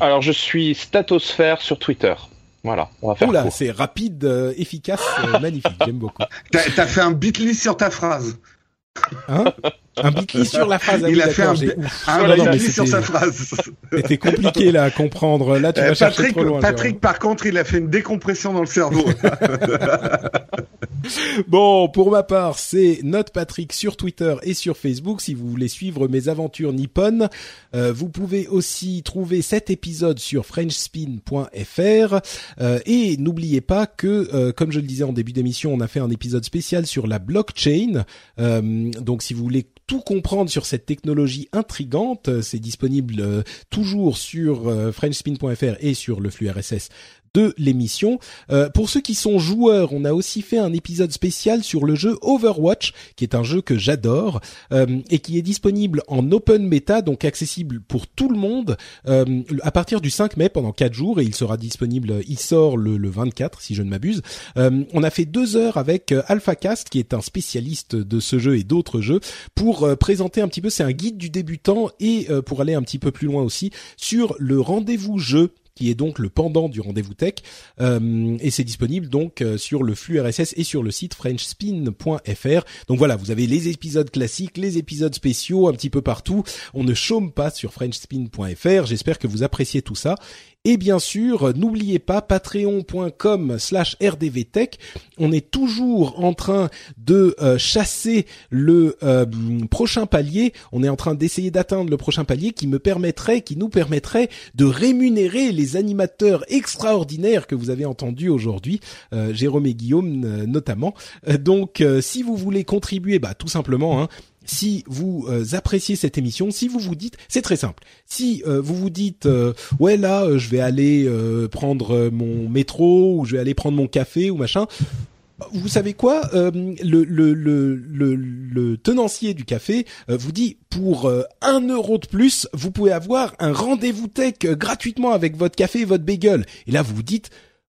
Alors je suis Statosphère sur Twitter. Voilà, on va faire Oula, c'est rapide, euh, efficace, euh, magnifique. J'aime beaucoup. T'as t'as fait un bitly sur ta phrase. Hein? Un bitly sur la phrase. ah Il oui, a fait un, un non, bitly sur sa phrase. C'était compliqué là à comprendre. Là, tu Euh, vas chercher Patrick, trop loin. Patrick, par contre, il a fait une décompression dans le cerveau. Bon, pour ma part, c'est Note Patrick sur Twitter et sur Facebook. Si vous voulez suivre mes aventures nippones, Euh, vous pouvez aussi trouver cet épisode sur FrenchSpin.fr. Euh, et n'oubliez pas que, euh, comme je le disais en début d'émission, on a fait un épisode spécial sur la blockchain. Donc, si vous voulez tout comprendre sur cette technologie intrigante, c'est disponible toujours sur FrenchSpin.fr et sur le flux RSS de l'émission. Euh, pour ceux qui sont joueurs, on a aussi fait un épisode spécial sur le jeu Overwatch, qui est un jeu que j'adore euh, et qui est disponible en open beta, donc accessible pour tout le monde euh, à partir du 5 mai pendant 4 jours et il sera disponible, il sort le, le 24 si je ne m'abuse. Euh, on a fait deux heures avec AlphaCast, qui est un spécialiste de ce jeu et d'autres jeux, pour présenter un petit peu, c'est un guide du débutant et pour aller un petit peu plus loin aussi sur le rendez-vous jeu qui est donc le pendant du rendez-vous tech, et c'est disponible donc sur le flux RSS et sur le site frenchspin.fr. Donc voilà, vous avez les épisodes classiques, les épisodes spéciaux un petit peu partout. On ne chôme pas sur frenchspin.fr. J'espère que vous appréciez tout ça. Et bien sûr, n'oubliez pas patreon.com slash rdvtech. On est toujours en train de euh, chasser le euh, prochain palier. On est en train d'essayer d'atteindre le prochain palier qui me permettrait, qui nous permettrait de rémunérer les animateurs extraordinaires que vous avez entendus aujourd'hui, euh, Jérôme et Guillaume notamment. donc, si vous voulez contribuer, bah tout simplement, hein, si vous euh, appréciez cette émission, si vous vous dites, c'est très simple. Si euh, vous vous dites, euh, ouais là, je vais aller prendre mon métro ou je vais aller prendre mon café ou machin. Vous savez quoi le, le, le, le, tenancier du café vous dit pour un euro de plus, vous pouvez avoir un rendez-vous tech gratuitement avec votre café et votre bagel. Et là, vous vous dites,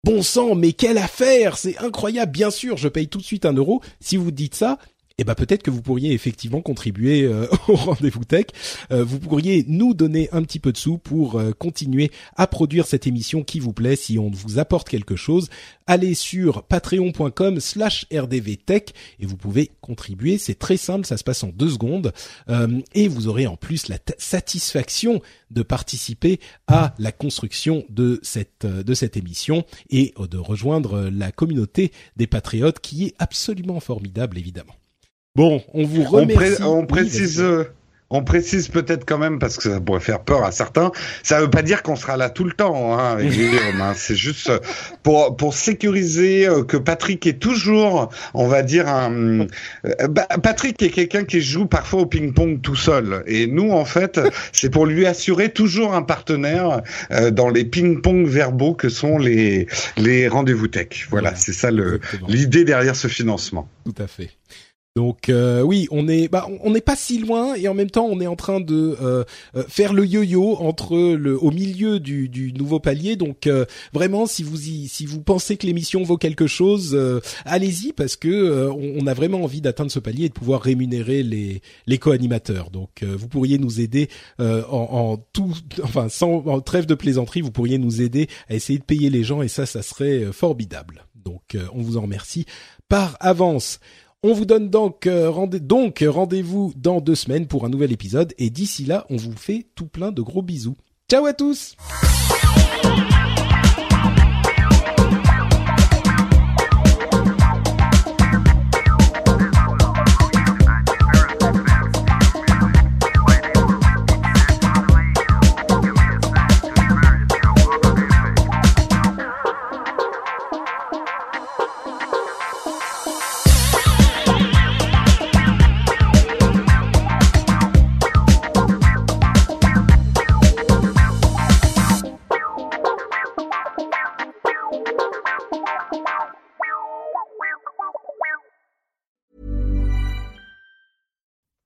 bon sang, mais quelle affaire, c'est incroyable. Bien sûr, je paye tout de suite un euro. Si vous dites ça, eh ben peut-être que vous pourriez effectivement contribuer euh, au rendez-vous tech. Euh, vous pourriez nous donner un petit peu de sous pour euh, continuer à produire cette émission qui vous plaît. Si on vous apporte quelque chose, allez sur patreon.com/slash rdvtech et vous pouvez contribuer. C'est très simple, ça se passe en deux secondes et vous aurez en plus la satisfaction de participer à la construction de cette de cette émission et de rejoindre la communauté des patriotes qui est absolument formidable évidemment. Bon, on vous remercie. On, précise. Euh, on précise peut-être quand même parce que ça pourrait faire peur à certains. Ça veut pas dire qu'on sera là tout le temps. Hein, hein. C'est juste pour pour sécuriser euh, que Patrick est toujours, on va dire un. Euh, bah, Patrick est quelqu'un qui joue parfois au ping-pong tout seul. Et nous, en fait, c'est pour lui assurer toujours un partenaire dans les ping-pong verbaux que sont les les rendez-vous tech. Voilà, c'est ça l'idée derrière ce financement. Tout à fait. Donc euh, oui, on est bah on n'est pas si loin et en même temps on est en train de euh, euh, faire le yo-yo entre le au milieu du, nouveau palier. Donc vraiment si vous y, si vous pensez que l'émission vaut quelque chose, allez-y parce que on, a vraiment envie d'atteindre ce palier et de pouvoir rémunérer les les co-animateurs. Donc vous pourriez nous aider en, en, tout enfin sans en trêve de plaisanterie, vous pourriez nous aider à essayer de payer les gens et ça ça serait formidable. Donc on vous en remercie par avance. On vous donne donc, euh, rendez, donc rendez-vous dans deux semaines pour un nouvel épisode et d'ici là, on vous fait tout plein de gros bisous. Ciao à tous